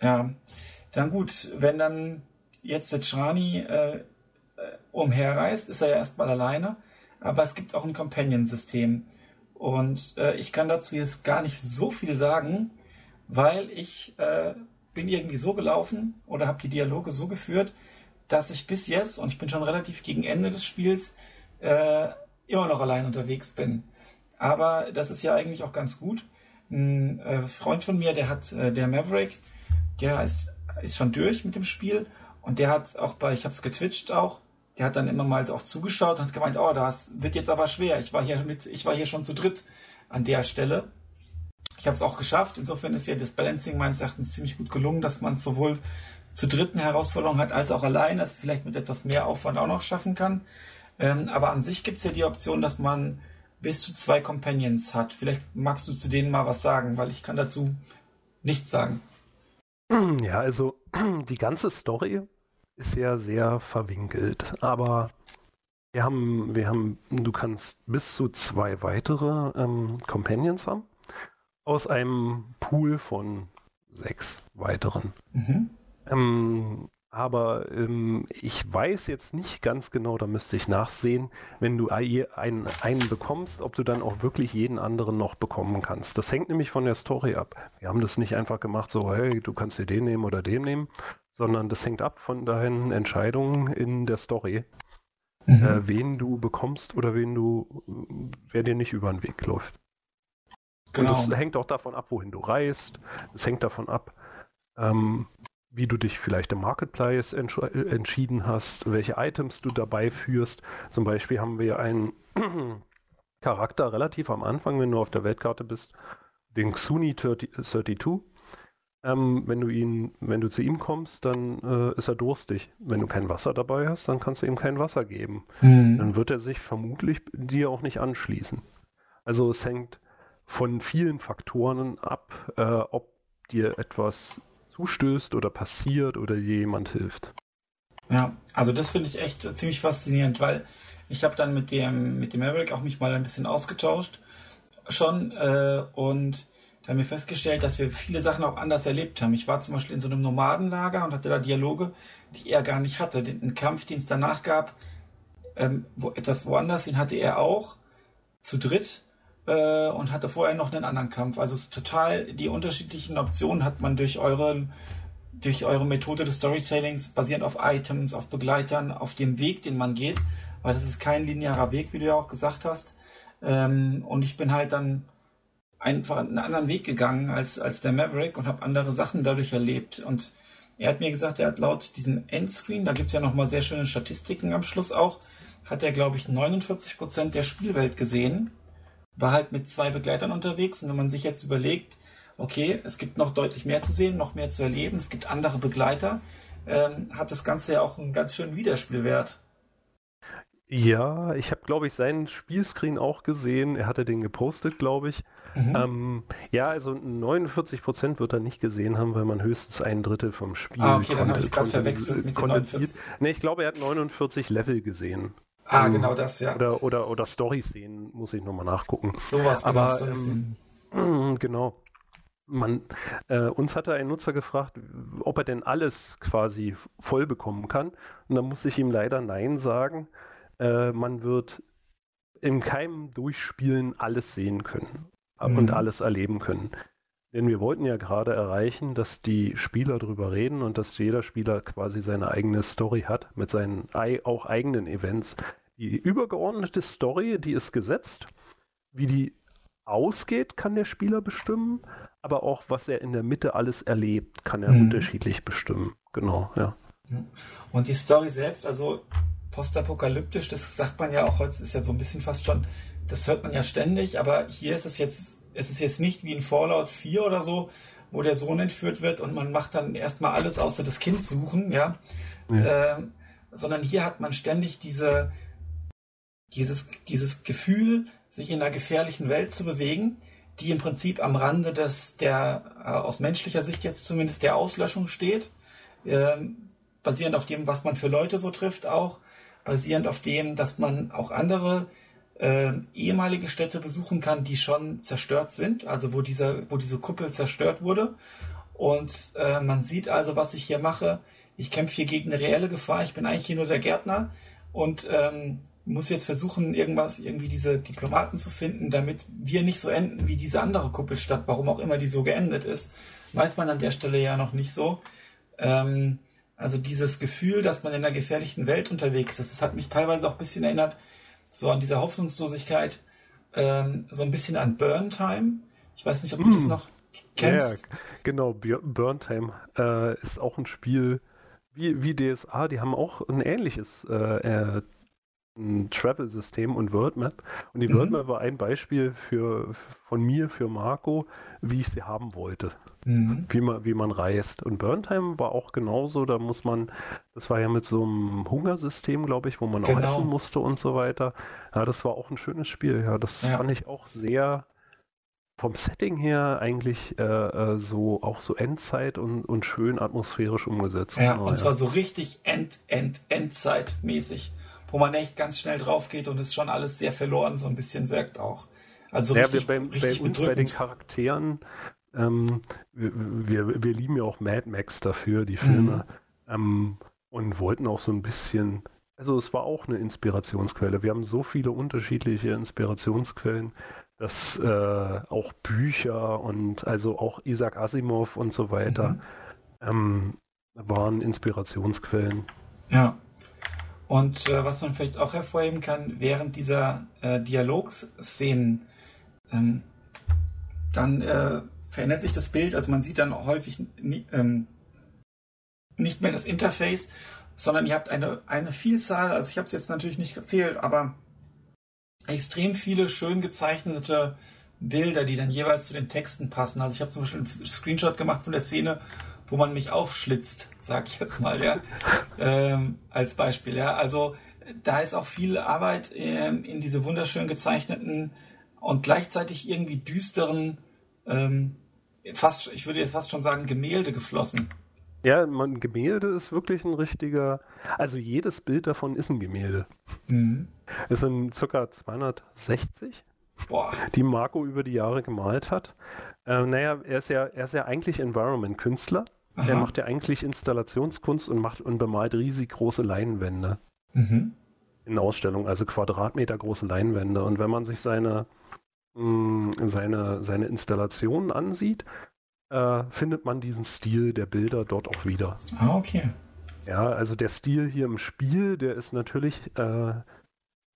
Ja, dann gut, wenn dann jetzt der Trani äh, äh, umherreist, ist er ja erstmal alleine, aber es gibt auch ein Companion-System. Und äh, ich kann dazu jetzt gar nicht so viel sagen, weil ich äh, bin irgendwie so gelaufen oder habe die Dialoge so geführt, dass ich bis jetzt, und ich bin schon relativ gegen Ende des Spiels, äh, immer noch allein unterwegs bin. Aber das ist ja eigentlich auch ganz gut. Ein äh, Freund von mir, der hat, äh, der Maverick, der ist, ist schon durch mit dem Spiel und der hat auch bei, ich habe es getwitcht auch, der hat dann immer mal auch zugeschaut und hat gemeint, oh, das wird jetzt aber schwer. Ich war hier mit, ich war hier schon zu dritt an der Stelle. Ich habe es auch geschafft. Insofern ist ja das Balancing meines Erachtens ziemlich gut gelungen, dass man sowohl zu dritten Herausforderungen hat, als auch allein, das vielleicht mit etwas mehr Aufwand auch noch schaffen kann. Ähm, aber an sich gibt es ja die Option, dass man bis zu zwei Companions hat. Vielleicht magst du zu denen mal was sagen, weil ich kann dazu nichts sagen. Ja, also die ganze Story ist ja sehr verwinkelt, aber wir haben, wir haben, du kannst bis zu zwei weitere ähm, Companions haben aus einem Pool von sechs weiteren. Mhm. Ähm, aber ähm, ich weiß jetzt nicht ganz genau, da müsste ich nachsehen, wenn du einen, einen bekommst, ob du dann auch wirklich jeden anderen noch bekommen kannst. Das hängt nämlich von der Story ab. Wir haben das nicht einfach gemacht, so, hey, du kannst dir den nehmen oder den nehmen, sondern das hängt ab von deinen Entscheidungen in der Story, mhm. äh, wen du bekommst oder wen du, wer dir nicht über den Weg läuft. Genau. Und das hängt auch davon ab, wohin du reist. Es hängt davon ab, ähm, wie du dich vielleicht im Marketplace entsch entschieden hast, welche Items du dabei führst. Zum Beispiel haben wir einen Charakter relativ am Anfang, wenn du auf der Weltkarte bist, den Xuni 30, 32. Ähm, wenn du ihn, wenn du zu ihm kommst, dann äh, ist er durstig. Wenn du kein Wasser dabei hast, dann kannst du ihm kein Wasser geben. Mhm. Dann wird er sich vermutlich dir auch nicht anschließen. Also es hängt von vielen Faktoren ab, äh, ob dir etwas zustößt oder passiert oder jemand hilft. Ja, also das finde ich echt ziemlich faszinierend, weil ich habe dann mit dem mit dem Maverick auch mich mal ein bisschen ausgetauscht schon äh, und da haben wir festgestellt, dass wir viele Sachen auch anders erlebt haben. Ich war zum Beispiel in so einem Nomadenlager und hatte da Dialoge, die er gar nicht hatte. Den Kampf, den es danach gab, ähm, wo, etwas woanders, den hatte er auch zu dritt äh, und hatte vorher noch einen anderen Kampf. Also es ist total die unterschiedlichen Optionen hat man durch euren durch eure Methode des Storytellings basierend auf Items, auf Begleitern, auf dem Weg, den man geht, weil das ist kein linearer Weg, wie du ja auch gesagt hast. Ähm, und ich bin halt dann einfach einen anderen Weg gegangen als, als der Maverick und habe andere Sachen dadurch erlebt. Und er hat mir gesagt, er hat laut diesem Endscreen, da gibt es ja nochmal sehr schöne Statistiken am Schluss auch, hat er, glaube ich, 49% der Spielwelt gesehen war halt mit zwei Begleitern unterwegs und wenn man sich jetzt überlegt, okay, es gibt noch deutlich mehr zu sehen, noch mehr zu erleben, es gibt andere Begleiter, ähm, hat das Ganze ja auch einen ganz schönen Wiederspielwert. Ja, ich habe, glaube ich, seinen Spielscreen auch gesehen. Er hatte den gepostet, glaube ich. Mhm. Ähm, ja, also 49 Prozent wird er nicht gesehen haben, weil man höchstens ein Drittel vom Spiel Ah, okay, dann habe ich es gerade verwechselt mit den 49. Nee, ich glaube, er hat 49 Level gesehen. Ah, ähm, genau das, ja. Oder, oder, oder Story-Szenen, muss ich nochmal nachgucken. Sowas, genau, Aber, ähm, genau. Man, äh, uns hatte ein Nutzer gefragt, ob er denn alles quasi voll bekommen kann. Und da muss ich ihm leider Nein sagen. Äh, man wird in keinem Durchspielen alles sehen können mhm. und alles erleben können. Denn wir wollten ja gerade erreichen, dass die Spieler darüber reden und dass jeder Spieler quasi seine eigene Story hat mit seinen auch eigenen Events. Die übergeordnete Story, die ist gesetzt. Wie die ausgeht, kann der Spieler bestimmen, aber auch was er in der Mitte alles erlebt, kann er mhm. unterschiedlich bestimmen. Genau, ja. Und die Story selbst, also postapokalyptisch, das sagt man ja auch heute, ist ja so ein bisschen fast schon, das hört man ja ständig, aber hier ist es jetzt es ist jetzt nicht wie in Fallout 4 oder so, wo der Sohn entführt wird und man macht dann erstmal alles außer das Kind suchen, ja. ja. Äh, sondern hier hat man ständig diese, dieses, dieses Gefühl, sich in einer gefährlichen Welt zu bewegen, die im Prinzip am Rande des, der, äh, aus menschlicher Sicht jetzt zumindest der Auslöschung steht, äh, basierend auf dem, was man für Leute so trifft auch, basierend auf dem, dass man auch andere äh, ehemalige Städte besuchen kann, die schon zerstört sind, also wo, dieser, wo diese Kuppel zerstört wurde. Und äh, man sieht also, was ich hier mache. Ich kämpfe hier gegen eine reelle Gefahr. Ich bin eigentlich hier nur der Gärtner und ähm, muss jetzt versuchen, irgendwas, irgendwie diese Diplomaten zu finden, damit wir nicht so enden wie diese andere Kuppelstadt, warum auch immer die so geendet ist. Weiß man an der Stelle ja noch nicht so. Ähm, also dieses Gefühl, dass man in einer gefährlichen Welt unterwegs ist, das hat mich teilweise auch ein bisschen erinnert so an dieser Hoffnungslosigkeit, ähm, so ein bisschen an Burn Time. Ich weiß nicht, ob du mm. das noch kennst. Ja, genau, Burn Time äh, ist auch ein Spiel wie, wie DSA, die haben auch ein ähnliches äh, äh, Travel-System und WorldMap. Und die mhm. WorldMap war ein Beispiel für, von mir, für Marco, wie ich sie haben wollte. Mhm. Wie, man, wie man reist. Und Burntime war auch genauso. Da muss man, das war ja mit so einem Hungersystem, glaube ich, wo man genau. auch essen musste und so weiter. Ja, das war auch ein schönes Spiel. Ja, das ja. fand ich auch sehr vom Setting her eigentlich äh, äh so auch so Endzeit und, und schön atmosphärisch umgesetzt. Ja, genau, und zwar so richtig End, End, Endzeit-mäßig wo man echt ganz schnell drauf geht und es schon alles sehr verloren so ein bisschen wirkt auch. Also ja, richtig, bei, richtig bei uns bei den Charakteren, ähm, wir, wir, wir, lieben ja auch Mad Max dafür, die Filme, mhm. ähm, und wollten auch so ein bisschen, also es war auch eine Inspirationsquelle. Wir haben so viele unterschiedliche Inspirationsquellen, dass äh, auch Bücher und also auch Isaac Asimov und so weiter mhm. ähm, waren Inspirationsquellen. Ja, und äh, was man vielleicht auch hervorheben kann, während dieser äh, Dialogszenen, ähm, dann äh, verändert sich das Bild. Also man sieht dann häufig ähm, nicht mehr das Interface, sondern ihr habt eine, eine Vielzahl, also ich habe es jetzt natürlich nicht gezählt, aber extrem viele schön gezeichnete Bilder, die dann jeweils zu den Texten passen. Also ich habe zum Beispiel einen Screenshot gemacht von der Szene, wo man mich aufschlitzt, sag ich jetzt mal, ja, ähm, als Beispiel, ja. Also da ist auch viel Arbeit ähm, in diese wunderschön gezeichneten und gleichzeitig irgendwie düsteren, ähm, fast, ich würde jetzt fast schon sagen, Gemälde geflossen. Ja, man, Gemälde ist wirklich ein richtiger, also jedes Bild davon ist ein Gemälde. Mhm. Es sind ca. 260, Boah. die Marco über die Jahre gemalt hat. Äh, naja, er ist ja, er ist ja eigentlich Environment-Künstler. Er macht ja eigentlich Installationskunst und macht und bemalt riesig große Leinwände Mhm. in Ausstellungen, also Quadratmeter große Leinwände. Und wenn man sich seine, mh, seine, seine Installationen ansieht, äh, findet man diesen Stil der Bilder dort auch wieder. Ah, okay. Ja, also der Stil hier im Spiel, der ist natürlich äh,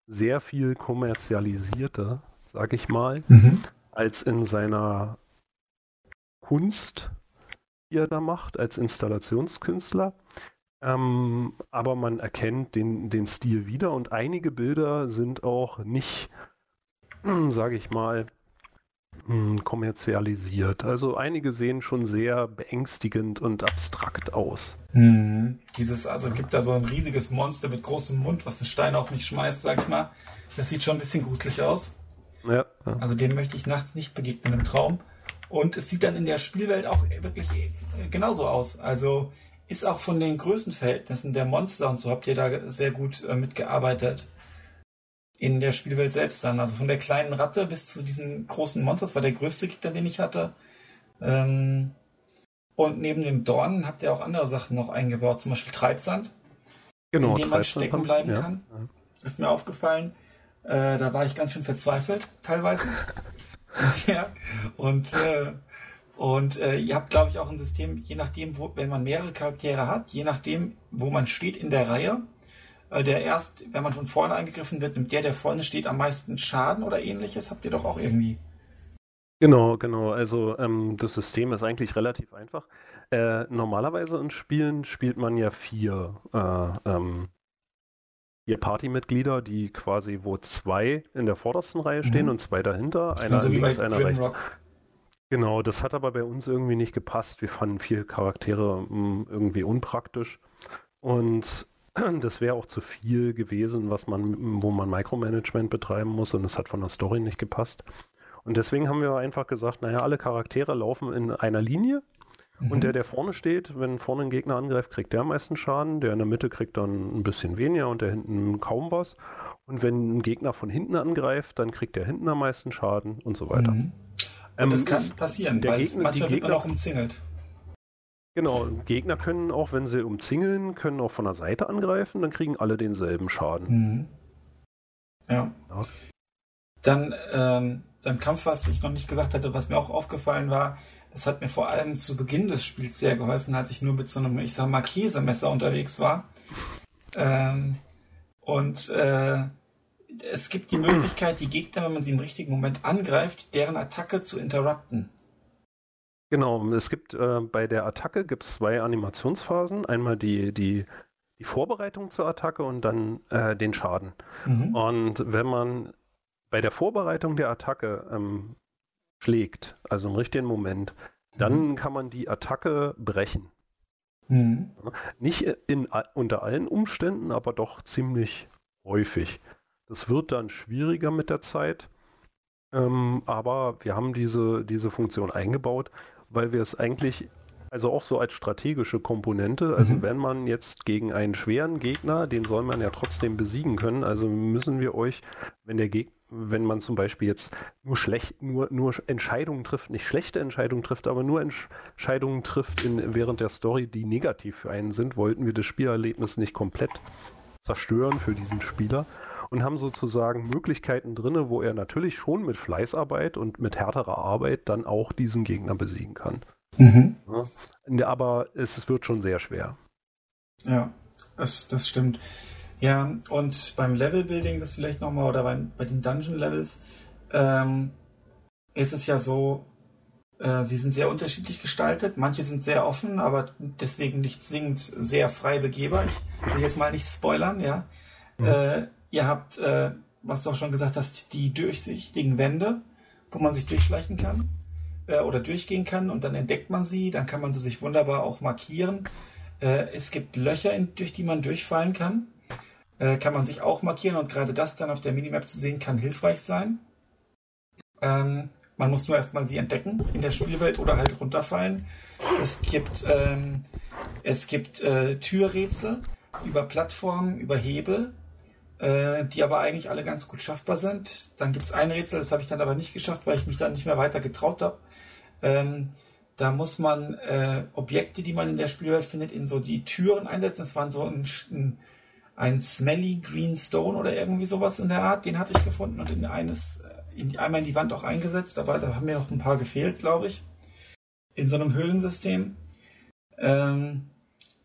sehr viel kommerzialisierter, sag ich mal, Mhm. als in seiner Kunst, die er da macht, als Installationskünstler. Ähm, aber man erkennt den, den Stil wieder und einige Bilder sind auch nicht, sage ich mal, hm, kommerzialisiert. Also einige sehen schon sehr beängstigend und abstrakt aus. Mhm. Dieses, also es gibt da so ein riesiges Monster mit großem Mund, was einen Stein auf mich schmeißt, sag ich mal. Das sieht schon ein bisschen gruselig aus. Ja, ja. Also dem möchte ich nachts nicht begegnen im Traum. Und es sieht dann in der Spielwelt auch wirklich genauso aus. Also ist auch von den Größenverhältnissen der Monster und so habt ihr da sehr gut äh, mitgearbeitet. In der Spielwelt selbst dann. Also von der kleinen Ratte bis zu diesen großen Monster. Das war der größte Gegner, den ich hatte. Ähm, und neben dem Dorn habt ihr auch andere Sachen noch eingebaut. Zum Beispiel Treibsand. Genau, in dem man stecken bleiben ja, kann. Ist mir aufgefallen. Äh, da war ich ganz schön verzweifelt, teilweise. ja. Und, äh, und äh, ihr habt, glaube ich, auch ein System, je nachdem, wo, wenn man mehrere Charaktere hat, je nachdem, wo man steht in der Reihe, der erst, wenn man von vorne angegriffen wird, nimmt der, der vorne steht, am meisten Schaden oder ähnliches, habt ihr doch auch irgendwie. Genau, genau. Also ähm, das System ist eigentlich relativ einfach. Äh, normalerweise in Spielen spielt man ja vier, äh, ähm, vier Partymitglieder, die quasi, wo zwei in der vordersten Reihe stehen Mhm. und zwei dahinter, einer Also links, einer rechts. Grimrock. Genau, das hat aber bei uns irgendwie nicht gepasst. Wir fanden vier Charaktere mh, irgendwie unpraktisch. Und das wäre auch zu viel gewesen, was man, wo man Micromanagement betreiben muss und es hat von der Story nicht gepasst. Und deswegen haben wir einfach gesagt, naja, alle Charaktere laufen in einer Linie Mhm. und der, der vorne steht, wenn vorne ein Gegner angreift, kriegt der am meisten Schaden, der in der Mitte kriegt dann ein bisschen weniger und der hinten kaum was. Und wenn ein Gegner von hinten angreift, dann kriegt der hinten am meisten Schaden und so weiter. Mhm. Und Ähm, das kann passieren, der weil Gegner- die manchmal wird man Gegner- auch umzingelt. Genau, Gegner können auch, wenn sie umzingeln, können auch von der Seite angreifen, dann kriegen alle denselben Schaden. Mhm. Ja. Ja. Dann ähm, beim Kampf, was ich noch nicht gesagt hatte, was mir auch aufgefallen war, das hat mir vor allem zu Beginn des Spiels sehr geholfen, als ich nur mit so einem, ich sag mal, Käsemesser unterwegs war. Ähm, und äh, es gibt die Möglichkeit, die Gegner, wenn man sie im richtigen Moment angreift, deren Attacke zu interrupten. Genau, es gibt äh, bei der Attacke gibt es zwei Animationsphasen. Einmal die, die, die Vorbereitung zur Attacke und dann äh, den Schaden. Mhm. Und wenn man bei der Vorbereitung der Attacke ähm, schlägt, also im richtigen Moment, dann kann man die Attacke brechen. Mhm. Nicht in, unter allen Umständen, aber doch ziemlich häufig. Das wird dann schwieriger mit der Zeit, ähm, aber wir haben diese, diese Funktion eingebaut, weil wir es eigentlich, also auch so als strategische Komponente, also Mhm. wenn man jetzt gegen einen schweren Gegner, den soll man ja trotzdem besiegen können, also müssen wir euch, wenn der Gegner wenn man zum Beispiel jetzt nur schlecht, nur, nur Entscheidungen trifft, nicht schlechte Entscheidungen trifft, aber nur Entscheidungen trifft in, während der Story, die negativ für einen sind, wollten wir das Spielerlebnis nicht komplett zerstören für diesen Spieler und haben sozusagen Möglichkeiten drin, wo er natürlich schon mit Fleißarbeit und mit härterer Arbeit dann auch diesen Gegner besiegen kann. Mhm. Ja. Aber es wird schon sehr schwer. Ja, das, das stimmt. Ja, und beim Levelbuilding, das vielleicht nochmal, oder beim, bei den Dungeon-Levels, ähm, ist es ja so, Äh, sie sind sehr unterschiedlich gestaltet. Manche sind sehr offen, aber deswegen nicht zwingend sehr frei begehbar. Ich will jetzt mal nicht spoilern, ja. Mhm. Äh, ihr habt, äh, was du auch schon gesagt hast, die durchsichtigen Wände, wo man sich durchschleichen kann äh, oder durchgehen kann und dann entdeckt man sie. Dann kann man sie sich wunderbar auch markieren. Äh, es gibt Löcher, in, durch die man durchfallen kann. Äh, kann man sich auch markieren und gerade das dann auf der Minimap zu sehen, kann hilfreich sein. Ähm, man muss nur erstmal sie entdecken in der Spielwelt oder halt runterfallen. Es gibt, ähm, es gibt äh, Türrätsel über Plattformen, über Hebel, äh, die aber eigentlich alle ganz gut schaffbar sind. Dann gibt es ein Rätsel, das habe ich dann aber nicht geschafft, weil ich mich dann nicht mehr weiter getraut habe. Ähm, da muss man äh, Objekte, die man in der Spielwelt findet, in so die Türen einsetzen. Das waren so ein, ein, ein Smelly Green Stone oder irgendwie sowas in der Art. Den hatte ich gefunden und in eines in, einmal in die Wand auch eingesetzt, aber da haben mir noch ein paar gefehlt, glaube ich. In so einem Höhlensystem. Ähm,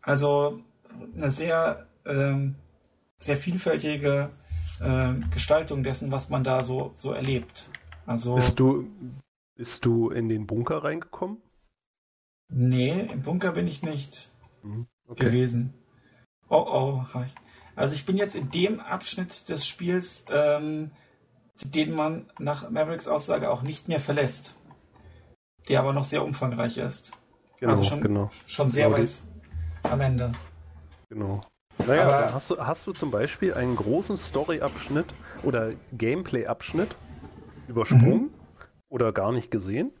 also eine sehr, ähm, sehr vielfältige äh, Gestaltung dessen, was man da so, so erlebt. Also, bist, du, bist du in den Bunker reingekommen? Nee, im Bunker bin ich nicht mhm, okay. gewesen. Oh oh. Also ich bin jetzt in dem Abschnitt des Spiels ähm, den man nach Mavericks Aussage auch nicht mehr verlässt. Der aber noch sehr umfangreich ist. Genau, also schon, genau. schon sehr genau weit am Ende. Genau. Naja, aber hast du, hast du zum Beispiel einen großen Story-Abschnitt oder Gameplay-Abschnitt übersprungen mhm. oder gar nicht gesehen?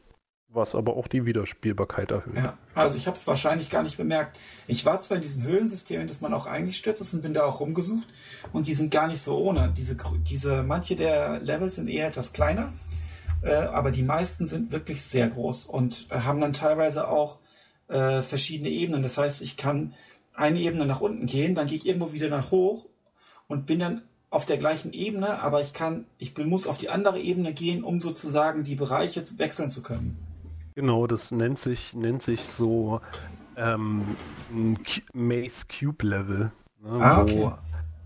was aber auch die Wiederspielbarkeit erhöht. Ja, also ich habe es wahrscheinlich gar nicht bemerkt. Ich war zwar in diesem Höhlensystem, in das man auch eingestürzt ist und bin da auch rumgesucht und die sind gar nicht so ohne. Diese, diese manche der Levels sind eher etwas kleiner, äh, aber die meisten sind wirklich sehr groß und äh, haben dann teilweise auch äh, verschiedene Ebenen. Das heißt, ich kann eine Ebene nach unten gehen, dann gehe ich irgendwo wieder nach hoch und bin dann auf der gleichen Ebene, aber ich kann, ich muss auf die andere Ebene gehen, um sozusagen die Bereiche wechseln zu können. Genau, das nennt sich, nennt sich so ähm, ein Maze Cube Level. Ne, ah, okay.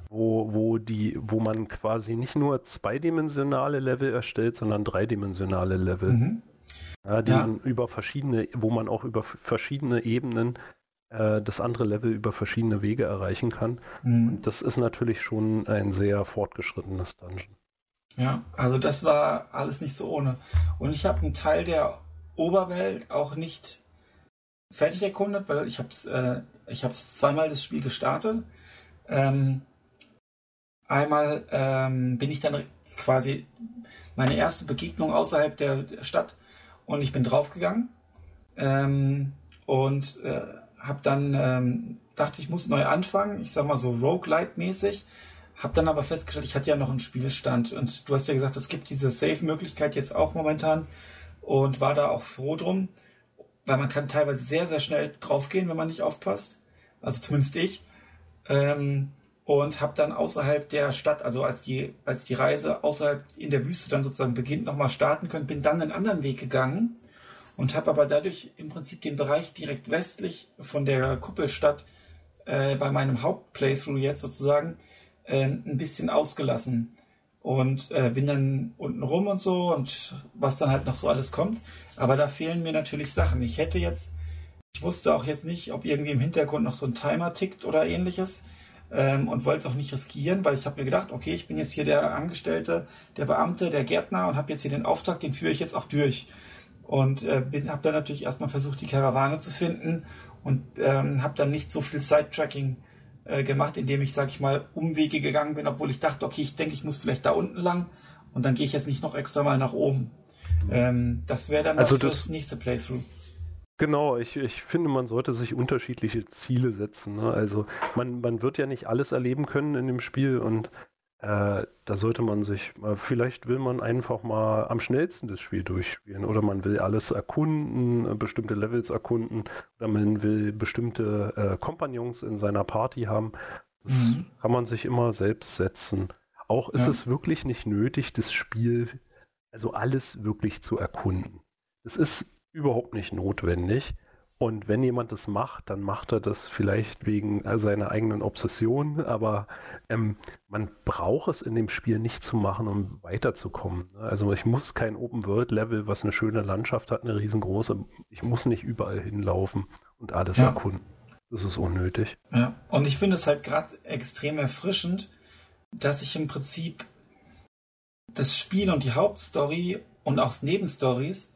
wo, wo, die, wo man quasi nicht nur zweidimensionale Level erstellt, sondern dreidimensionale Level. Mhm. Ja, die ja. man über verschiedene, wo man auch über verschiedene Ebenen äh, das andere Level über verschiedene Wege erreichen kann. Mhm. Das ist natürlich schon ein sehr fortgeschrittenes Dungeon. Ja, also das war alles nicht so ohne. Und ich habe einen Teil der Oberwelt auch nicht fertig erkundet, weil ich habe es äh, ich hab's zweimal das Spiel gestartet. Ähm, einmal ähm, bin ich dann quasi meine erste Begegnung außerhalb der, der Stadt und ich bin draufgegangen ähm, und äh, habe dann ähm, dachte ich muss neu anfangen, ich sag mal so Roguelite-mäßig, habe dann aber festgestellt, ich hatte ja noch einen Spielstand und du hast ja gesagt, es gibt diese Save-Möglichkeit jetzt auch momentan und war da auch froh drum, weil man kann teilweise sehr, sehr schnell draufgehen, wenn man nicht aufpasst. Also zumindest ich. Ähm, und habe dann außerhalb der Stadt, also als die, als die Reise außerhalb in der Wüste dann sozusagen beginnt, nochmal starten können, bin dann einen anderen Weg gegangen und habe aber dadurch im Prinzip den Bereich direkt westlich von der Kuppelstadt äh, bei meinem Hauptplaythrough jetzt sozusagen äh, ein bisschen ausgelassen und äh, bin dann unten rum und so und was dann halt noch so alles kommt. Aber da fehlen mir natürlich Sachen. Ich hätte jetzt, ich wusste auch jetzt nicht, ob irgendwie im Hintergrund noch so ein Timer tickt oder ähnliches ähm, und wollte es auch nicht riskieren, weil ich habe mir gedacht, okay, ich bin jetzt hier der Angestellte, der Beamte, der Gärtner und habe jetzt hier den Auftrag, den führe ich jetzt auch durch. Und äh, habe dann natürlich erstmal versucht, die Karawane zu finden und ähm, habe dann nicht so viel Sidetracking äh, gemacht, indem ich, sag ich mal, Umwege gegangen bin, obwohl ich dachte, okay, ich denke, ich muss vielleicht da unten lang und dann gehe ich jetzt nicht noch extra mal nach oben. Ähm, das wäre dann also das, das nächste Playthrough. Genau, ich, ich finde, man sollte sich unterschiedliche Ziele setzen. Ne? Also man, man wird ja nicht alles erleben können in dem Spiel und äh, da sollte man sich, äh, vielleicht will man einfach mal am schnellsten das Spiel durchspielen oder man will alles erkunden, äh, bestimmte Levels erkunden oder man will bestimmte äh, Kompagnons in seiner Party haben. Das mhm. kann man sich immer selbst setzen. Auch ist ja. es wirklich nicht nötig, das Spiel, also alles wirklich zu erkunden. Es ist überhaupt nicht notwendig. Und wenn jemand das macht, dann macht er das vielleicht wegen äh, seiner eigenen Obsession, aber ähm, man braucht es in dem Spiel nicht zu machen, um weiterzukommen. Ne? Also ich muss kein Open-World-Level, was eine schöne Landschaft hat, eine riesengroße, ich muss nicht überall hinlaufen und alles ja. erkunden. Das ist unnötig. Ja, und ich finde es halt gerade extrem erfrischend, dass ich im Prinzip das Spiel und die Hauptstory und auch Nebenstories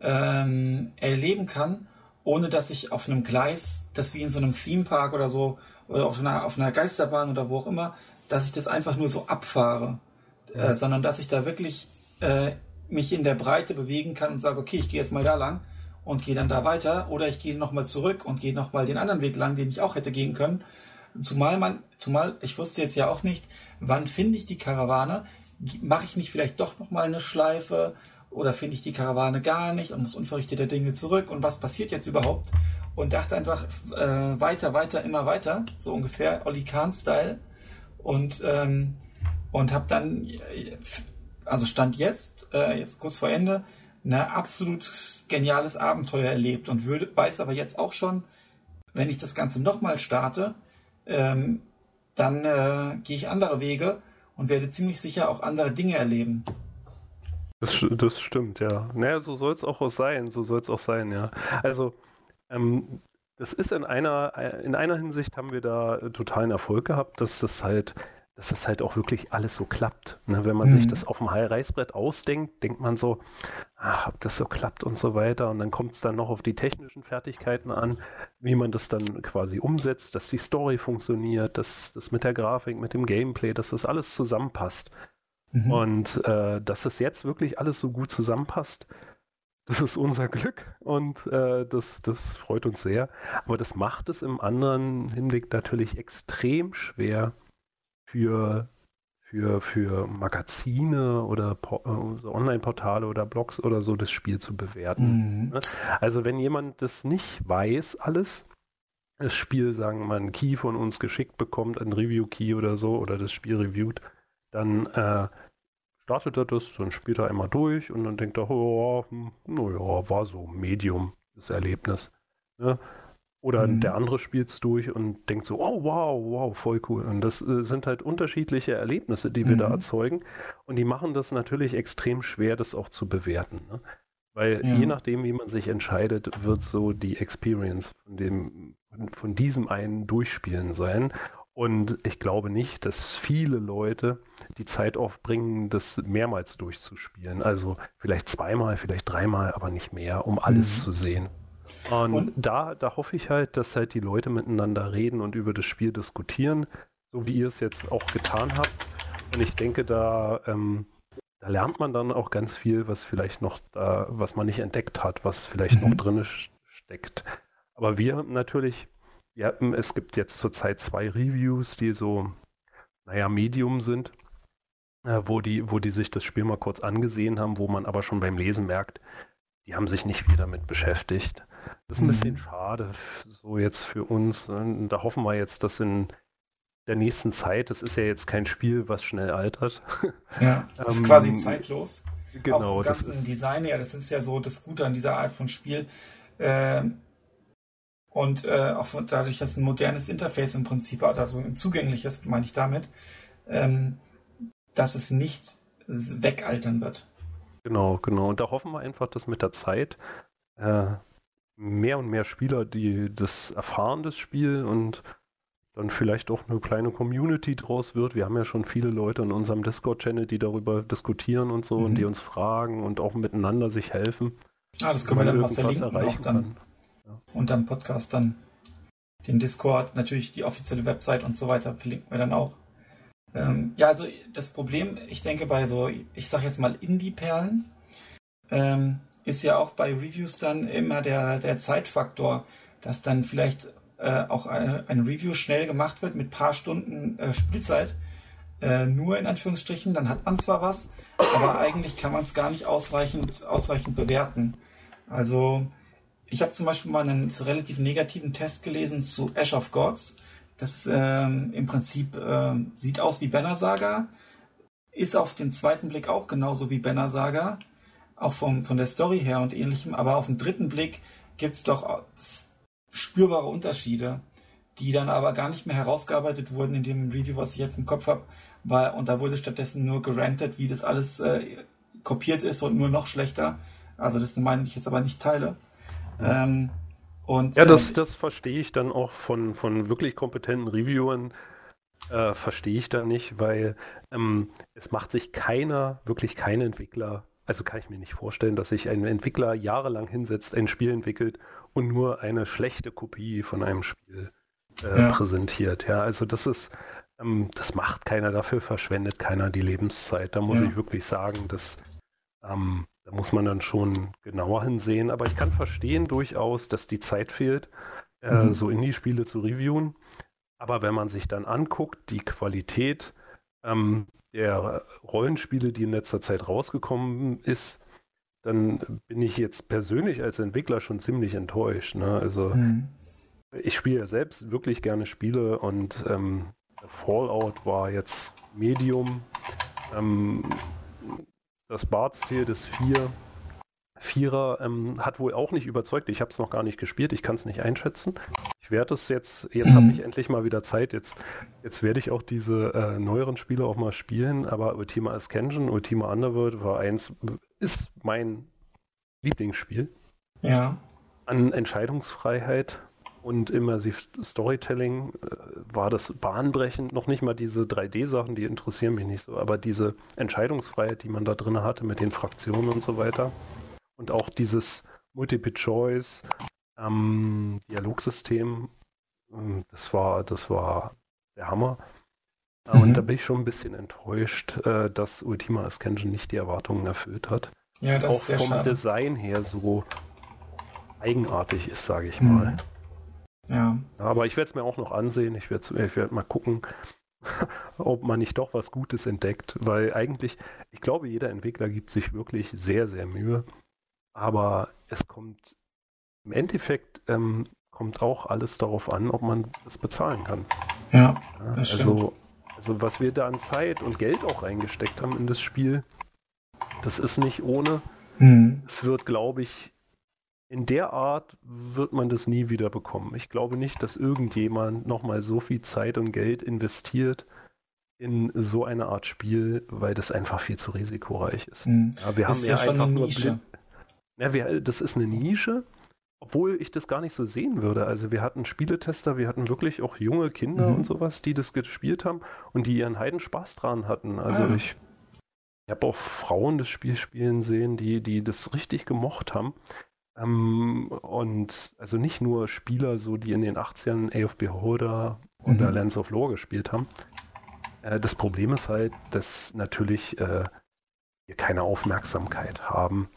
ähm, erleben kann ohne dass ich auf einem Gleis, das wie in so einem Themepark oder so, oder auf einer, auf einer Geisterbahn oder wo auch immer, dass ich das einfach nur so abfahre, ja. äh, sondern dass ich da wirklich äh, mich in der Breite bewegen kann und sage, okay, ich gehe jetzt mal da lang und gehe dann da weiter oder ich gehe nochmal zurück und gehe nochmal den anderen Weg lang, den ich auch hätte gehen können. Zumal man, zumal ich wusste jetzt ja auch nicht, wann finde ich die Karawane, mache ich nicht vielleicht doch nochmal eine Schleife oder finde ich die Karawane gar nicht und muss unverrichteter Dinge zurück und was passiert jetzt überhaupt? Und dachte einfach äh, weiter, weiter, immer weiter, so ungefähr Olli Kahn-Style und ähm, und habe dann, also stand jetzt, äh, jetzt kurz vor Ende, ein absolut geniales Abenteuer erlebt und würde, weiß aber jetzt auch schon, wenn ich das Ganze nochmal starte, ähm, dann äh, gehe ich andere Wege und werde ziemlich sicher auch andere Dinge erleben. Das, das stimmt, ja. Naja, so soll es auch sein, so soll es auch sein, ja. Also, ähm, das ist in einer, in einer Hinsicht haben wir da totalen Erfolg gehabt, dass das halt, dass das halt auch wirklich alles so klappt. Ne? Wenn man mhm. sich das auf dem Reißbrett ausdenkt, denkt man so, ach, ob das so klappt und so weiter. Und dann kommt es dann noch auf die technischen Fertigkeiten an, wie man das dann quasi umsetzt, dass die Story funktioniert, dass das mit der Grafik, mit dem Gameplay, dass das alles zusammenpasst. Mhm. Und äh, dass es jetzt wirklich alles so gut zusammenpasst, das ist unser Glück und äh, das, das freut uns sehr. Aber das macht es im anderen Hinblick natürlich extrem schwer für, für, für Magazine oder äh, Online-Portale oder Blogs oder so das Spiel zu bewerten. Mhm. Ne? Also wenn jemand das nicht weiß, alles, das Spiel, sagen wir mal, ein Key von uns geschickt bekommt, ein Review-Key oder so, oder das Spiel reviewt, dann äh, startet er das, dann spielt er einmal durch und dann denkt er, oh, hm, naja, war so Medium, das Erlebnis. Ne? Oder mhm. der andere spielt es durch und denkt so, oh wow, wow, voll cool. Und das äh, sind halt unterschiedliche Erlebnisse, die wir mhm. da erzeugen. Und die machen das natürlich extrem schwer, das auch zu bewerten. Ne? Weil ja. je nachdem, wie man sich entscheidet, wird so die Experience von dem, von diesem einen Durchspielen sein. Und ich glaube nicht, dass viele Leute die Zeit aufbringen, das mehrmals durchzuspielen. Also vielleicht zweimal, vielleicht dreimal, aber nicht mehr, um alles mhm. zu sehen. Und, und, da, da hoffe ich halt, dass halt die Leute miteinander reden und über das Spiel diskutieren, so wie ihr es jetzt auch getan habt. Und ich denke, da, ähm, da lernt man dann auch ganz viel, was vielleicht noch da, was man nicht entdeckt hat, was vielleicht mhm. noch drin steckt. Aber wir natürlich ja, es gibt jetzt zurzeit zwei Reviews, die so, naja, Medium sind, äh, wo, die, wo die sich das Spiel mal kurz angesehen haben, wo man aber schon beim Lesen merkt, die haben sich nicht viel damit beschäftigt. Das ist ein mhm. bisschen schade, so jetzt für uns. Und da hoffen wir jetzt, dass in der nächsten Zeit, das ist ja jetzt kein Spiel, was schnell altert. Ja, das ist ähm, quasi zeitlos. Genau. Auch das ist Design, ja, das ist ja so das Gute an dieser Art von Spiel. Ähm, und äh, auch dadurch, dass ein modernes Interface im Prinzip hat, also ein zugängliches, meine ich damit, ähm, dass es nicht wegaltern wird. Genau, genau. Und da hoffen wir einfach, dass mit der Zeit äh, mehr und mehr Spieler, die das erfahren, das Spiel und dann vielleicht auch eine kleine Community draus wird. Wir haben ja schon viele Leute in unserem Discord-Channel, die darüber diskutieren und so mhm. und die uns fragen und auch miteinander sich helfen. Ah, das können wir dann mal verlinken auch dann. Kann. Dann Podcast dann den Discord, natürlich die offizielle Website und so weiter verlinken wir dann auch. Ähm, ja, also das Problem, ich denke bei so, ich sag jetzt mal Indie-Perlen, ähm, ist ja auch bei Reviews dann immer der, der Zeitfaktor, dass dann vielleicht äh, auch ein, ein, Review schnell gemacht wird mit paar Stunden äh, Spielzeit, äh, nur in Anführungsstrichen, dann hat man zwar was, aber eigentlich kann man es gar nicht ausreichend, ausreichend bewerten. Also ich habe zum Beispiel mal einen relativ negativen Test gelesen zu Ash of Gods. Das ähm, im Prinzip äh, sieht aus wie Banner Saga, ist auf den zweiten Blick auch genauso wie Banner Saga, auch vom, von der Story her und ähnlichem, aber auf den dritten Blick gibt es doch spürbare Unterschiede, die dann aber gar nicht mehr herausgearbeitet wurden in dem Review, was ich jetzt im Kopf habe. Und da wurde stattdessen nur gerantet, wie das alles äh, kopiert ist und nur noch schlechter. Also das ist eine Meinung, die ich jetzt aber nicht teile. Ähm, und, ja, das, äh, das verstehe ich dann auch von, von wirklich kompetenten Reviewern. Äh, verstehe ich da nicht, weil ähm, es macht sich keiner, wirklich kein Entwickler, also kann ich mir nicht vorstellen, dass sich ein Entwickler jahrelang hinsetzt, ein Spiel entwickelt und nur eine schlechte Kopie von einem Spiel äh, ja. präsentiert. Ja, also das ist, ähm, das macht keiner, dafür verschwendet keiner die Lebenszeit. Da muss ja. ich wirklich sagen, dass ähm, da muss man dann schon genauer hinsehen. Aber ich kann verstehen durchaus, dass die Zeit fehlt, äh, mhm. so Indie-Spiele zu reviewen. Aber wenn man sich dann anguckt, die Qualität ähm, der Rollenspiele, die in letzter Zeit rausgekommen ist, dann bin ich jetzt persönlich als Entwickler schon ziemlich enttäuscht. Ne? Also mhm. ich spiele ja selbst wirklich gerne Spiele und ähm, Fallout war jetzt Medium. Ähm, das Bartstil des Vier, Vierer ähm, hat wohl auch nicht überzeugt. Ich habe es noch gar nicht gespielt, ich kann es nicht einschätzen. Ich werde es jetzt, jetzt habe ich endlich mal wieder Zeit, jetzt, jetzt werde ich auch diese äh, neueren Spiele auch mal spielen, aber Ultima Ascension, Ultima Underworld war eins, ist mein Lieblingsspiel. Ja. An Entscheidungsfreiheit und Immersive Storytelling äh, war das bahnbrechend. Noch nicht mal diese 3D-Sachen, die interessieren mich nicht so, aber diese Entscheidungsfreiheit, die man da drin hatte mit den Fraktionen und so weiter. Und auch dieses Multiple-Choice, ähm, Dialogsystem, ähm, das war, das war der Hammer. Mhm. Und da bin ich schon ein bisschen enttäuscht, äh, dass Ultima Ascension nicht die Erwartungen erfüllt hat. Ja, das auch ist sehr vom schade. Design her so eigenartig ist, sage ich mhm. Ja. Aber ich werde es mir auch noch ansehen. Ich werde ich werd mal gucken, ob man nicht doch was Gutes entdeckt, weil eigentlich, ich glaube, jeder Entwickler gibt sich wirklich sehr, sehr Mühe. Aber es kommt im Endeffekt ähm, kommt auch alles darauf an, ob man es bezahlen kann. Ja, das also, also was wir da an Zeit und Geld auch reingesteckt haben in das Spiel, das ist nicht ohne. Mhm. Es wird, glaube ich, in der Art wird man das nie wieder bekommen. Ich glaube nicht, dass irgendjemand nochmal so viel Zeit und Geld investiert in so eine Art Spiel, weil das einfach viel zu risikoreich ist. Mhm. Ja, wir ist haben ja, ja einfach nur blind. Ja, wir, das ist eine Nische, obwohl ich das gar nicht so sehen würde. Also wir hatten Spieletester, wir hatten wirklich auch junge Kinder mhm. und sowas, die das gespielt haben und die ihren Heidenspaß dran hatten. Also ah. ich, ich habe auch Frauen das Spiel spielen sehen, die, die das richtig gemocht haben. Ähm, und also nicht nur Spieler, so die in den 80ern AFB Beholder mhm. oder Lands of Lore gespielt haben. Äh, das Problem ist halt, dass natürlich äh, wir keine Aufmerksamkeit haben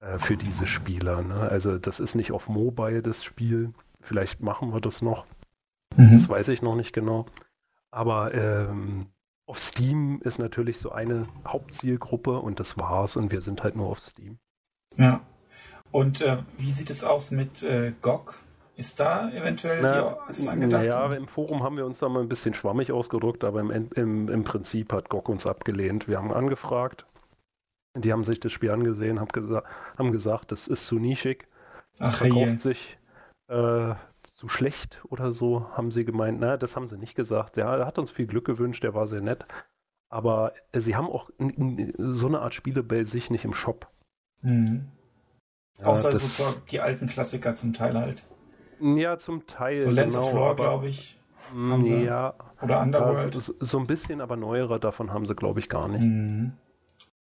äh, für diese Spieler. Ne? Also das ist nicht auf Mobile das Spiel. Vielleicht machen wir das noch. Mhm. Das weiß ich noch nicht genau. Aber ähm, auf Steam ist natürlich so eine Hauptzielgruppe und das war's und wir sind halt nur auf Steam. Ja. Und äh, wie sieht es aus mit äh, GOG? Ist da eventuell Na, die, ist angedacht? Naja, im Forum haben wir uns da mal ein bisschen schwammig ausgedrückt, aber im, im, im Prinzip hat GOG uns abgelehnt. Wir haben angefragt, die haben sich das Spiel angesehen, haben, gesa haben gesagt, das ist zu nischig, das verkauft je. sich äh, zu schlecht oder so, haben sie gemeint. Na, das haben sie nicht gesagt. Ja, er hat uns viel Glück gewünscht, der war sehr nett. Aber äh, sie haben auch so eine Art Spiele bei sich nicht im Shop. Mhm. Ja, Außer sozusagen die alten Klassiker zum Teil halt. Ja, zum Teil. So Lens genau, of Lore, glaube ich. Ja. Oder Underworld. Also, so ein bisschen, aber neuere davon haben sie, glaube ich, gar nicht. Mhm.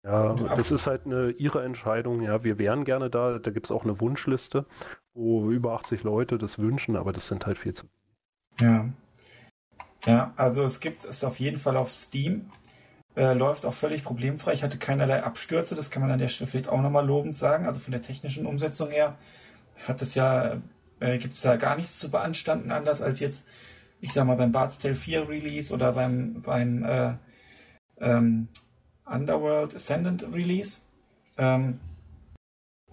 Ja, das ist halt eine ihre Entscheidung. Ja, wir wären gerne da. Da gibt es auch eine Wunschliste, wo über 80 Leute das wünschen, aber das sind halt viel zu. Ja. Ja, also es gibt es auf jeden Fall auf Steam. Äh, läuft auch völlig problemfrei. Ich hatte keinerlei Abstürze, das kann man an der Stelle vielleicht auch nochmal lobend sagen. Also von der technischen Umsetzung her hat es ja, äh, gibt es da gar nichts zu beanstanden, anders als jetzt, ich sag mal, beim Bart's Tale 4 Release oder beim, beim äh, ähm, Underworld Ascendant Release. Ähm,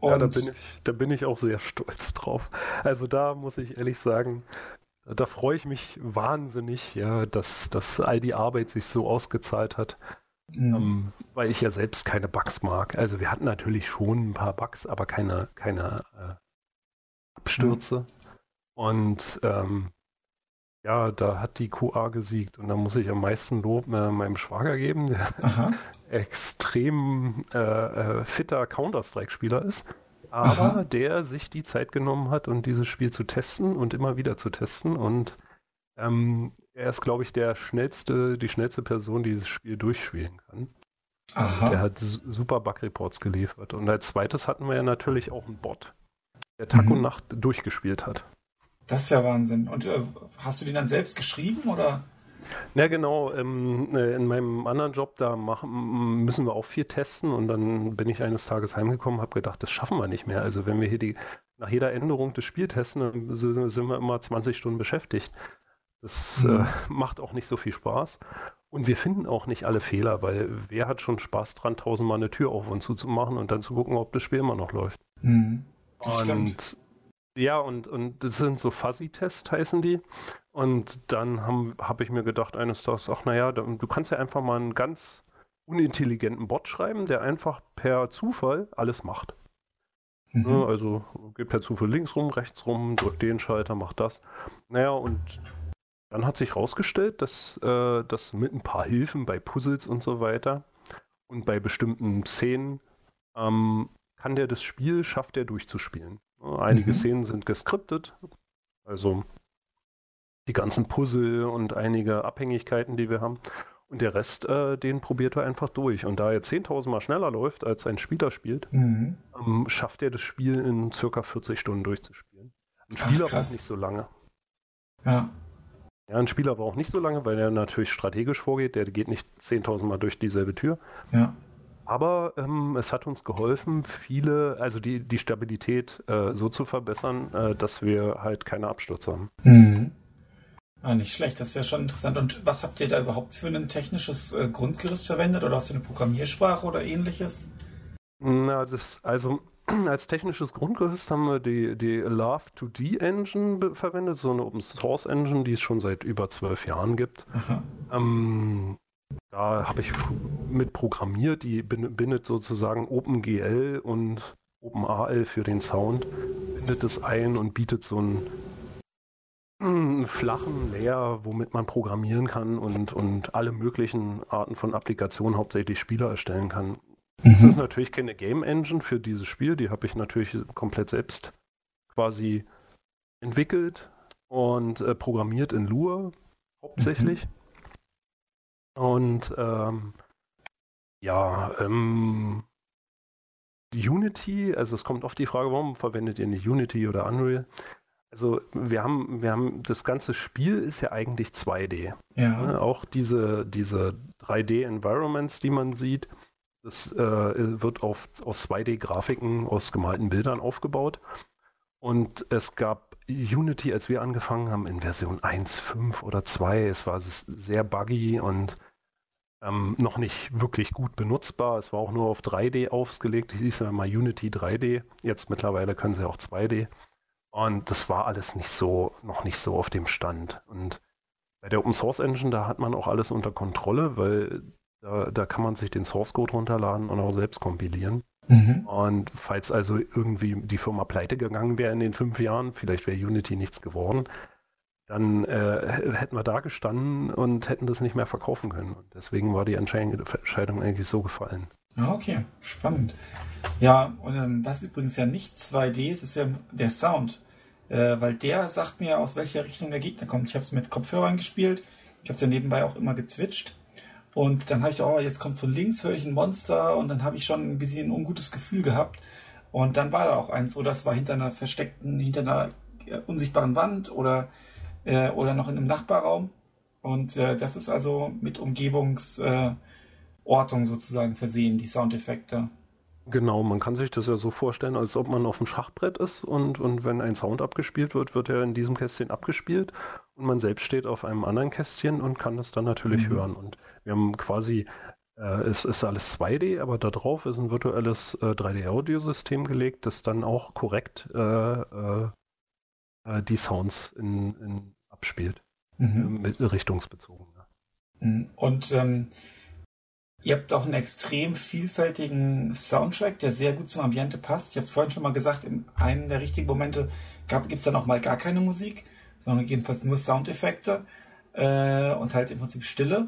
ja, da bin, ich, da bin ich auch sehr stolz drauf. Also da muss ich ehrlich sagen, da freue ich mich wahnsinnig, ja, dass, dass all die Arbeit sich so ausgezahlt hat. Mhm. Ähm, weil ich ja selbst keine Bugs mag. Also wir hatten natürlich schon ein paar Bugs, aber keine, keine, äh, Abstürze. Und ähm, ja, da hat die QA gesiegt und da muss ich am meisten Lob äh, meinem Schwager geben, der extrem äh, äh, fitter Counter-Strike-Spieler ist, aber Aha. der sich die Zeit genommen hat, um dieses Spiel zu testen und immer wieder zu testen und ähm, er ist, glaube ich, der schnellste, die schnellste Person, die dieses Spiel durchspielen kann. Der Aha. hat su- super Bug-Reports geliefert. Und als zweites hatten wir ja natürlich auch einen Bot, der Tag Mhm. und Nacht durchgespielt hat. Das ist ja Wahnsinn. Und äh, hast du den dann selbst geschrieben oder? Na genau, ähm, äh, in meinem anderen Job, da machen, müssen wir auch viel testen und dann bin ich eines Tages heimgekommen, habe gedacht, das schaffen wir nicht mehr. Also wenn wir hier die, nach jeder Änderung des Spiels testen, dann si- sind wir immer 20 Stunden beschäftigt. Das Mhm. äh, macht auch nicht so viel Spaß. Und wir finden auch nicht alle Fehler, weil wer hat schon Spaß dran, tausendmal eine Tür auf und zu zu machen und dann zu gucken, ob das Spiel immer noch läuft. Mhm. Das stimmt. Und ja, und, und das sind so Fuzzy-Tests heißen die. Und dann habe hab ich mir gedacht eines Tages, ach naja, du kannst ja einfach mal einen ganz unintelligenten Bot schreiben, der einfach per Zufall alles macht. Ne, Mhm. also geht per Zufall links rum, rechts rum, drückt den Schalter, macht das. Naja, und dann hat sich herausgestellt, dass äh, das mit ein paar Hilfen bei Puzzles und so weiter und bei bestimmten Szenen ähm, kann der das Spiel, schafft er durchzuspielen. Ne, Einige Mhm. Szenen sind geskriptet, also die ganzen Puzzle und einige Abhängigkeiten, die wir haben. Und der Rest, äh, den probiert er einfach durch. Und da er 10.000 Mal schneller läuft, als ein Spieler spielt, Mhm. ähm, schafft er das Spiel in circa 40 Stunden durchzuspielen. Ein Spieler braucht nicht so lange. Ja. Ja, ein Spieler braucht nicht so lange, weil er natürlich strategisch vorgeht. Der geht nicht 10.000 Mal durch dieselbe Tür. Ja. Aber ähm, es hat uns geholfen, viele, also die, die Stabilität äh, so zu verbessern, äh, dass wir halt keine Abstürze haben. Mhm. Ah, nicht schlecht, das ist ja schon interessant. Und was habt ihr da überhaupt für ein technisches äh, Grundgerüst verwendet? Oder hast du eine Programmiersprache oder ähnliches? Na, das, also als technisches Grundgerüst haben wir die, die Love 2D Engine verwendet, so eine Open Source Engine, die es schon seit über zwölf Jahren gibt. Ähm, da habe ich mit programmiert, die bin- bindet sozusagen OpenGL und OpenAL für den Sound, bindet es ein und bietet so einen flachen Layer, womit man programmieren kann und, und alle möglichen Arten von Applikationen, hauptsächlich Spieler erstellen kann. Es ist Mhm. natürlich keine Game Engine für dieses Spiel, die habe ich natürlich komplett selbst quasi entwickelt und äh, programmiert in Lua hauptsächlich. Und ähm, ja, ähm, Unity, also es kommt oft die Frage, warum verwendet ihr nicht Unity oder Unreal? Also wir haben, wir haben, das ganze Spiel ist ja eigentlich 2D. Ja. Ne? Auch diese, diese 3D-Environments, die man sieht, das äh, wird auf, aus 2D-Grafiken, aus gemalten Bildern aufgebaut. Und es gab Unity, als wir angefangen haben, in Version 1.5 oder 2. Es war sehr buggy und ähm, noch nicht wirklich gut benutzbar. Es war auch nur auf 3D ausgelegt. Ich hieß ja mal Unity 3D. Jetzt mittlerweile können sie auch 2D. Und das war alles nicht so, noch nicht so auf dem Stand. Und bei der Open Source Engine, da hat man auch alles unter Kontrolle, weil da, da kann man sich den Source Code runterladen und auch selbst kompilieren. Mhm. Und falls also irgendwie die Firma pleite gegangen wäre in den fünf Jahren, vielleicht wäre Unity nichts geworden, dann äh, hätten wir da gestanden und hätten das nicht mehr verkaufen können. Und deswegen war die Entscheidung, Entscheidung eigentlich so gefallen. Ah, okay, spannend. Ja, und ähm, was übrigens ja nicht 2D ist, ist ja der Sound. Äh, weil der sagt mir, aus welcher Richtung der Gegner kommt. Ich habe es mit Kopfhörern gespielt. Ich habe es ja nebenbei auch immer getwitcht. Und dann habe ich, oh, jetzt kommt von links, höre ich ein Monster und dann habe ich schon ein bisschen ein ungutes Gefühl gehabt. Und dann war da auch eins, so das war hinter einer versteckten, hinter einer äh, unsichtbaren Wand oder, äh, oder noch in einem Nachbarraum. Und äh, das ist also mit Umgebungsortung äh, Ortung sozusagen versehen, die Soundeffekte. Genau, man kann sich das ja so vorstellen, als ob man auf dem Schachbrett ist und, und wenn ein Sound abgespielt wird, wird er in diesem Kästchen abgespielt und man selbst steht auf einem anderen Kästchen und kann das dann natürlich Mhm. hören. Und wir haben quasi, äh, es ist alles 2D, aber da drauf ist ein virtuelles äh, 3D-Audiosystem gelegt, das dann auch korrekt äh, äh, äh, die Sounds in, in abspielt, Mhm. mit richtungsbezogen. ja. Mhm. Und ähm, Ihr habt auch einen extrem vielfältigen Soundtrack, der sehr gut zum Ambiente passt. Ich habe es vorhin schon mal gesagt, in einem der richtigen Momente gibt es dann auch mal gar keine Musik, sondern jedenfalls nur Soundeffekte äh, und halt im Prinzip Stille.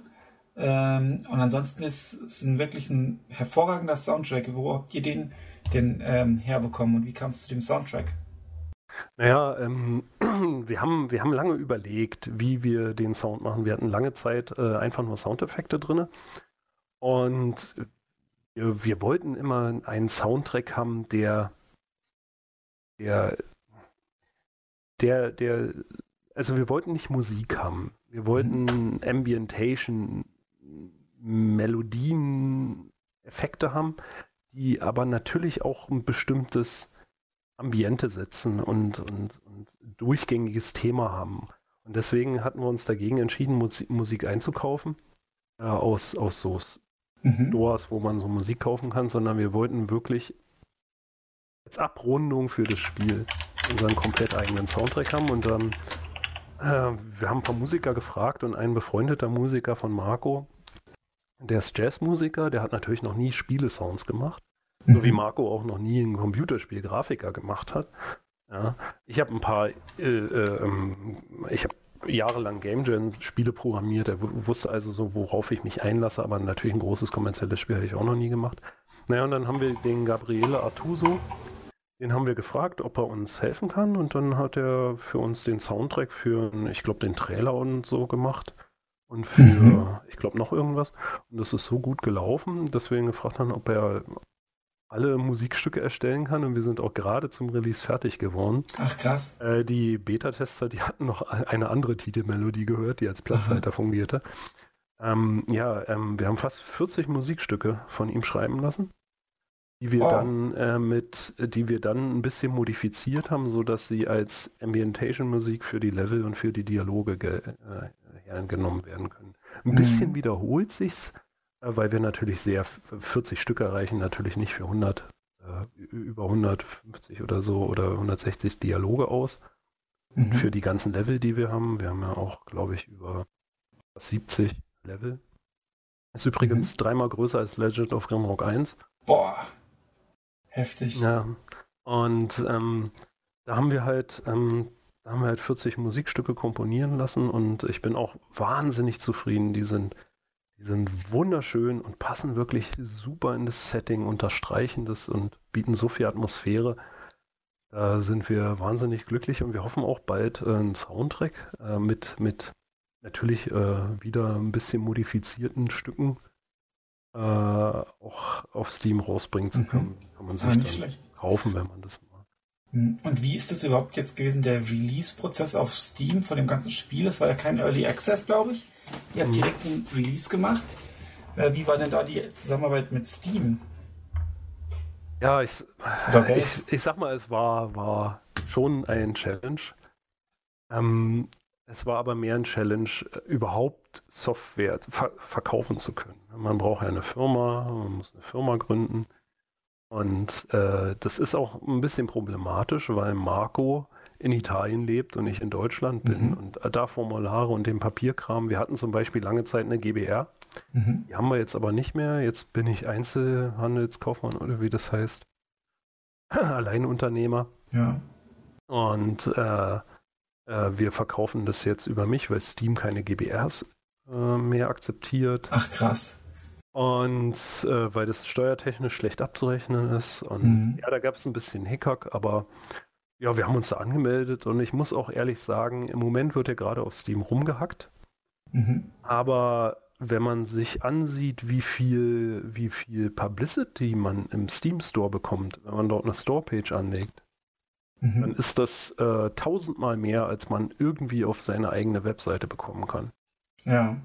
Ähm, und ansonsten ist es ein wirklich ein hervorragender Soundtrack. Wo habt ihr den denn ähm, herbekommen und wie kam es zu dem Soundtrack? Naja, ähm, wir, haben, wir haben lange überlegt, wie wir den Sound machen. Wir hatten lange Zeit äh, einfach nur Soundeffekte drin. Und wir, wir, wollten immer einen Soundtrack haben, der, der, der, der, also wir wollten nicht Musik haben. Wir wollten mhm. Ambientation, Melodien, Effekte haben, die aber natürlich auch ein bestimmtes Ambiente setzen und, und, und durchgängiges Thema haben. Und deswegen hatten wir uns dagegen entschieden, Musik einzukaufen äh, aus, aus so mhm. Stores, wo man so Musik kaufen kann, sondern wir wollten wirklich als Abrundung für das Spiel unseren komplett eigenen Soundtrack haben und dann äh, wir haben ein paar Musiker gefragt und ein befreundeter Musiker von Marco, der ist Jazzmusiker, der hat natürlich noch nie Spielesounds gemacht. Mhm. So wie Marco auch noch nie ein Computerspiel-Grafiker gemacht hat. Ja, ich habe ein paar, äh, äh, ähm, ich habe jahrelang Game Jam Spiele programmiert. Er wusste also so, worauf ich mich einlasse, aber natürlich ein großes kommerzielles Spiel habe ich auch noch nie gemacht. Naja, und dann haben wir den Gabriele Artuso, den haben wir gefragt, ob er uns helfen kann und dann hat er für uns den Soundtrack für, ich glaube, den Trailer und so gemacht und für, mhm. ich glaube, noch irgendwas. Und das ist so gut gelaufen, dass wir ihn gefragt haben, ob er alle Musikstücke erstellen kann und wir sind auch gerade zum Release fertig geworden. Ach krass. Äh, die Beta-Tester, die hatten noch eine andere Titelmelodie gehört, die als Platzhalter Aha. fungierte. Ähm, ja, ähm, wir haben fast 40 Musikstücke von ihm schreiben lassen, die wir oh. dann äh, mit, die wir dann ein bisschen modifiziert haben, sodass sie als Ambientation-Musik für die Level und für die Dialoge äh, hergenommen werden können. Ein bisschen mhm. wiederholt sich's, weil wir natürlich sehr 40 Stück erreichen, natürlich nicht für 100, äh, über 150 oder so oder 160 Dialoge aus. Mhm. Für die ganzen Level, die wir haben, wir haben ja auch, glaube ich, über 70 Level. Ist übrigens mhm. dreimal größer als Legend of Grimrock 1. Boah, heftig. Ja, und ähm, da haben wir halt, ähm, da haben wir halt 40 Musikstücke komponieren lassen und ich bin auch wahnsinnig zufrieden. Die sind die sind wunderschön und passen wirklich super in das Setting, unterstreichen das und bieten so viel Atmosphäre. Da sind wir wahnsinnig glücklich und wir hoffen auch bald äh, einen Soundtrack äh, mit, mit natürlich äh, wieder ein bisschen modifizierten Stücken auch auf Steam rausbringen zu mhm. können. Mhm. Kann man sich dann schlecht. kaufen, wenn man das mag. Mhm. Und wie ist das überhaupt jetzt gewesen, der Release-Prozess auf Steam von dem ganzen Spiel? Das war ja kein Early Access, glaube ich. Ihr habt direkt einen Release gemacht. Äh, wie war denn da die Zusammenarbeit mit Steam? Ja, ich, ich, ich sag mal, es war, war schon ein Challenge. Ähm, es war aber mehr ein Challenge, überhaupt Software ver verkaufen zu können. Man braucht ja eine Firma, man muss eine Firma gründen. Und äh, das ist auch ein bisschen problematisch, weil Marco in Italien lebt und ich in Deutschland bin mhm. und da Formulare und den Papierkram. Wir hatten zum Beispiel lange Zeit eine GBR. Mhm. Die haben wir jetzt aber nicht mehr. Jetzt bin ich Einzelhandelskaufmann oder wie das heißt. Alleinunternehmer. Ja. Und äh, äh, wir verkaufen das jetzt über mich, weil Steam keine GBRs äh, mehr akzeptiert. Ach krass. Und äh, weil das steuertechnisch schlecht abzurechnen ist. Und mhm. ja, da gab es ein bisschen Hickhack, aber ja, wir haben uns da angemeldet und ich muss auch ehrlich sagen, im Moment wird ja gerade auf Steam rumgehackt. Mhm. Aber wenn man sich ansieht, wie viel, wie viel Publicity man im Steam Store bekommt, wenn man dort eine Store-Page anlegt, mhm. dann ist das äh, tausendmal mehr, als man irgendwie auf seine eigene Webseite bekommen kann. Ja.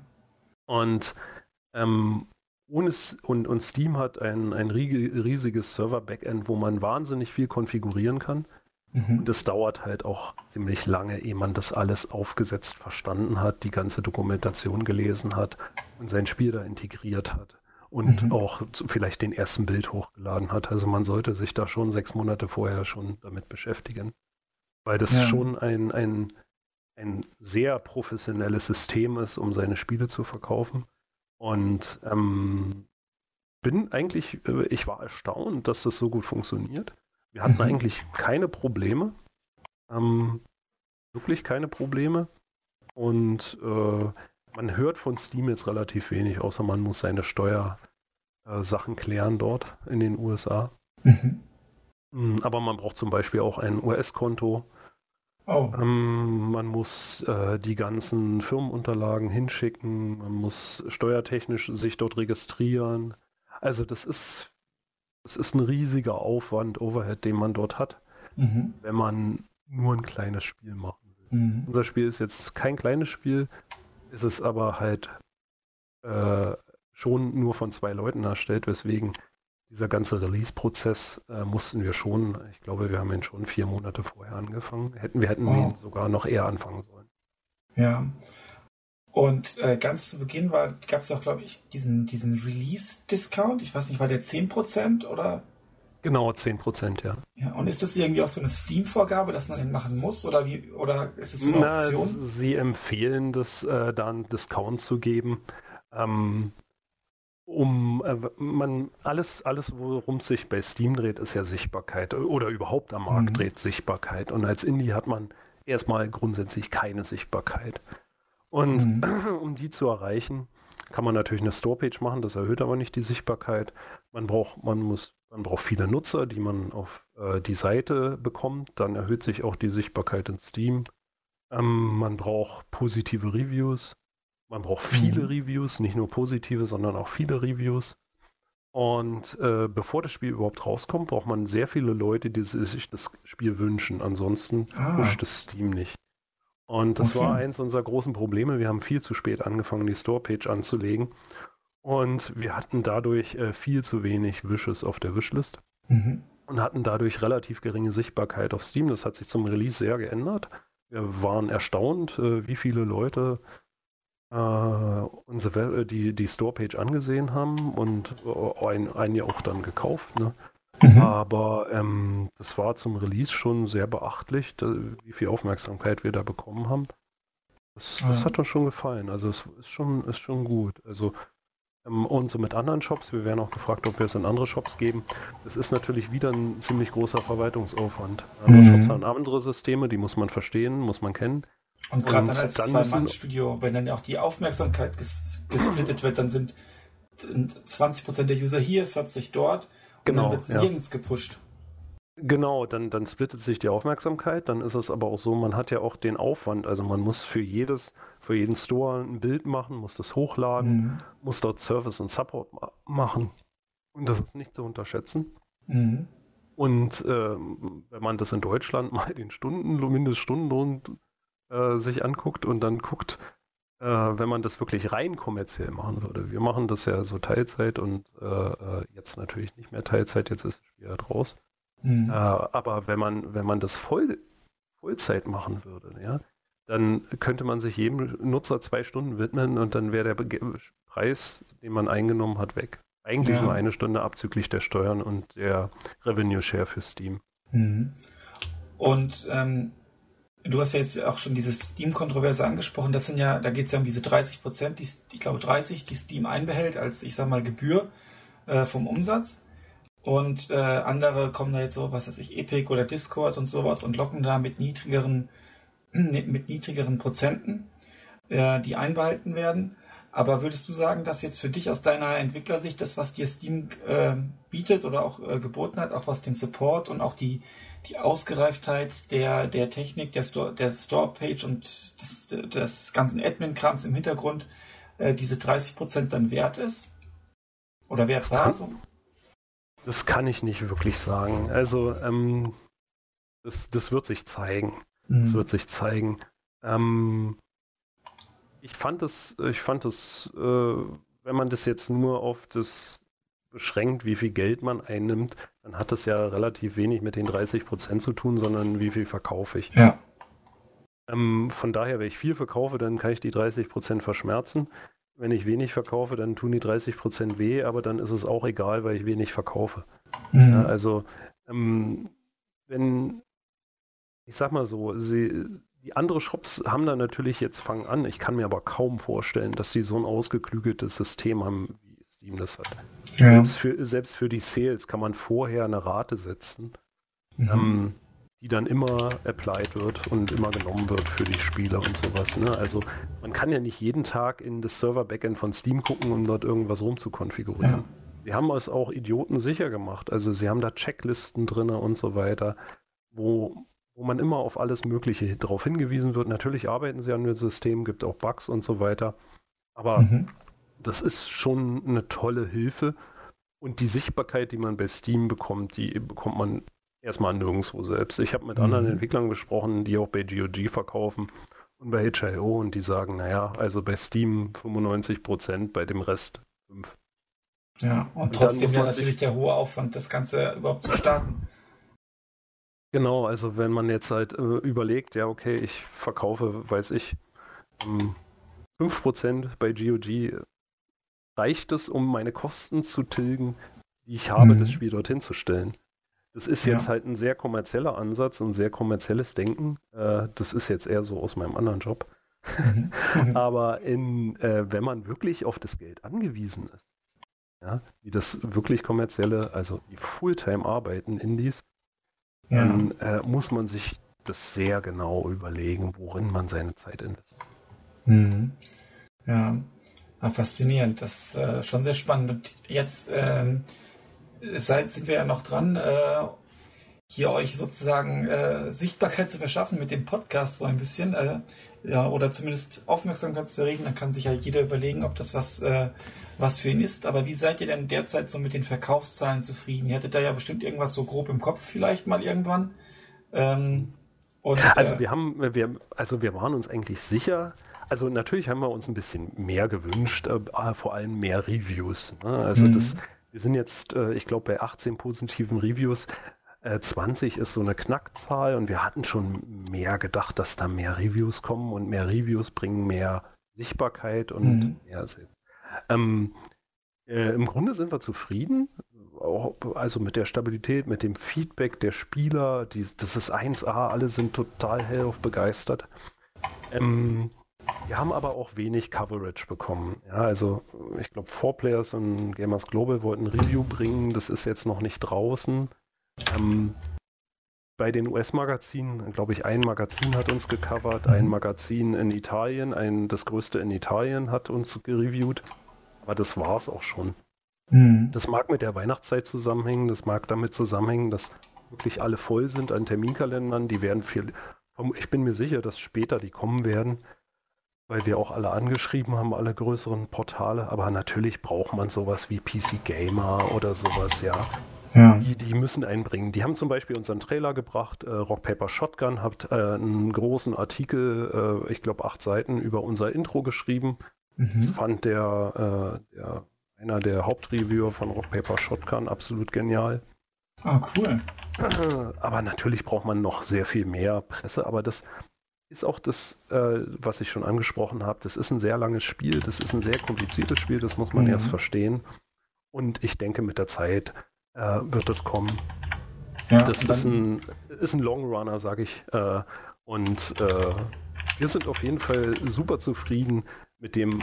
Und ähm, ohne, und, und Steam hat ein, ein riesiges Server-Backend, wo man wahnsinnig viel konfigurieren kann. Mhm. Und es dauert halt auch ziemlich lange, ehe man das alles aufgesetzt verstanden hat, die ganze Dokumentation gelesen hat und sein Spiel da integriert hat und mhm. auch vielleicht den ersten Bild hochgeladen hat. Also man sollte sich da schon sechs Monate vorher schon damit beschäftigen, weil das ja. schon ein, ein, ein sehr professionelles System ist, um seine Spiele zu verkaufen. Und ähm, bin eigentlich, äh, ich war erstaunt, dass das so gut funktioniert. Wir hatten mhm. eigentlich keine Probleme. Ähm, wirklich keine Probleme. Und äh, man hört von Steam jetzt relativ wenig, außer man muss seine Steuersachen äh, klären dort in den USA. Mhm. Mm, aber man braucht zum Beispiel auch ein US-Konto. Oh. Ähm, man muss äh, die ganzen Firmenunterlagen hinschicken, man muss steuertechnisch sich dort registrieren. Also das ist, das ist ein riesiger Aufwand, Overhead, den man dort hat, mhm. wenn man nur ein kleines Spiel machen will. Mhm. Unser Spiel ist jetzt kein kleines Spiel, ist es aber halt äh, schon nur von zwei Leuten erstellt, weswegen dieser ganze Release-Prozess äh, mussten wir schon, ich glaube, wir haben ihn schon vier Monate vorher angefangen. Hätten, wir hätten wow. ihn sogar noch eher anfangen sollen. Ja. Und äh, ganz zu Beginn gab es auch, glaube ich, diesen, diesen Release-Discount. Ich weiß nicht, war der 10% oder? Genau, 10%, ja. ja. Und ist das irgendwie auch so eine Steam-Vorgabe, dass man den machen muss? Oder, wie, oder ist es so eine Na, Option? Sie empfehlen, das äh, da einen Discount zu geben. Ähm, um äh, man alles, alles, worum es sich bei Steam dreht, ist ja Sichtbarkeit oder überhaupt am Markt mhm. dreht Sichtbarkeit. Und als Indie hat man erstmal grundsätzlich keine Sichtbarkeit. Und mhm. um die zu erreichen, kann man natürlich eine Storepage machen, das erhöht aber nicht die Sichtbarkeit. Man braucht, man muss, man braucht viele Nutzer, die man auf äh, die Seite bekommt, dann erhöht sich auch die Sichtbarkeit in Steam. Ähm, man braucht positive Reviews. Man braucht viele mhm. Reviews, nicht nur positive, sondern auch viele Reviews. Und äh, bevor das Spiel überhaupt rauskommt, braucht man sehr viele Leute, die sich das Spiel wünschen. Ansonsten ah. pusht es Steam nicht. Und das okay. war eins unserer großen Probleme. Wir haben viel zu spät angefangen, die Storepage anzulegen. Und wir hatten dadurch äh, viel zu wenig Wishes auf der Wishlist. Mhm. Und hatten dadurch relativ geringe Sichtbarkeit auf Steam. Das hat sich zum Release sehr geändert. Wir waren erstaunt, äh, wie viele Leute äh, unsere, äh, die, die Storepage angesehen haben und äh, Jahr auch dann gekauft. Ne? Mhm. Aber ähm, das war zum Release schon sehr beachtlich, wie viel Aufmerksamkeit wir da bekommen haben. Das, das hat uns schon gefallen. Also es ist schon, ist schon gut. Also ähm, und so mit anderen Shops, wir werden auch gefragt, ob wir es in andere Shops geben. Das ist natürlich wieder ein ziemlich großer Verwaltungsaufwand. Andere mhm. Shops haben andere Systeme, die muss man verstehen, muss man kennen. Und gerade dann als Zwei-Mann-Studio, wenn dann auch die Aufmerksamkeit ges gesplittet wird, dann sind 20% der User hier, 40 dort genau, und dann wird es ja. nirgends gepusht. Genau, dann, dann splittet sich die Aufmerksamkeit, dann ist es aber auch so, man hat ja auch den Aufwand, also man muss für jedes, für jeden Store ein Bild machen, muss das hochladen, mhm. muss dort Service und Support ma machen. Und das ist nicht zu unterschätzen. Mhm. Und äh, wenn man das in Deutschland mal den Stunden, Mindeststundenlohn äh, sich anguckt und dann guckt, äh, wenn man das wirklich rein kommerziell machen würde. Wir machen das ja so Teilzeit und äh, äh jetzt natürlich nicht mehr Teilzeit, jetzt ist das Spiel halt raus. Mhm. Äh, aber wenn man, wenn man das voll, Vollzeit machen würde, ja, dann könnte man sich jedem Nutzer zwei Stunden widmen und dann wäre der Preis, den man eingenommen hat, weg. Eigentlich ja. nur eine Stunde abzüglich der Steuern und der Revenue Share für Steam. Mhm. Und ähm, Du hast ja jetzt auch schon diese Steam-Kontroverse angesprochen. Das sind ja, da geht es ja um diese 30 Prozent, die, ich glaube 30, die Steam einbehält als, ich sag mal, Gebühr äh, vom Umsatz. Und äh, andere kommen da jetzt so, was weiß ich, Epic oder Discord und sowas und locken da mit niedrigeren, mit niedrigeren Prozenten, äh, die einbehalten werden. Aber würdest du sagen, dass jetzt für dich aus deiner Entwicklersicht das, was dir Steam äh, bietet oder auch äh, geboten hat, auch was den Support und auch die die Ausgereiftheit der, der Technik, der, Store, der Store-Page und des, des ganzen Admin-Krams im Hintergrund äh, diese 30% dann wert ist? Oder wert war? So? Das kann ich nicht wirklich sagen. Also, ähm, das, das wird sich zeigen. Mhm. Das wird sich zeigen. Ähm, ich fand es, ich fand es, äh, wenn man das jetzt nur auf das beschränkt, wie viel Geld man einnimmt, dann hat das ja relativ wenig mit den 30 Prozent zu tun, sondern wie viel verkaufe ich. Ja. Ähm, von daher, wenn ich viel verkaufe, dann kann ich die 30 Prozent verschmerzen. Wenn ich wenig verkaufe, dann tun die 30 Prozent weh, aber dann ist es auch egal, weil ich wenig verkaufe. Mhm. Ja, also, ähm, wenn, ich sag mal so, sie, die anderen Shops haben da natürlich jetzt fangen an. Ich kann mir aber kaum vorstellen, dass sie so ein ausgeklügeltes System haben Steam das hat. Ja. Selbst, für, selbst für die Sales kann man vorher eine Rate setzen, Mhm. ähm, die dann immer applied wird und immer genommen wird für die Spieler und sowas. Ne? Also man kann ja nicht jeden Tag in das Server-Backend von Steam gucken, um dort irgendwas rumzukonfigurieren. Wir haben es auch Idioten sicher gemacht. Also sie haben da Checklisten drin und so weiter, wo, wo man immer auf alles Mögliche darauf hingewiesen wird. Natürlich arbeiten sie an dem System, gibt auch Bugs und so weiter. Aber Mhm. Das ist schon eine tolle Hilfe. Und die Sichtbarkeit, die man bei Steam bekommt, die bekommt man erstmal nirgendwo selbst. Ich habe mit Mhm. anderen Entwicklern gesprochen, die auch bei GOG verkaufen und bei HIO und die sagen, naja, also bei Steam 95 Prozent, bei dem Rest 5. Ja, und Und trotzdem ja natürlich der hohe Aufwand, das Ganze überhaupt zu starten. Genau, also wenn man jetzt halt äh, überlegt, ja, okay, ich verkaufe, weiß ich, ähm, 5% bei GOG, reicht es, um meine Kosten zu tilgen, die ich habe, Mhm. das Spiel dorthin zu stellen. Das ist Ja. jetzt halt ein sehr kommerzieller Ansatz und sehr kommerzielles Denken. Äh, das ist jetzt eher so aus meinem anderen Job. Mhm. Aber in, äh, wenn man wirklich auf das Geld angewiesen ist, ja, wie das wirklich kommerzielle, also die Fulltime arbeiten, Indies, ja. dann äh, muss man sich das sehr genau überlegen, worin man seine Zeit investiert. Mhm. Ja, ah, faszinierend. Das ist äh, schon sehr spannend. Und jetzt ähm, seid, sind wir ja noch dran, äh, hier euch sozusagen äh, Sichtbarkeit zu verschaffen mit dem Podcast so ein bisschen. Äh, ja, oder zumindest Aufmerksamkeit zu erregen. Dann kann sich ja jeder überlegen, ob das was, äh, was für ihn ist. Aber wie seid ihr denn derzeit so mit den Verkaufszahlen zufrieden? Ihr hattet da ja bestimmt irgendwas so grob im Kopf vielleicht mal irgendwann. Ähm, und, Also äh, wir haben, wir, also wir waren uns eigentlich sicher. Also natürlich haben wir uns ein bisschen mehr gewünscht, äh, vor allem mehr Reviews. Ne? Also Mhm. das, wir sind jetzt, äh, ich glaube, bei 18 positiven Reviews. Äh, 20 ist so eine Knackzahl und wir hatten schon mehr gedacht, dass da mehr Reviews kommen und mehr Reviews bringen mehr Sichtbarkeit und Mhm. mehr Sales. Ähm, äh, Im Grunde sind wir zufrieden, also mit der Stabilität, mit dem Feedback der Spieler. Die, das ist 1A, alle sind total hellauf begeistert. Ähm, wir haben aber auch wenig Coverage bekommen. Ja, also ich glaube, 4Players und Gamers Global wollten ein Review bringen, das ist jetzt noch nicht draußen. Ähm, bei den US-Magazinen, glaube ich, ein Magazin hat uns gecovert, ein Magazin in Italien, ein, das größte in Italien hat uns gereviewt. Aber das war es auch schon. mhm. Das mag mit der Weihnachtszeit zusammenhängen, das mag damit zusammenhängen, dass wirklich alle voll sind an Terminkalendern. Die werden viel. Ich bin mir sicher, dass später die kommen werden, weil wir auch alle angeschrieben haben, alle größeren Portale. Aber natürlich braucht man sowas wie PC Gamer oder sowas, ja. ja. Die, die müssen einbringen. Die haben zum Beispiel unseren Trailer gebracht. Äh, Rock Paper Shotgun hat äh, einen großen Artikel, äh, ich glaube acht Seiten, über unser Intro geschrieben. Das Mhm. fand der, äh, der einer der Hauptreviewer von Rock Paper Shotgun absolut genial. Ah, cool. Aber natürlich braucht man noch sehr viel mehr Presse. Aber das ist auch das, äh, was ich schon angesprochen habe. Das ist ein sehr langes Spiel. Das ist ein sehr kompliziertes Spiel. Das muss man Mhm. erst verstehen. Und ich denke, mit der Zeit äh, wird es kommen. Ja, Das ist ein, ist ein Long Runner, sage ich. Äh, und äh, wir sind auf jeden Fall super zufrieden mit dem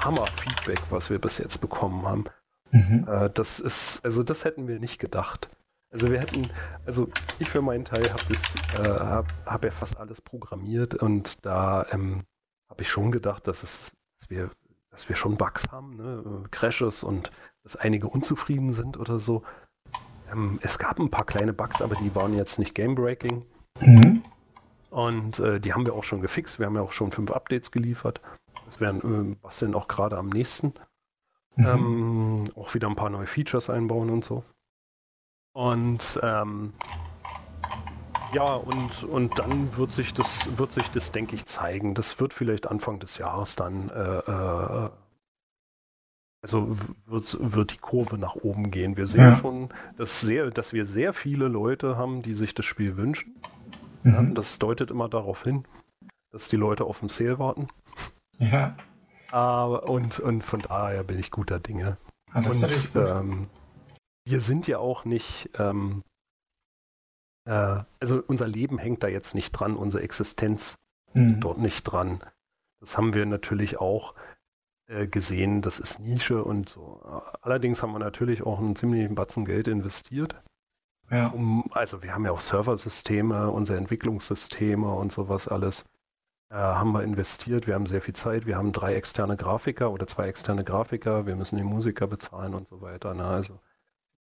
Hammer-Feedback, was wir bis jetzt bekommen haben. Mhm. Äh, das ist, also das hätten wir nicht gedacht. Also wir hätten, also ich für meinen Teil habe das, äh, habe hab ja fast alles programmiert und da ähm, habe ich schon gedacht, dass es, dass wir, dass wir schon Bugs haben, ne? Crashes und dass einige unzufrieden sind oder so. Ähm, es gab ein paar kleine Bugs, aber die waren jetzt nicht game-breaking. Mhm. Und äh, die haben wir auch schon gefixt. Wir haben ja auch schon fünf Updates geliefert. Das werden, äh, was denn auch gerade am nächsten. Mhm. Ähm, auch wieder ein paar neue Features einbauen und so. Und ähm, ja, und, und dann wird sich das, wird sich das, denke ich, zeigen. Das wird vielleicht Anfang des Jahres dann, äh, äh, also wird, wird die Kurve nach oben gehen. Wir sehen Ja. schon, dass, sehr, dass wir sehr viele Leute haben, die sich das Spiel wünschen. Mhm. das deutet immer darauf hin, dass die Leute auf den Sale warten. Ja, Aber, und, und von daher bin ich guter Dinge. ah, das ist natürlich Und gut. ähm, wir sind ja auch nicht, ähm, äh, also unser Leben hängt da jetzt nicht dran, unsere Existenz Mhm. dort nicht dran. Das haben wir natürlich auch äh, gesehen, das ist Nische und so. Allerdings haben wir natürlich auch einen ziemlichen Batzen Geld investiert. Ja. Um, also wir haben ja auch Serversysteme, unsere Entwicklungssysteme und sowas alles äh, haben wir investiert. Wir haben sehr viel Zeit. Wir haben drei externe Grafiker oder zwei externe Grafiker. Wir müssen die Musiker bezahlen und so weiter. Ne? Also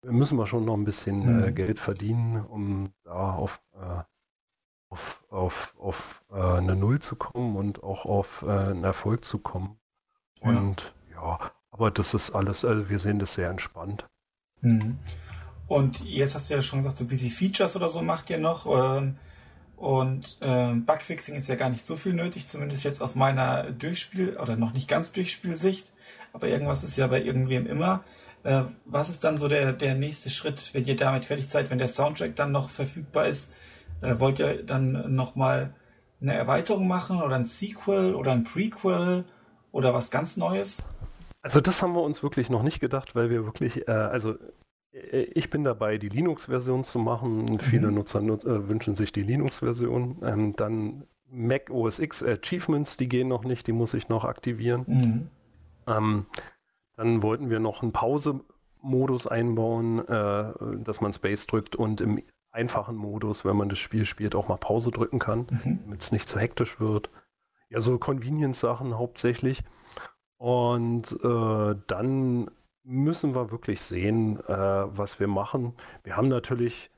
müssen wir schon noch ein bisschen äh, Geld verdienen, um da auf, äh, auf, auf, auf äh, eine Null zu kommen und auch auf äh, einen Erfolg zu kommen. Und ja. ja, aber das ist alles, also wir sehen das sehr entspannt. Mhm. Und jetzt hast du ja schon gesagt, so Busy Features oder so macht ihr noch. Ähm, und ähm, Bugfixing ist ja gar nicht so viel nötig, zumindest jetzt aus meiner Durchspiel- oder noch nicht ganz Durchspielsicht. Aber irgendwas ist ja bei irgendwem immer. Äh, was ist dann so der, der nächste Schritt, wenn ihr damit fertig seid, wenn der Soundtrack dann noch verfügbar ist? Äh, wollt ihr dann nochmal eine Erweiterung machen oder ein Sequel oder ein Prequel oder was ganz Neues? Also das haben wir uns wirklich noch nicht gedacht, weil wir wirklich, äh, also äh, ich bin dabei, die Linux-Version zu machen. Mhm. Viele Nutzer nutz, äh, wünschen sich die Linux-Version. Ähm, dann Mac OS X Achievements, die gehen noch nicht, die muss ich noch aktivieren. Mhm. Ähm, dann wollten wir noch einen Pause-Modus einbauen, äh, dass man Space drückt und im einfachen Modus, wenn man das Spiel spielt, auch mal Pause drücken kann, mhm. damit es nicht zu hektisch wird. Ja, so Convenience-Sachen hauptsächlich. Und äh, dann müssen wir wirklich sehen, äh, was wir machen. Wir haben natürlich,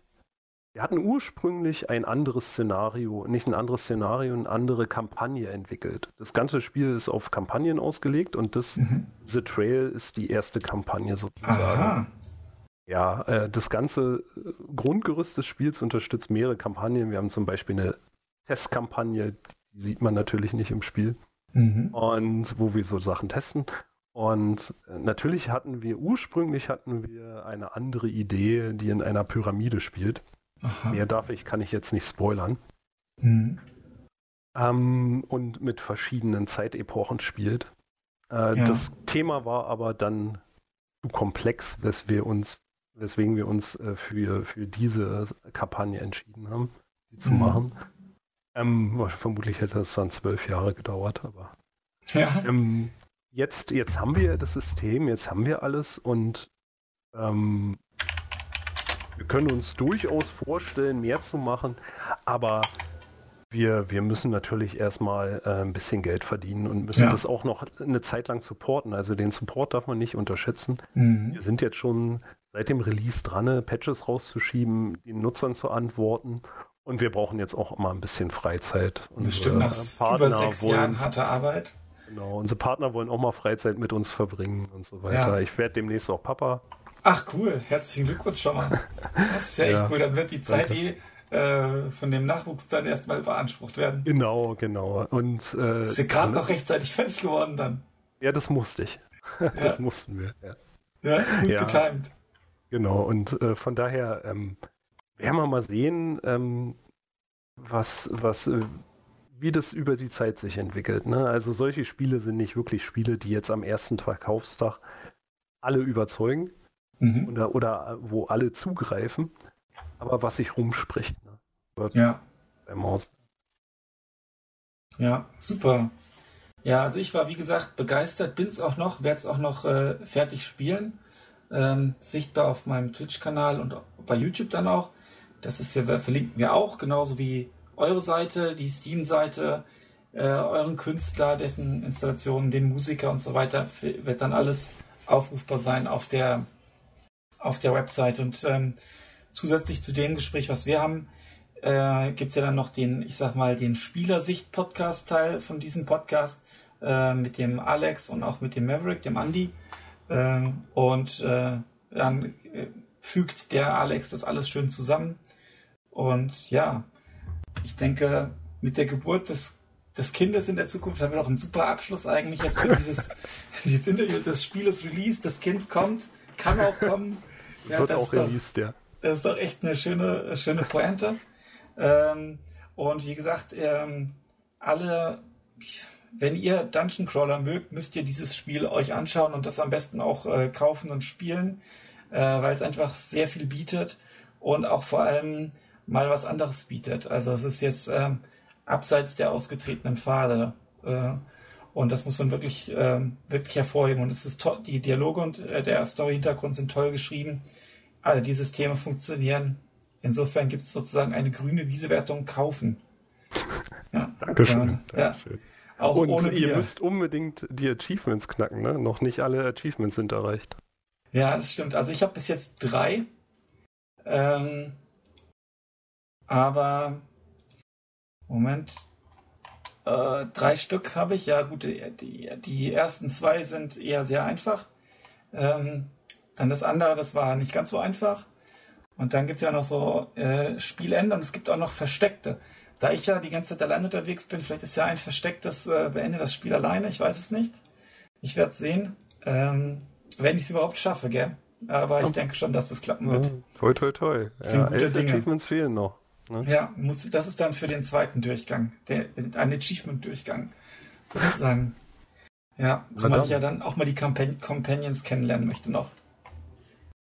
wir hatten ursprünglich ein anderes Szenario, nicht ein anderes Szenario, eine andere Kampagne entwickelt. Das ganze Spiel ist auf Kampagnen ausgelegt und das mhm. The Trail ist die erste Kampagne sozusagen. Aha. Ja, äh, das ganze Grundgerüst des Spiels unterstützt mehrere Kampagnen. Wir haben zum Beispiel eine Testkampagne, die sieht man natürlich nicht im Spiel. Mhm. Und wo wir so Sachen testen. Und äh, natürlich hatten wir, ursprünglich hatten wir eine andere Idee, die in einer Pyramide spielt. Aha. Mehr darf ich, kann ich jetzt nicht spoilern. Mhm. Ähm, und mit verschiedenen Zeitepochen spielt. Äh, ja. Das Thema war aber dann zu komplex, wes wir uns, weswegen wir uns äh, für, für diese Kampagne entschieden haben, die zu mhm. machen. Ähm, vermutlich hätte es dann zwölf Jahre gedauert, aber ja. ähm, jetzt, jetzt haben wir das System, jetzt haben wir alles und ähm, wir können uns durchaus vorstellen, mehr zu machen, aber wir, wir müssen natürlich erstmal äh, ein bisschen Geld verdienen und müssen ja. das auch noch eine Zeit lang supporten. Also den Support darf man nicht unterschätzen. Mhm. Wir sind jetzt schon seit dem Release dran, Patches rauszuschieben, den Nutzern zu antworten. Und wir brauchen jetzt auch mal ein bisschen Freizeit. Und Bestimmt nach Partner über sechs Jahren harte Arbeit. Genau, unsere Partner wollen auch mal Freizeit mit uns verbringen und so weiter. Ja. Ich werde demnächst auch Papa. Ach cool, herzlichen Glückwunsch schon mal. Das ist ja, ja echt cool, dann wird die Zeit danke. eh äh, von dem Nachwuchs dann erstmal beansprucht werden. Genau, genau. Und äh, ist ja gerade noch rechtzeitig fertig geworden dann. Ja, das musste ich. das ja. mussten wir. Ja, ja gut ja. getimt. Genau, und äh, von daher ähm, werden wir mal sehen, ähm, was, was, äh, wie das über die Zeit sich entwickelt. Ne? Also solche Spiele sind nicht wirklich Spiele, die jetzt am ersten Verkaufstag alle überzeugen mhm. oder, oder wo alle zugreifen, aber was sich rumspricht. Ne? Ja. Maus. Ja, super. Ja, also ich war wie gesagt begeistert, bin es auch noch, werde es auch noch äh, fertig spielen. Ähm, sichtbar auf meinem Twitch-Kanal und bei YouTube dann auch. Das ist ja, verlinken wir auch, genauso wie eure Seite, die Steam-Seite, äh, euren Künstler, dessen Installationen, den Musiker und so weiter, wird dann alles aufrufbar sein auf der, auf der Website. Und ähm, zusätzlich zu dem Gespräch, was wir haben, äh, gibt es ja dann noch den, ich sag mal, den Spielersicht-Podcast-Teil von diesem Podcast äh, mit dem Alex und auch mit dem Maverick, dem Andy. Äh, und äh, dann äh, fügt der Alex das alles schön zusammen. Und ja, ich denke, mit der Geburt des, des Kindes in der Zukunft haben wir noch einen super Abschluss eigentlich. Jetzt wird dieses, dieses Interview des Spieles released, das Kind kommt, kann auch kommen. Ja, wird auch released, ja. Das ist doch echt eine schöne, schöne Pointe. Ähm, und wie gesagt, ähm, alle, wenn ihr Dungeon Crawler mögt, müsst ihr dieses Spiel euch anschauen und das am besten auch äh, kaufen und spielen, äh, weil es einfach sehr viel bietet und auch vor allem mal was anderes bietet. Also es ist jetzt ähm, abseits der ausgetretenen Pfade. Äh, Und das muss man wirklich, ähm, wirklich hervorheben. Und es ist toll, die Dialoge und äh, der Story-Hintergrund sind toll geschrieben. Alle die Systeme funktionieren. Insofern gibt es sozusagen eine grüne Wiesewertung kaufen. Ja, Dankeschön. Ja. Auch und ohne ihr müsst unbedingt die Achievements knacken, ne? Noch nicht alle Achievements sind erreicht. Ja, das stimmt. Also ich habe bis jetzt drei. Ähm, aber Moment. Äh, drei Stück habe ich. Ja, gut, die, die, die, ersten zwei sind eher sehr einfach. Ähm, dann das andere, das war nicht ganz so einfach. Und dann gibt es ja noch so äh, Spielende und es gibt auch noch Versteckte. Da ich ja die ganze Zeit allein unterwegs bin, vielleicht ist ja ein verstecktes äh, Beende das Spiel alleine, ich weiß es nicht. Ich werde sehen, ähm, wenn ich es überhaupt schaffe, gell? Aber ich denke schon, dass das klappen wird. Ja, toi, toi, toi. Ja, elf Achievements fehlen noch. Ne? Ja, muss, das ist dann für den zweiten Durchgang, der, ein Achievement-Durchgang, sozusagen. Ja, zumal ich ja dann auch mal die Compan Companions kennenlernen möchte noch.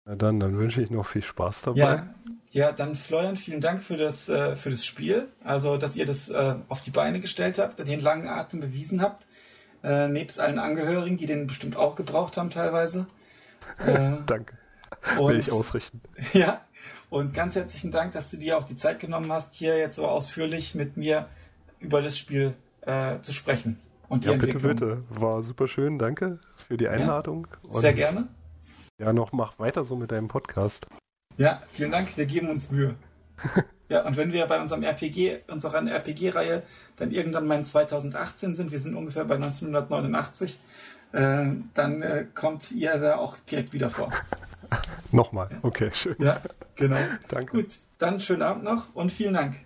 Na dann, dann wünsche ich noch viel Spaß dabei. Ja, ja dann Florian, vielen Dank für das, äh, für das Spiel. Also, dass ihr das äh, auf die Beine gestellt habt, den langen Atem bewiesen habt. Äh, nebst allen Angehörigen, die den bestimmt auch gebraucht haben teilweise. Äh, Danke. Will ich ausrichten. Ja, und ganz herzlichen Dank, dass du dir auch die Zeit genommen hast, hier jetzt so ausführlich mit mir über das Spiel äh, zu sprechen. Und die ja, bitte, bitte. War super schön. Danke für die Einladung. Ja, sehr gerne. Ja, noch mach weiter so mit deinem Podcast. Ja, vielen Dank. Wir geben uns Mühe. ja, und wenn wir bei unserem RPG, unserer RPG-Reihe dann irgendwann mal in 2018 sind, wir sind ungefähr bei 1989, äh, dann äh, kommt ihr da auch direkt wieder vor. Nochmal, okay, schön. Ja, genau. Danke. Gut, dann schönen Abend noch und vielen Dank.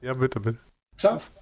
Ja, bitte, bitte. Ciao. Tschüss.